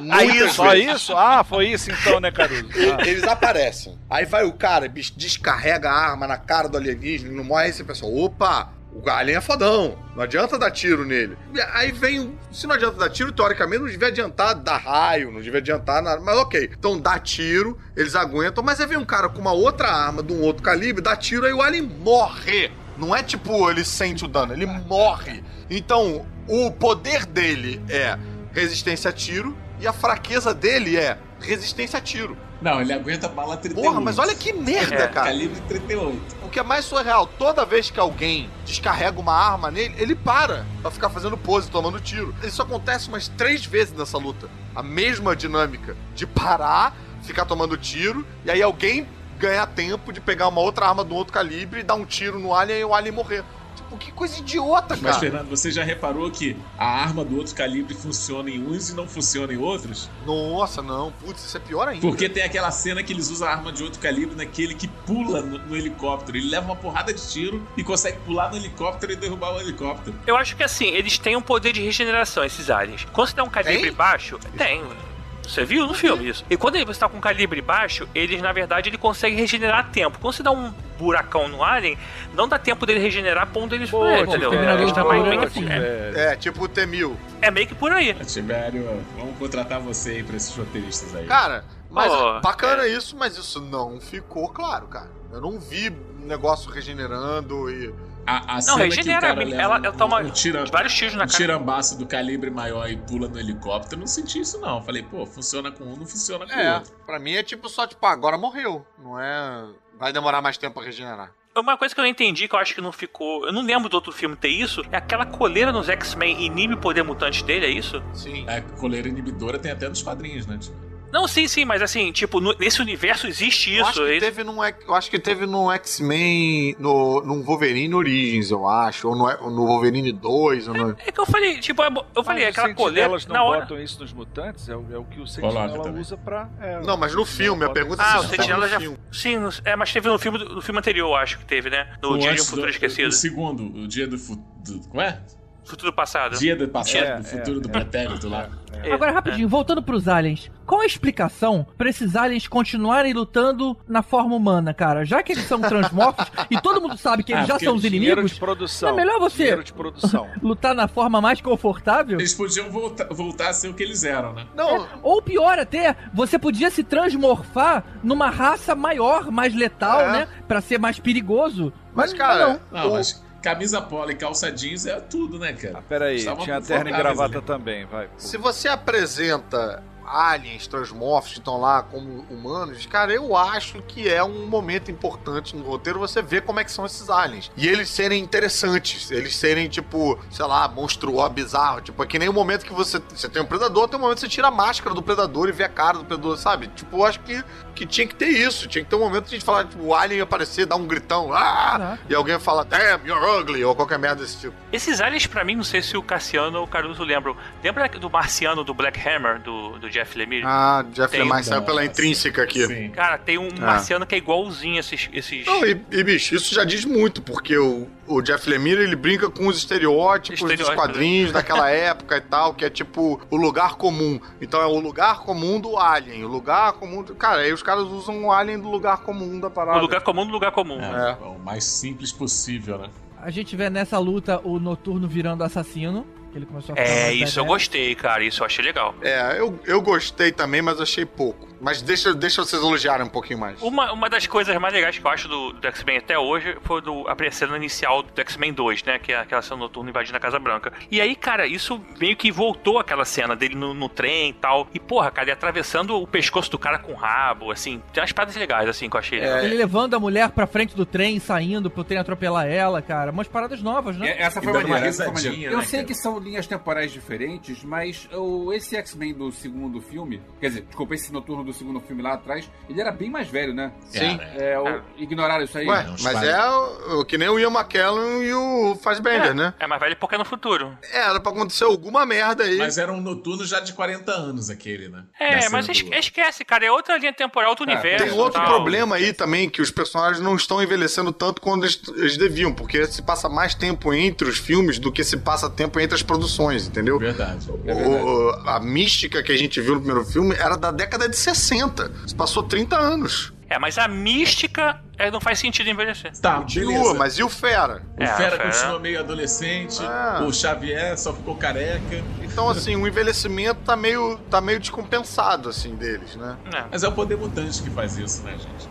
muitas Só vezes. isso? Ah, foi isso então, né, Caruso? Ah. Eles aparecem. Aí vai o cara, bicho, descarrega a arma na cara do alienígena, não morre aí você pensa, opa, o alien é fodão, não adianta dar tiro nele. Aí vem, se não adianta dar tiro, teoricamente não devia adiantar dar raio, não devia adiantar nada, mas ok. Então dá tiro, eles aguentam, mas aí vem um cara com uma outra arma, de um outro calibre, dá tiro, aí o alien morre. Não é tipo, ele sente o dano, ele morre. Então, o poder dele é resistência a tiro, e a fraqueza dele é resistência a tiro. Não, ele aguenta bala 38. Porra, mas olha que merda, É, cara. Calibre 38. O que é mais surreal, toda vez que alguém descarrega uma arma nele, ele para pra ficar fazendo pose, tomando tiro. Isso acontece umas três vezes nessa luta. A mesma dinâmica de parar, ficar tomando tiro, e aí alguém ganhar tempo de pegar uma outra arma do outro calibre e dar um tiro no alien e o alien morrer. Tipo, que coisa idiota, Mas, cara. Fernando, você já reparou que a arma do outro calibre funciona em uns e não funciona em outros? Nossa, não. Putz, isso é pior ainda. Porque tem aquela cena que eles usam a arma de outro calibre naquele que pula no, no helicóptero. Ele leva uma porrada de tiro e consegue pular no helicóptero e derrubar o helicóptero. Eu acho que assim, eles têm um poder de regeneração, esses aliens. Quando você dá um calibre Tem? baixo, tem. Você viu no filme isso? E quando você tá com calibre baixo, eles, na verdade, ele consegue regenerar tempo. Quando você dá um buracão no alien, não dá tempo dele regenerar pondo eles Pô, é, tipo, entendeu? Terminador Eles do tá mais- Futuro meio que- é, É, tipo o T-1000. é meio que por aí. Tibério, vamos contratar você aí pra esses roteiristas aí. Cara, mas Oh, é bacana isso, mas isso não ficou claro, cara. Eu não vi negócio regenerando e. a, a Não, cena que o regenera, cara ela- ela toma um tira- vários tiros na um cara. tirambaço do calibre maior e pula no helicóptero, eu não senti isso não. Falei, pô, funciona com um, não funciona com o É, outro. pra mim é tipo só, tipo, ah, agora morreu. Não é. Vai demorar mais tempo pra regenerar. Uma coisa que eu não entendi, que eu acho que não ficou. Eu não lembro do outro filme ter isso, é aquela coleira nos X-Men inibe o poder mutante dele, é isso? Sim. A coleira inibidora tem até nos quadrinhos, né? Não, sim, sim, mas assim, tipo, no- nesse universo existe Eu acho isso. que é- teve num, eu acho que teve no X-Men, no, num Wolverine Origins, eu acho. Ou no, no Wolverine 2. Ou no... É que eu falei, tipo, eu falei, Mas aquela coleira. sentinelas não Na hora. botam isso nos mutantes? É o, é o que o sentinela usa pra... é, Não, mas no filme, a pergunta Ah, é o se Sentinela no já. filme. Sim, no- é, mas teve no filme, no filme anterior, eu acho que teve, né? No O Dia de um antes Futuro do- Esquecido. O segundo, o dia do futuro. Como é? Futuro Passado. Dia do passado, É, do futuro é, do é. pretérito lá. É, Agora, é. rapidinho, voltando pros aliens. Qual a explicação pra esses aliens continuarem lutando na forma humana, cara? Já que eles são transmorfos e todo mundo sabe que eles Ah, já são os inimigos, de produção. não é melhor você- de produção. lutar na forma mais confortável? Eles podiam voltar, voltar a ser o que eles eram, né? Não, Ou pior até, você podia se transmorfar numa raça maior, mais letal, É. né? Pra ser mais perigoso. mas, cara. Não, o- mas camisa polo e calça jeans é tudo, né, cara? Ah, peraí, tinha terno e gravata ali. também, vai. Se você apresenta aliens transmorfos que estão lá como humanos, cara, eu acho que é um momento importante no roteiro você ver como é que são esses aliens. E eles serem interessantes, eles serem, tipo, sei lá, monstruoso, bizarro. Tipo, é que nem o momento que você, você tem um predador, tem um momento que você tira a máscara do predador e vê a cara do predador, sabe? Tipo, eu acho que, que tinha que ter isso. Tinha que ter um momento de a gente falar, tipo, o alien aparecer, dar um gritão, ah! E alguém fala, damn, you're ugly, ou qualquer merda desse tipo. Esses aliens, pra mim, não sei se o Cassiano ou o Caruso lembram. Lembra do marciano do Black Hammer, do, do Jeff Lemire? Ah, Jeff Tem- Lemire saiu pela intrínseca aqui. Sim. Cara, tem um marciano que é igualzinho esses. esses... Não, e, e, bicho, isso já diz muito, porque o, o Jeff Lemire, ele brinca com os estereótipos dos quadrinhos daquela época e tal, que é tipo o lugar comum. Então é o lugar comum do alien, o lugar comum... Do... Cara, aí os caras usam o alien do lugar comum da parada. O lugar comum do lugar comum. É, É. O mais simples possível, né? A gente vê nessa luta o Noturno virando assassino. Que ele começou a É, isso eu gostei, cara. Isso eu achei legal. É, eu, eu gostei também, mas achei pouco. Mas deixa, deixa vocês elogiarem um pouquinho mais. Uma, uma das coisas mais legais que eu acho do, do X-Men até hoje foi do, a cena inicial do X-Men 2, né? Que é aquela cena noturna invadindo a Casa Branca. E aí, cara, isso meio que voltou aquela cena dele no, no trem e tal. E, porra, cara, ele atravessando o pescoço do cara com o rabo, assim. Tem umas paradas legais, assim, que eu achei legal. Ele levando a mulher pra frente do trem, saindo pro trem atropelar ela, cara. Umas paradas novas, né? É, Essa foi E uma risadinha, maneira. Eu né, sei cara? que são linhas temporais diferentes, mas o, esse X-Men do segundo filme, quer dizer, desculpa, esse noturno do segundo filme lá atrás, ele era bem mais velho, né? Sim. Cara, É, o, ignoraram isso aí? Ué, mas é o, o que nem o Ian McKellen e o Fassbender, né? É mais velho porque é no futuro. É, era pra acontecer alguma merda aí. Mas era um noturno já de 40 anos aquele, né? É, mas do- esquece, cara. É outra linha temporal, outro Cara, universo. Tem outro tal. problema aí também, que os personagens não estão envelhecendo tanto quanto eles, eles deviam, porque se passa mais tempo entre os filmes do que se passa tempo entre as produções, entendeu? Verdade. O- a mística que a gente viu no primeiro filme era da década de 60. Se passou 30 anos. É, mas a mística é, não faz sentido envelhecer. Tá, Continua, mas e o Fera? O É, Fera continua meio adolescente, Ah. o Xavier só ficou careca. Então, assim, o envelhecimento tá meio, tá meio descompensado, assim, deles, né? É. Mas é o poder mutante que faz isso, né, gente?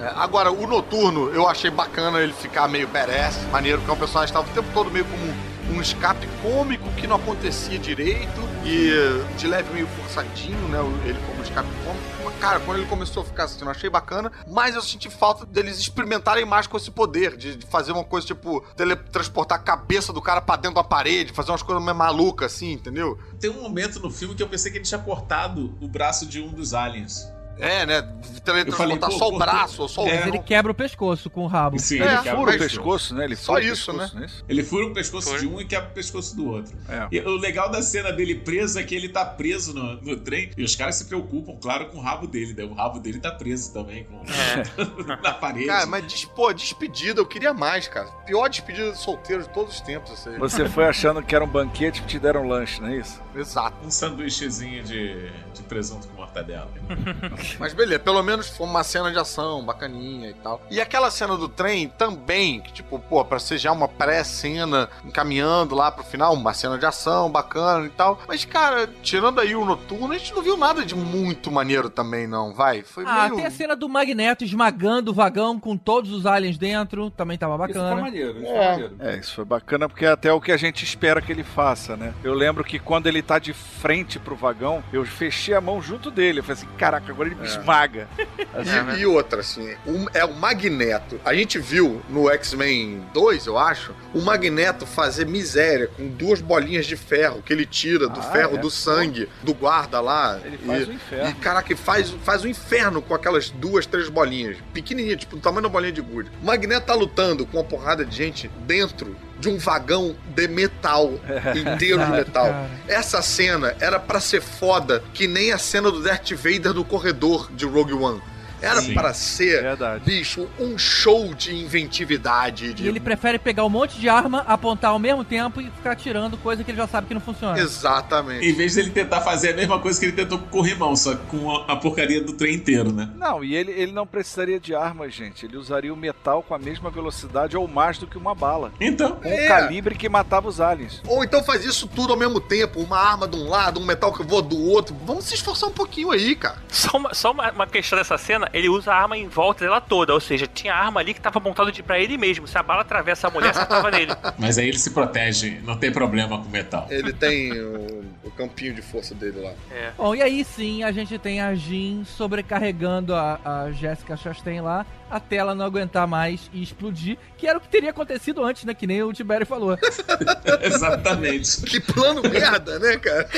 É, agora, o Noturno, eu achei bacana ele ficar meio badass, maneiro, porque o personagem estava o tempo todo meio como um, escape cômico que não acontecia direito e de leve meio forçadinho, né? Ele como escape cômico. Mas, Cara, quando ele começou a ficar assim, eu achei bacana, mas eu senti falta deles experimentarem mais com esse poder, de, de fazer uma coisa tipo teletransportar a cabeça do cara pra dentro da parede, fazer umas coisas meio malucas assim, entendeu? Tem um momento no filme que eu pensei que ele tinha cortado o braço de um dos aliens. É, né? Teletransportar só o braço ou só o é. Mas ele quebra o pescoço com o rabo. Sim, É, ele Fura quebra o mas- pescoço, né? Ele Só fura o isso, pescoço, não é? Ele fura o pescoço Fura. de um e quebra o pescoço do outro. É. E o legal da cena dele preso é que ele tá preso no, no trem e os caras se preocupam, claro, com o rabo dele, né? O rabo dele tá preso também com... na parede. Cara, mas des- pô, despedida, eu queria mais, cara. Pior despedida de solteiro de todos os tempos, aí. Você foi achando que era um banquete e te deram um lanche, não é isso? Exato. Um sanduíchezinho de, de presunto com mortadela. Mas beleza, pelo menos foi uma cena de ação bacaninha e tal. E aquela cena do trem também, que tipo, pô, pra ser já uma pré-cena encaminhando lá pro final, uma cena de ação bacana e tal. Mas, cara, tirando aí o noturno, a gente não viu nada de muito maneiro também, não, vai. Foi Ah, meio. tem a cena do Magneto esmagando o vagão com todos os aliens dentro, também tava Isso foi bacana. maneiro, isso É. foi maneiro. É, isso foi bacana porque é até o que a gente espera que ele faça, né? Eu lembro que quando ele tá de frente pro vagão, eu fechei a mão junto dele. Eu falei assim, caraca, agora ele me esmaga. E, e outra, assim, um- é o Magneto. A gente viu no X-Men 2, eu acho, o Magneto fazer miséria com duas bolinhas de ferro que ele tira do Ah, ferro é? do sangue do guarda lá. Ele faz e, o inferno. E, caraca, faz, faz o inferno com aquelas duas, três bolinhas. Pequenininha, tipo, do tamanho da bolinha de gude. O Magneto tá lutando com uma porrada de gente dentro de um vagão de metal, inteiro de metal. Essa cena era pra ser foda, que nem a cena do Darth Vader no corredor de Rogue One. Era Sim. para ser, Verdade. bicho, um show de inventividade. De... E ele prefere pegar um monte de arma, apontar ao mesmo tempo e ficar tirando coisa que ele já sabe que não funciona. Exatamente. Em vez dele tentar fazer a mesma coisa que ele tentou com o corrimão, só com a, a porcaria do trem inteiro, né? Não, e ele, ele não precisaria de armas, gente. Ele usaria o metal com a mesma velocidade ou mais do que uma bala. Então, Com É. o calibre que matava os aliens. Ou então faz isso tudo ao mesmo tempo, uma arma de um lado, um metal que voa do outro. Vamos se esforçar um pouquinho aí, cara. Só, uma, só uma, uma questão dessa cena, ele usa a arma em volta dela toda, ou seja, tinha arma ali que tava montada de, pra ele mesmo. Se a bala atravessa a mulher, acertava nele. mas aí ele se protege, não tem problema com metal. Ele tem o, o campinho de força dele lá. É. Bom, e aí sim a gente tem a Jean sobrecarregando a, a Jessica Chastain lá até ela não aguentar mais e explodir, que era o que teria acontecido antes, né? Que nem o Tibério falou. Exatamente. Que plano merda, né, cara?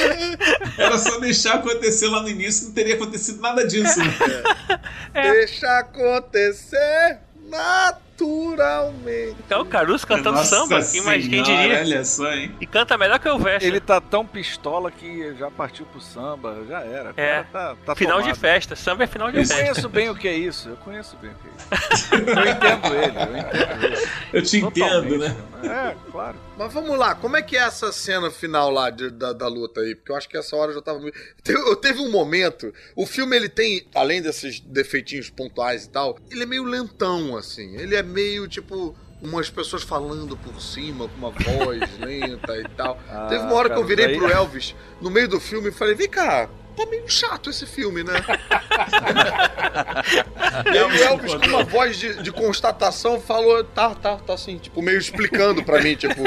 Era só deixar acontecer lá no início, não teria acontecido nada disso. né? Deixa acontecer naturalmente. Então o Caruso cantando Nossa samba aqui, mas quem senhora, diria? Olha só, hein? E canta melhor que o Vest. Ele tá tão pistola que já partiu pro samba, já era. É. cara tá, tá Final tomado. de festa, samba é final de Eu festa. conheço bem o que é isso, eu conheço bem o que é isso. Eu entendo ele, eu entendo ele. Eu te entendo, Totalmente, né? É, claro. Mas vamos lá, como é que é essa cena final lá de- da, da luta aí? Porque eu acho que essa hora eu já tava muito. Eu teve um momento. O filme ele tem, além desses defeitinhos pontuais e tal, ele é meio lentão, assim. Ele é meio tipo. Umas pessoas falando por cima, com uma voz lenta e tal. Ah, Teve uma hora que eu cara, virei daí- pro Elvis no meio do filme e falei: vem cá, tá meio chato esse filme, né? E aí o Elvis, com uma voz de, de constatação, falou: tá, tá, tá assim, tipo, meio explicando pra mim, tipo.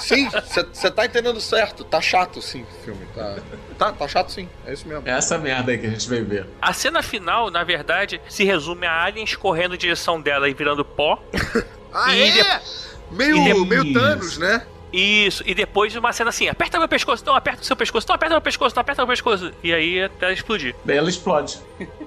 Sim, você tá entendendo certo, tá chato sim o filme. Tá, tá, tá chato sim, é isso mesmo. É essa merda aí que a gente vai ver. A cena final, na verdade, se resume a aliens correndo em direção dela e virando pó. Ah, E é? de- Meio, meio Thanos, né? Isso, e depois uma cena assim, aperta meu pescoço, não aperta o seu pescoço, não aperta meu pescoço, não aperta meu pescoço. E aí até explodir. Daí ela explode.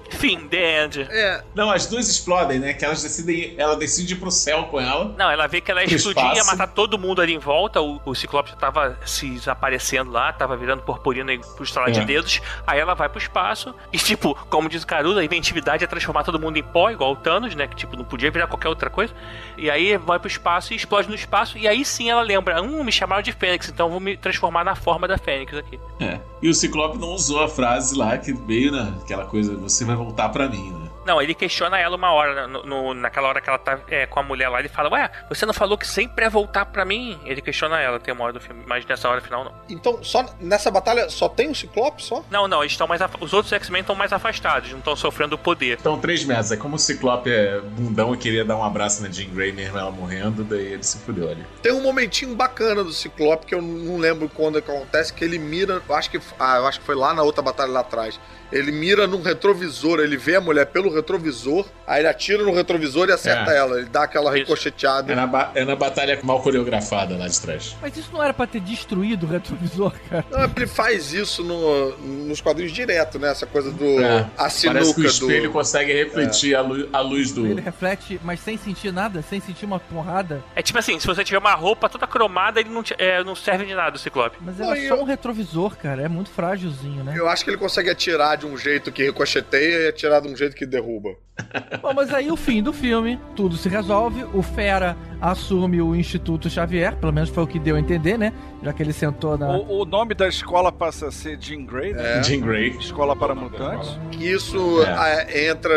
Fim, the end. É. Não, as duas explodem, né? Que elas decidem. Ela decide ir pro céu com ela. Não, ela vê que ela ia explodir, ia matar todo mundo ali em volta. O, o Ciclope já tava se desaparecendo lá, tava virando purpurina pro estalar de É. dedos. Aí ela vai pro espaço. E, tipo, como diz o Caruso, a inventividade é transformar todo mundo em pó, igual o Thanos, né? Que, tipo, não podia virar qualquer outra coisa. E aí vai pro espaço e explode no espaço. E aí sim ela lembra: hum, me chamaram de Fênix, então vou me transformar na forma da Fênix aqui. É. E o Ciclope não usou a frase lá que veio naquela coisa, você vai voltar pra mim, né? Não, ele questiona ela uma hora, no, no- naquela hora que ela tá é, com a mulher lá, ele fala, ué, você não falou que sempre é voltar pra mim? Ele questiona ela, tem uma hora do filme, mas nessa hora final não. Então, só nessa batalha só tem o Ciclope só? Não, não, eles estão mais. af- Os outros X-Men estão mais afastados, não estão sofrendo o poder. Então, três metros. É como o Ciclope é bundão e queria dar um abraço na Jean Grey mesmo ela morrendo, daí ele se fudeu ali. Tem um momentinho bacana do Ciclope que eu não lembro quando acontece, que ele mira. eu Acho que, ah, eu acho que foi lá na outra batalha lá atrás. Ele mira num retrovisor, ele vê a mulher pelo retrovisor, aí ele atira no retrovisor e acerta É. ela. Ele dá aquela ricocheteada. É na, é na batalha mal coreografada lá de trás. Mas isso não era pra ter destruído o retrovisor, cara. Não, ele faz isso no- nos quadrinhos direto, né? Essa coisa do. É. A Parece sinuca que o espelho do. consegue refletir a, lu- a luz do. Ele reflete, mas sem sentir nada, sem sentir uma porrada. É tipo assim, se você tiver uma roupa toda cromada, ele não, te- é, não serve de nada, o Ciclope. Mas era só eu- um retrovisor, cara. É muito frágilzinho, né? Eu acho que ele consegue atirar de um jeito que ricocheteia e atirar de um jeito que derruba. Bom, mas aí o fim do filme, tudo se resolve. O Fera assume o Instituto Xavier, pelo menos foi o que deu a entender, né? Já que ele sentou na. O, o nome da escola passa a ser Jean Grey, né? É. Jean Grey. Escola para Mutantes. Que isso É. entra,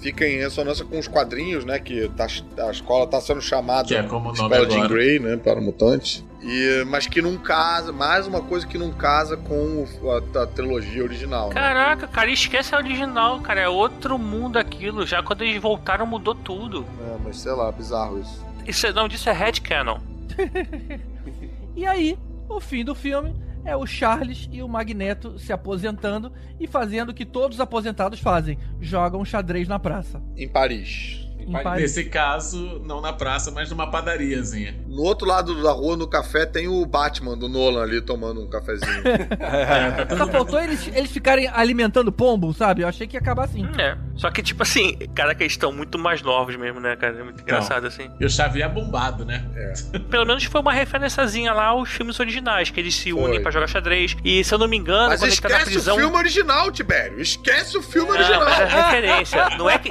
fica em ressonância com os quadrinhos, né? Que tá- a escola tá sendo chamada Que é como o nome Escola de agora. Grey, né? Para mutantes. E, mas que não casa, mais uma coisa que não casa com a, a trilogia original. Né? Caraca, cara, esquece a original, cara. É outro mundo aquilo. Já quando eles voltaram, mudou tudo. É, mas sei lá, bizarro isso. Isso é- não, disso é headcanon. E aí, o fim do filme é o Charles e o Magneto se aposentando e fazendo o que todos os aposentados fazem: jogam xadrez na praça. Em Paris. Em Paris. Nesse caso, não na praça, mas numa padariazinha. No outro lado da rua, no café, tem o Batman do Nolan ali tomando um cafezinho. Só faltou eles, eles ficarem alimentando pombo, sabe? Eu achei que ia acabar assim. É. Só que, tipo assim, cara, que eles estão muito mais novos mesmo, né, cara? É muito engraçado assim. E o Xavier é bombado, né? Pelo menos foi uma referenciazinha lá aos filmes originais, que eles se Foi. unem pra jogar xadrez. E se eu não me engano, mas quando ele tá na esquece prisão. o filme original, Tibério. Esquece o filme Não, original. mas é referência. Não é, que,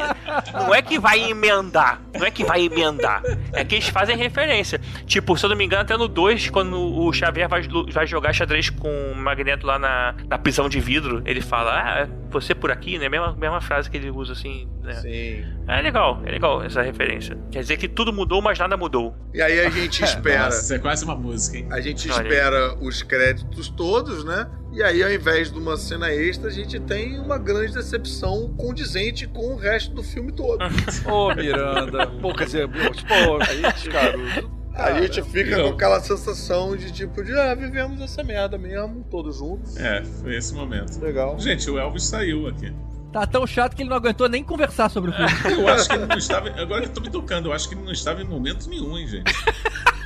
não é que vai emendar. Não é que vai emendar. É que eles fazem referência. Tipo, se eu não me engano, até no 2, quando o Xavier vai, vai jogar xadrez com o Magneto lá na, na prisão de vidro, ele fala, ah, você por aqui, né? Mesma, mesma frase que ele usa assim, né? Sim. É legal, é legal essa referência. Quer dizer que tudo mudou, mas nada mudou. E aí a gente espera. Nossa, isso é quase uma música, hein? A gente Olha espera os créditos todos, né? E aí, ao invés de uma cena extra, a gente tem uma grande decepção condizente com o resto do filme todo. Ô, Miranda. Pô, quer dizer, pô, aí, Caruso. Aí a gente fica eu- com aquela sensação de tipo, de ah, vivemos essa merda mesmo, todos juntos. É, foi esse momento. Legal. Gente, o Elvis saiu aqui. Tá tão chato que ele não aguentou nem conversar sobre o filme. Eu acho que ele não estava. Agora que eu tô me tocando, eu acho que ele não estava em momento nenhum, hein, gente.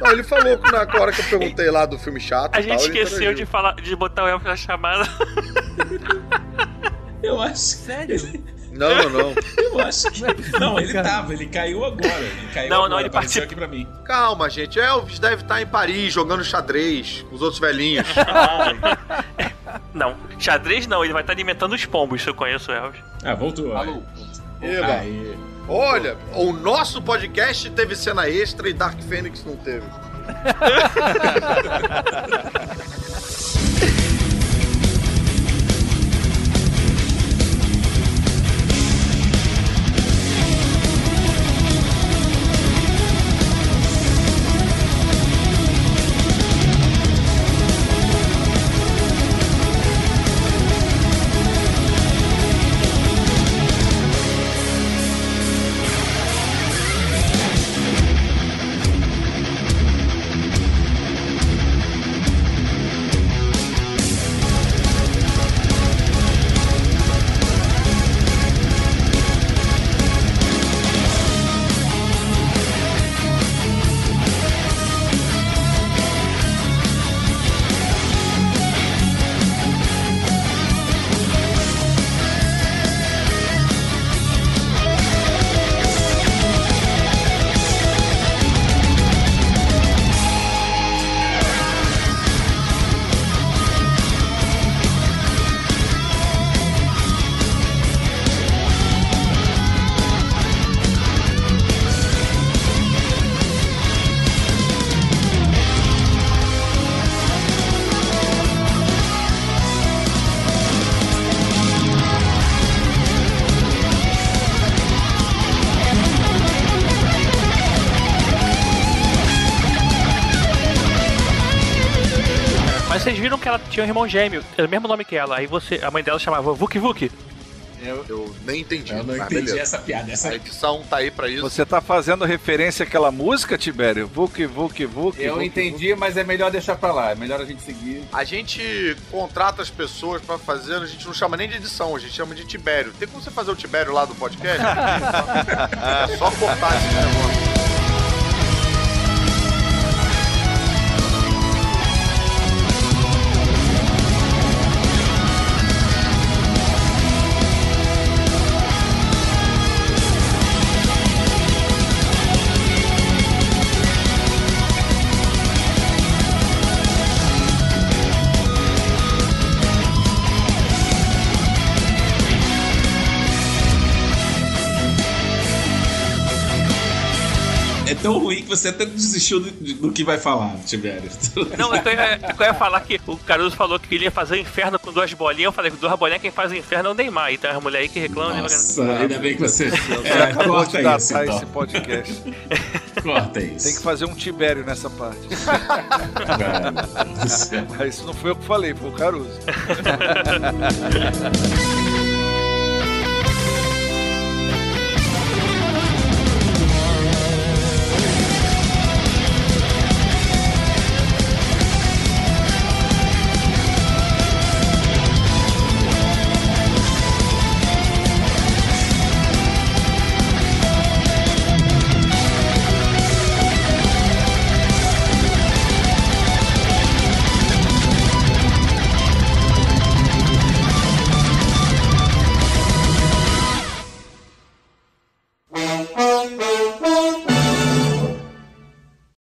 Não, ele falou que na hora que eu perguntei lá do filme chato. A e gente esqueceu de falar, de botar o Elfo na chamada. Eu acho. Sério? Não, não, não. Eu acho que. Não é possível, Não, ele tava, ele caiu agora. Ele caiu Não, agora, não, ele apareceu participa- aqui pra mim. Calma, gente. Elvis deve estar em Paris jogando xadrez com os outros velhinhos. Não, xadrez não, ele vai estar alimentando os pombos, se eu conheço o Elvis. Ah, voltou. Alô. Eba. Aí. Olha, o nosso podcast teve cena extra e Dark Phoenix não teve. tinha um irmão gêmeo, é o mesmo nome que ela. Aí você, a mãe dela chamava Vuk Vuk. Eu, eu nem entendi. Eu não mas entendi beleza. essa piada. Essa... A edição tá aí pra isso. Você tá fazendo referência àquela música, Tibério? Vuk, Vuk, Vuk. Eu Vuk, entendi, mas é melhor deixar pra lá. É melhor a gente seguir. A gente contrata as pessoas pra fazer, a gente não chama nem de edição, a gente chama de Tibério. Tem como você fazer o Tibério lá do podcast? é só cortar esse negócio. Você até desistiu do, do que vai falar, Tibério. Não, eu ia, eu ia falar que o Caruso falou que queria fazer o inferno com duas bolinhas. Eu falei que duas bolinhas quem faz o inferno é o Neymar. Então as mulheres aí que reclamam. né? Nossa, ainda bem que você. É, corta isso, então. esse podcast. Corta isso. Tem que fazer um Tibério nessa parte. Mas isso não foi eu que falei, foi o Caruso.